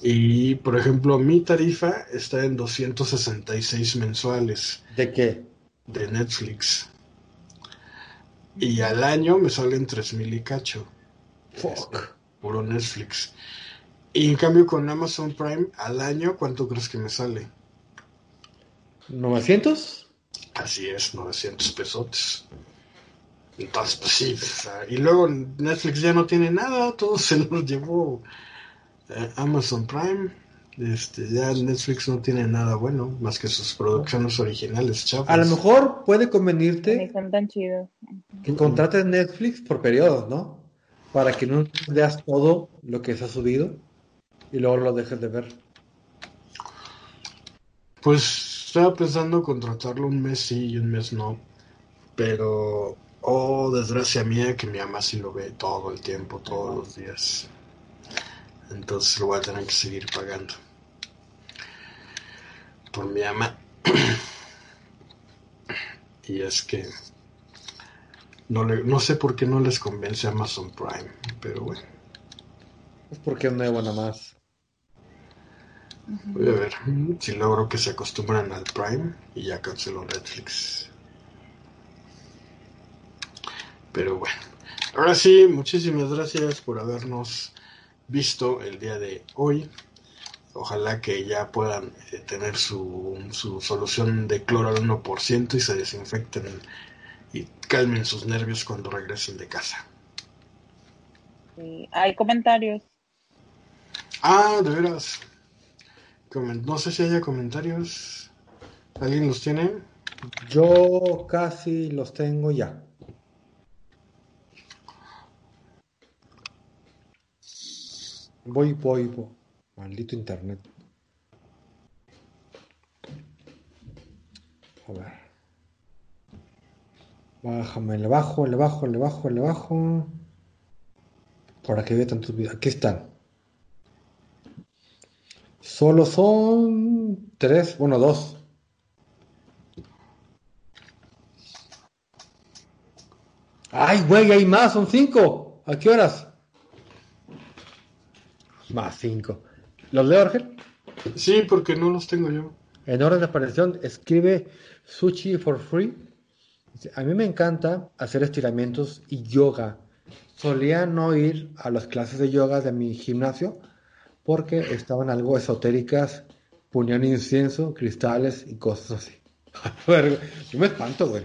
y por ejemplo, mi tarifa está en 266 mensuales. ¿De qué? De Netflix. Y al año me salen 3000 y cacho. Fuck. Este, puro Netflix. Y en cambio con Amazon Prime, al año, ¿cuánto crees que me sale? ¿900? Así es, 900 pesotes. Entonces, pues sí, y luego Netflix ya no tiene nada, todo se lo llevó eh, Amazon Prime. Este, ya Netflix no tiene nada bueno, más que sus producciones originales, chavos. A lo mejor puede convenirte tan chido. que contrates Netflix por periodos, ¿no? Para que no veas todo lo que se ha subido y luego lo dejes de ver. Pues estaba pensando contratarlo un mes sí y un mes no. Pero, oh, desgracia mía, que mi mamá sí lo ve todo el tiempo, todos los días. Entonces lo voy a tener que seguir pagando. Por mi ama. y es que no, le, no sé por qué no les convence Amazon Prime, pero bueno. Es porque es nuevo nada más. Voy a ver si logro que se acostumbran al Prime y ya cancelo Netflix. Pero bueno, ahora sí, muchísimas gracias por habernos visto el día de hoy. Ojalá que ya puedan eh, tener su, su, solución de cloro al 1% y se desinfecten y calmen sus nervios cuando regresen de casa. hay comentarios. Ah, de veras. No sé si haya comentarios. ¿Alguien los tiene? Yo casi los tengo ya. Voy, voy, voy. Maldito internet. A ver. Bájame, le bajo, le bajo, le bajo, le bajo. Para que vea tantos videos. Aquí están. Solo son tres, bueno, dos. Ay, güey, hay más, son cinco. ¿A qué horas? Más cinco. ¿Los leo, Argel? Sí, porque no los tengo yo. En orden de aparición, escribe Sushi for Free. A mí me encanta hacer estiramientos y yoga. Solía no ir a las clases de yoga de mi gimnasio porque estaban algo esotéricas, ponían incienso, cristales y cosas así. Yo me espanto, güey.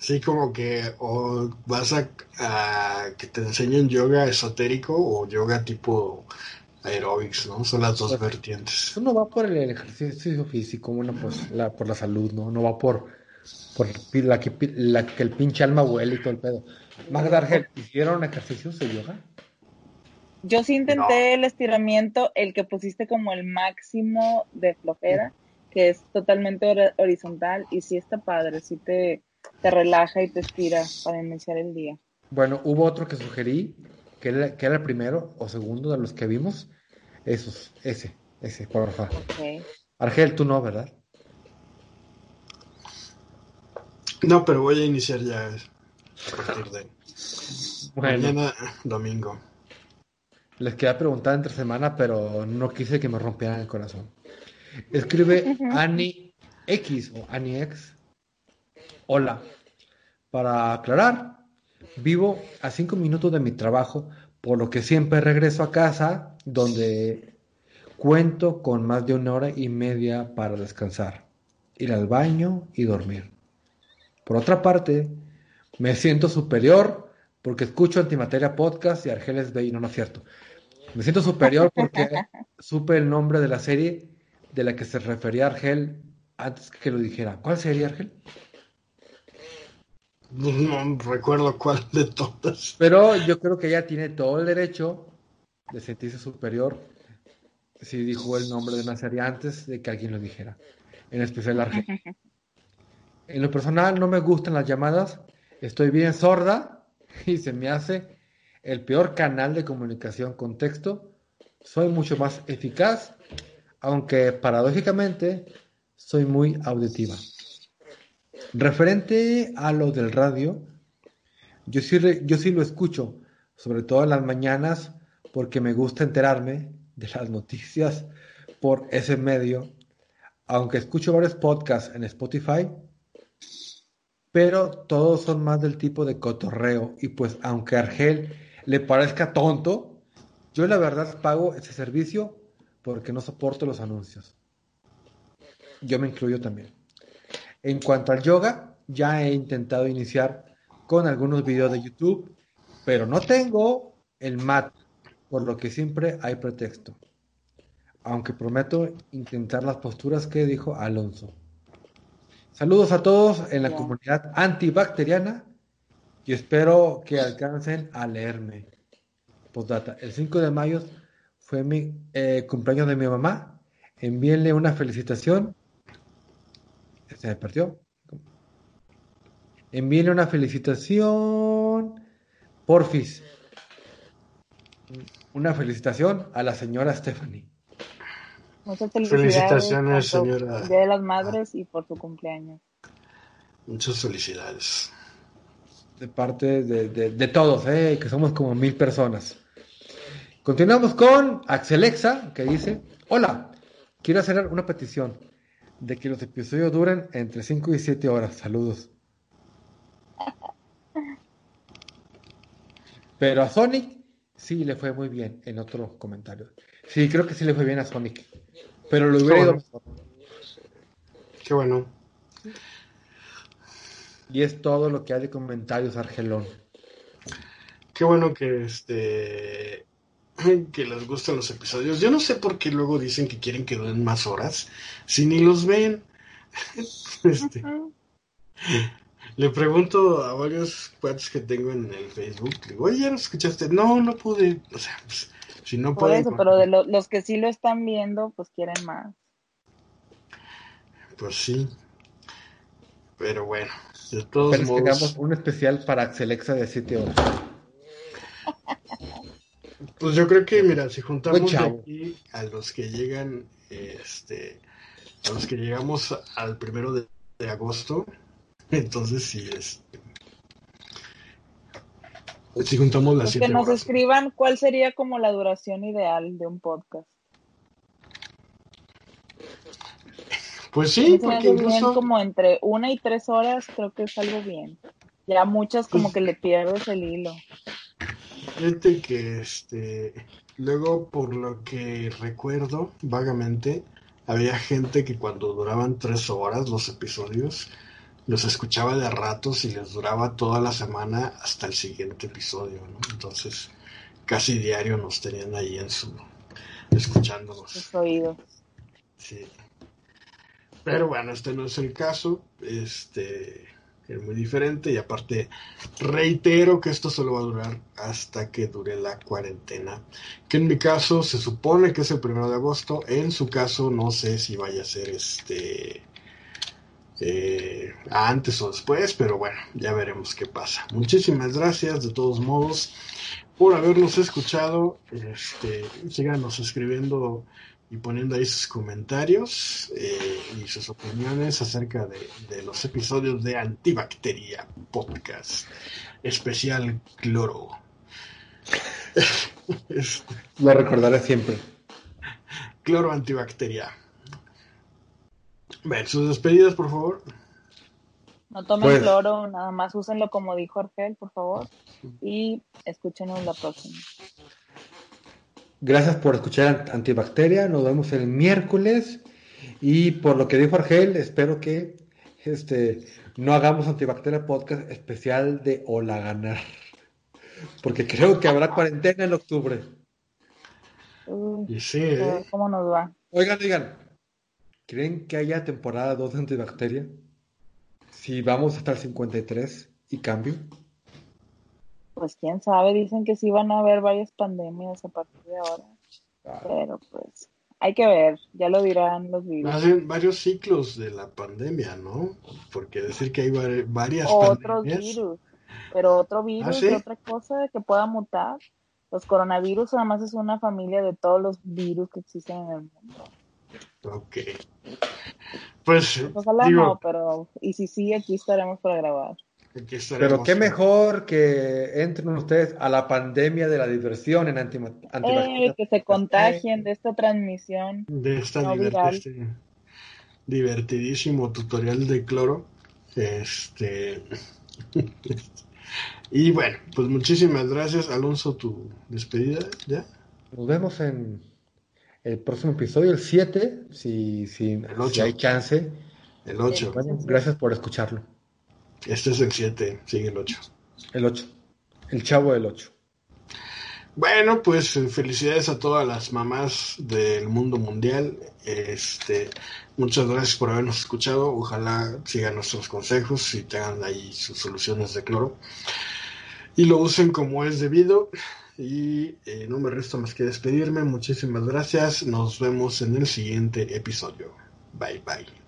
Sí, como que o vas a, que te enseñen yoga esotérico o yoga tipo aerobics, ¿no? Son las dos vertientes. Eso no va por el ejercicio físico, bueno, pues la, por la salud, ¿no? No va por, por la, que, la que el pinche alma huele y todo el pedo. Magda Argel, ¿hicieron ejercicios de yoga? Yo sí intenté el estiramiento, el que pusiste como el máximo de flojera, que es totalmente horizontal y sí está padre, sí te, te relaja y te estira para iniciar el día. Bueno, hubo otro que sugerí, que era, que era el primero o segundo de los que vimos. Esos, ese, ese, por favor. Argel, tú no, ¿verdad? No, pero voy a iniciar ya a partir de mañana domingo. Les quería preguntar entre semana, pero no quise que me rompieran el corazón. Escribe Annie X o Annie X. Hola. Para aclarar, vivo a cinco minutos de mi trabajo, por lo que siempre regreso a casa donde cuento con más de una hora y media para descansar, ir al baño y dormir. Por otra parte, me siento superior porque escucho Antimateria Podcast y Argeles Bay, no, no es cierto. Me siento superior porque supe el nombre de la serie de la que se refería Argel antes que lo dijera. ¿Cuál sería Argel? No recuerdo cuál de todas. Pero yo creo que ella tiene todo el derecho de sentirse superior si dijo el nombre de una serie antes de que alguien lo dijera. En especial Argel. En lo personal no me gustan las llamadas. Estoy bien sorda y se me hace el peor canal de comunicación con texto, soy mucho más eficaz, aunque paradójicamente soy muy auditiva. Referente a lo del radio, yo sí, yo sí lo escucho, sobre todo en las mañanas, porque me gusta enterarme de las noticias por ese medio, aunque escucho varios podcasts en Spotify, pero todos son más del tipo de cotorreo y pues aunque Argel le parezca tonto, yo la verdad pago ese servicio porque no soporto los anuncios. Yo me incluyo también. En cuanto al yoga, ya he intentado iniciar con algunos videos de YouTube, pero no tengo el mat, por lo que siempre hay pretexto. Aunque prometo intentar las posturas que dijo Alonso. Saludos a todos en la comunidad antibacteriana y espero que alcancen a leerme. Postdata, el 5 de mayo fue mi eh, cumpleaños de mi mamá. Envíenle una felicitación. Se me perdió. Envíenle una felicitación. Porfis. Una felicitación a la señora Stephanie. Muchas felicitaciones, señora. Día de las Madres y por su cumpleaños. Muchas felicidades de parte de, todos, ¿eh? que somos como mil personas. Continuamos con Axelexa, que dice, hola, quiero hacer una petición de que los episodios duren entre 5 y 7 horas. Saludos. Pero a Sonic sí le fue muy bien en otro comentario. Sí, creo que sí le fue bien a Sonic. Pero lo hubiera ido mejor. Qué bueno. Y es todo lo que hay de comentarios, Argelón. Qué bueno que este que les gustan los episodios. Yo no sé por qué luego dicen que quieren que duren más horas, si ni los ven. este, le pregunto a varios cuates que tengo en el Facebook, digo, oye, ¿ya lo escuchaste? No, no pude. O sea, pues, si no Por eso, pero de los que sí lo están viendo, pues quieren más. Pues sí. Pero bueno, de todos Pero modos. un especial para Axelexa de 7 horas. Pues yo creo que, mira, si juntamos aquí a los que llegan, este, a los que llegamos al primero de, agosto, entonces sí, es... Si juntamos las Que nos escriban cuál sería como la duración ideal de un podcast. Pues sí, porque incluso... como entre una y tres horas creo que es algo bien. Ya muchas como pues que le pierdes el hilo. Fíjate que este luego por lo que recuerdo vagamente había gente que cuando duraban tres horas los episodios los escuchaba de ratos y les duraba toda la semana hasta el siguiente episodio, ¿no? Entonces casi diario nos tenían ahí en su escuchándonos. Sus oídos. Sí. Pero bueno, este no es el caso. Este es muy diferente y aparte reitero que esto solo va a durar hasta que dure la cuarentena. Que en mi caso se supone que es el primero de agosto. En su caso no sé si vaya a ser este eh, antes o después, pero bueno, ya veremos qué pasa. Muchísimas gracias de todos modos por habernos escuchado. Este, síganos escribiendo y poniendo ahí sus comentarios eh, y sus opiniones acerca de, los episodios de Antibacteria Podcast, especial cloro. Lo recordaré siempre. Cloro antibacteria. Ven, sus despedidas, por favor. No tomen pues- cloro, nada más úsenlo como dijo Argel, por favor. Y escúchenos la próxima. Gracias por escuchar Antibacteria. Nos vemos el miércoles. Y por lo que dijo Argel, espero que este, no hagamos Antibacteria Podcast especial de Hola Ganar. Porque creo que habrá cuarentena en octubre. y sí, ¿eh? ¿Cómo nos va? Oigan, oigan. ¿Creen que haya temporada 2 de Antibacteria? Si vamos hasta el 53 y cambio. Pues quién sabe, dicen que sí van a haber varias pandemias a partir de ahora. Ah. Pero pues hay que ver, ya lo dirán los virus. Hacen varios ciclos de la pandemia, ¿no? Porque decir que hay varias Otros virus, pero otro virus, ¿Ah, otra cosa que pueda mutar. Los coronavirus además es una familia de todos los virus que existen en el mundo. Ok. Pues, ojalá no, pero y si sí, aquí estaremos para grabar. Pero qué mejor que entren ustedes a la pandemia de la diversión en anti eh, que se contagien de esta transmisión. De esta este divertidísimo tutorial de cloro. Este. y bueno, pues muchísimas gracias. Alonso, tu despedida, ¿ya? Nos vemos en el próximo episodio, el 7, si, si, si hay chance. El 8. gracias por escucharlo. Este es el 7, sigue el 8. El 8. El chavo del 8. Bueno, pues felicidades a todas las mamás del mundo mundial. Este, muchas gracias por habernos escuchado. Ojalá sigan nuestros consejos y tengan ahí sus soluciones de cloro. Y lo usen como es debido. Y eh, no me resta más que despedirme. Muchísimas gracias. Nos vemos en el siguiente episodio. Bye bye.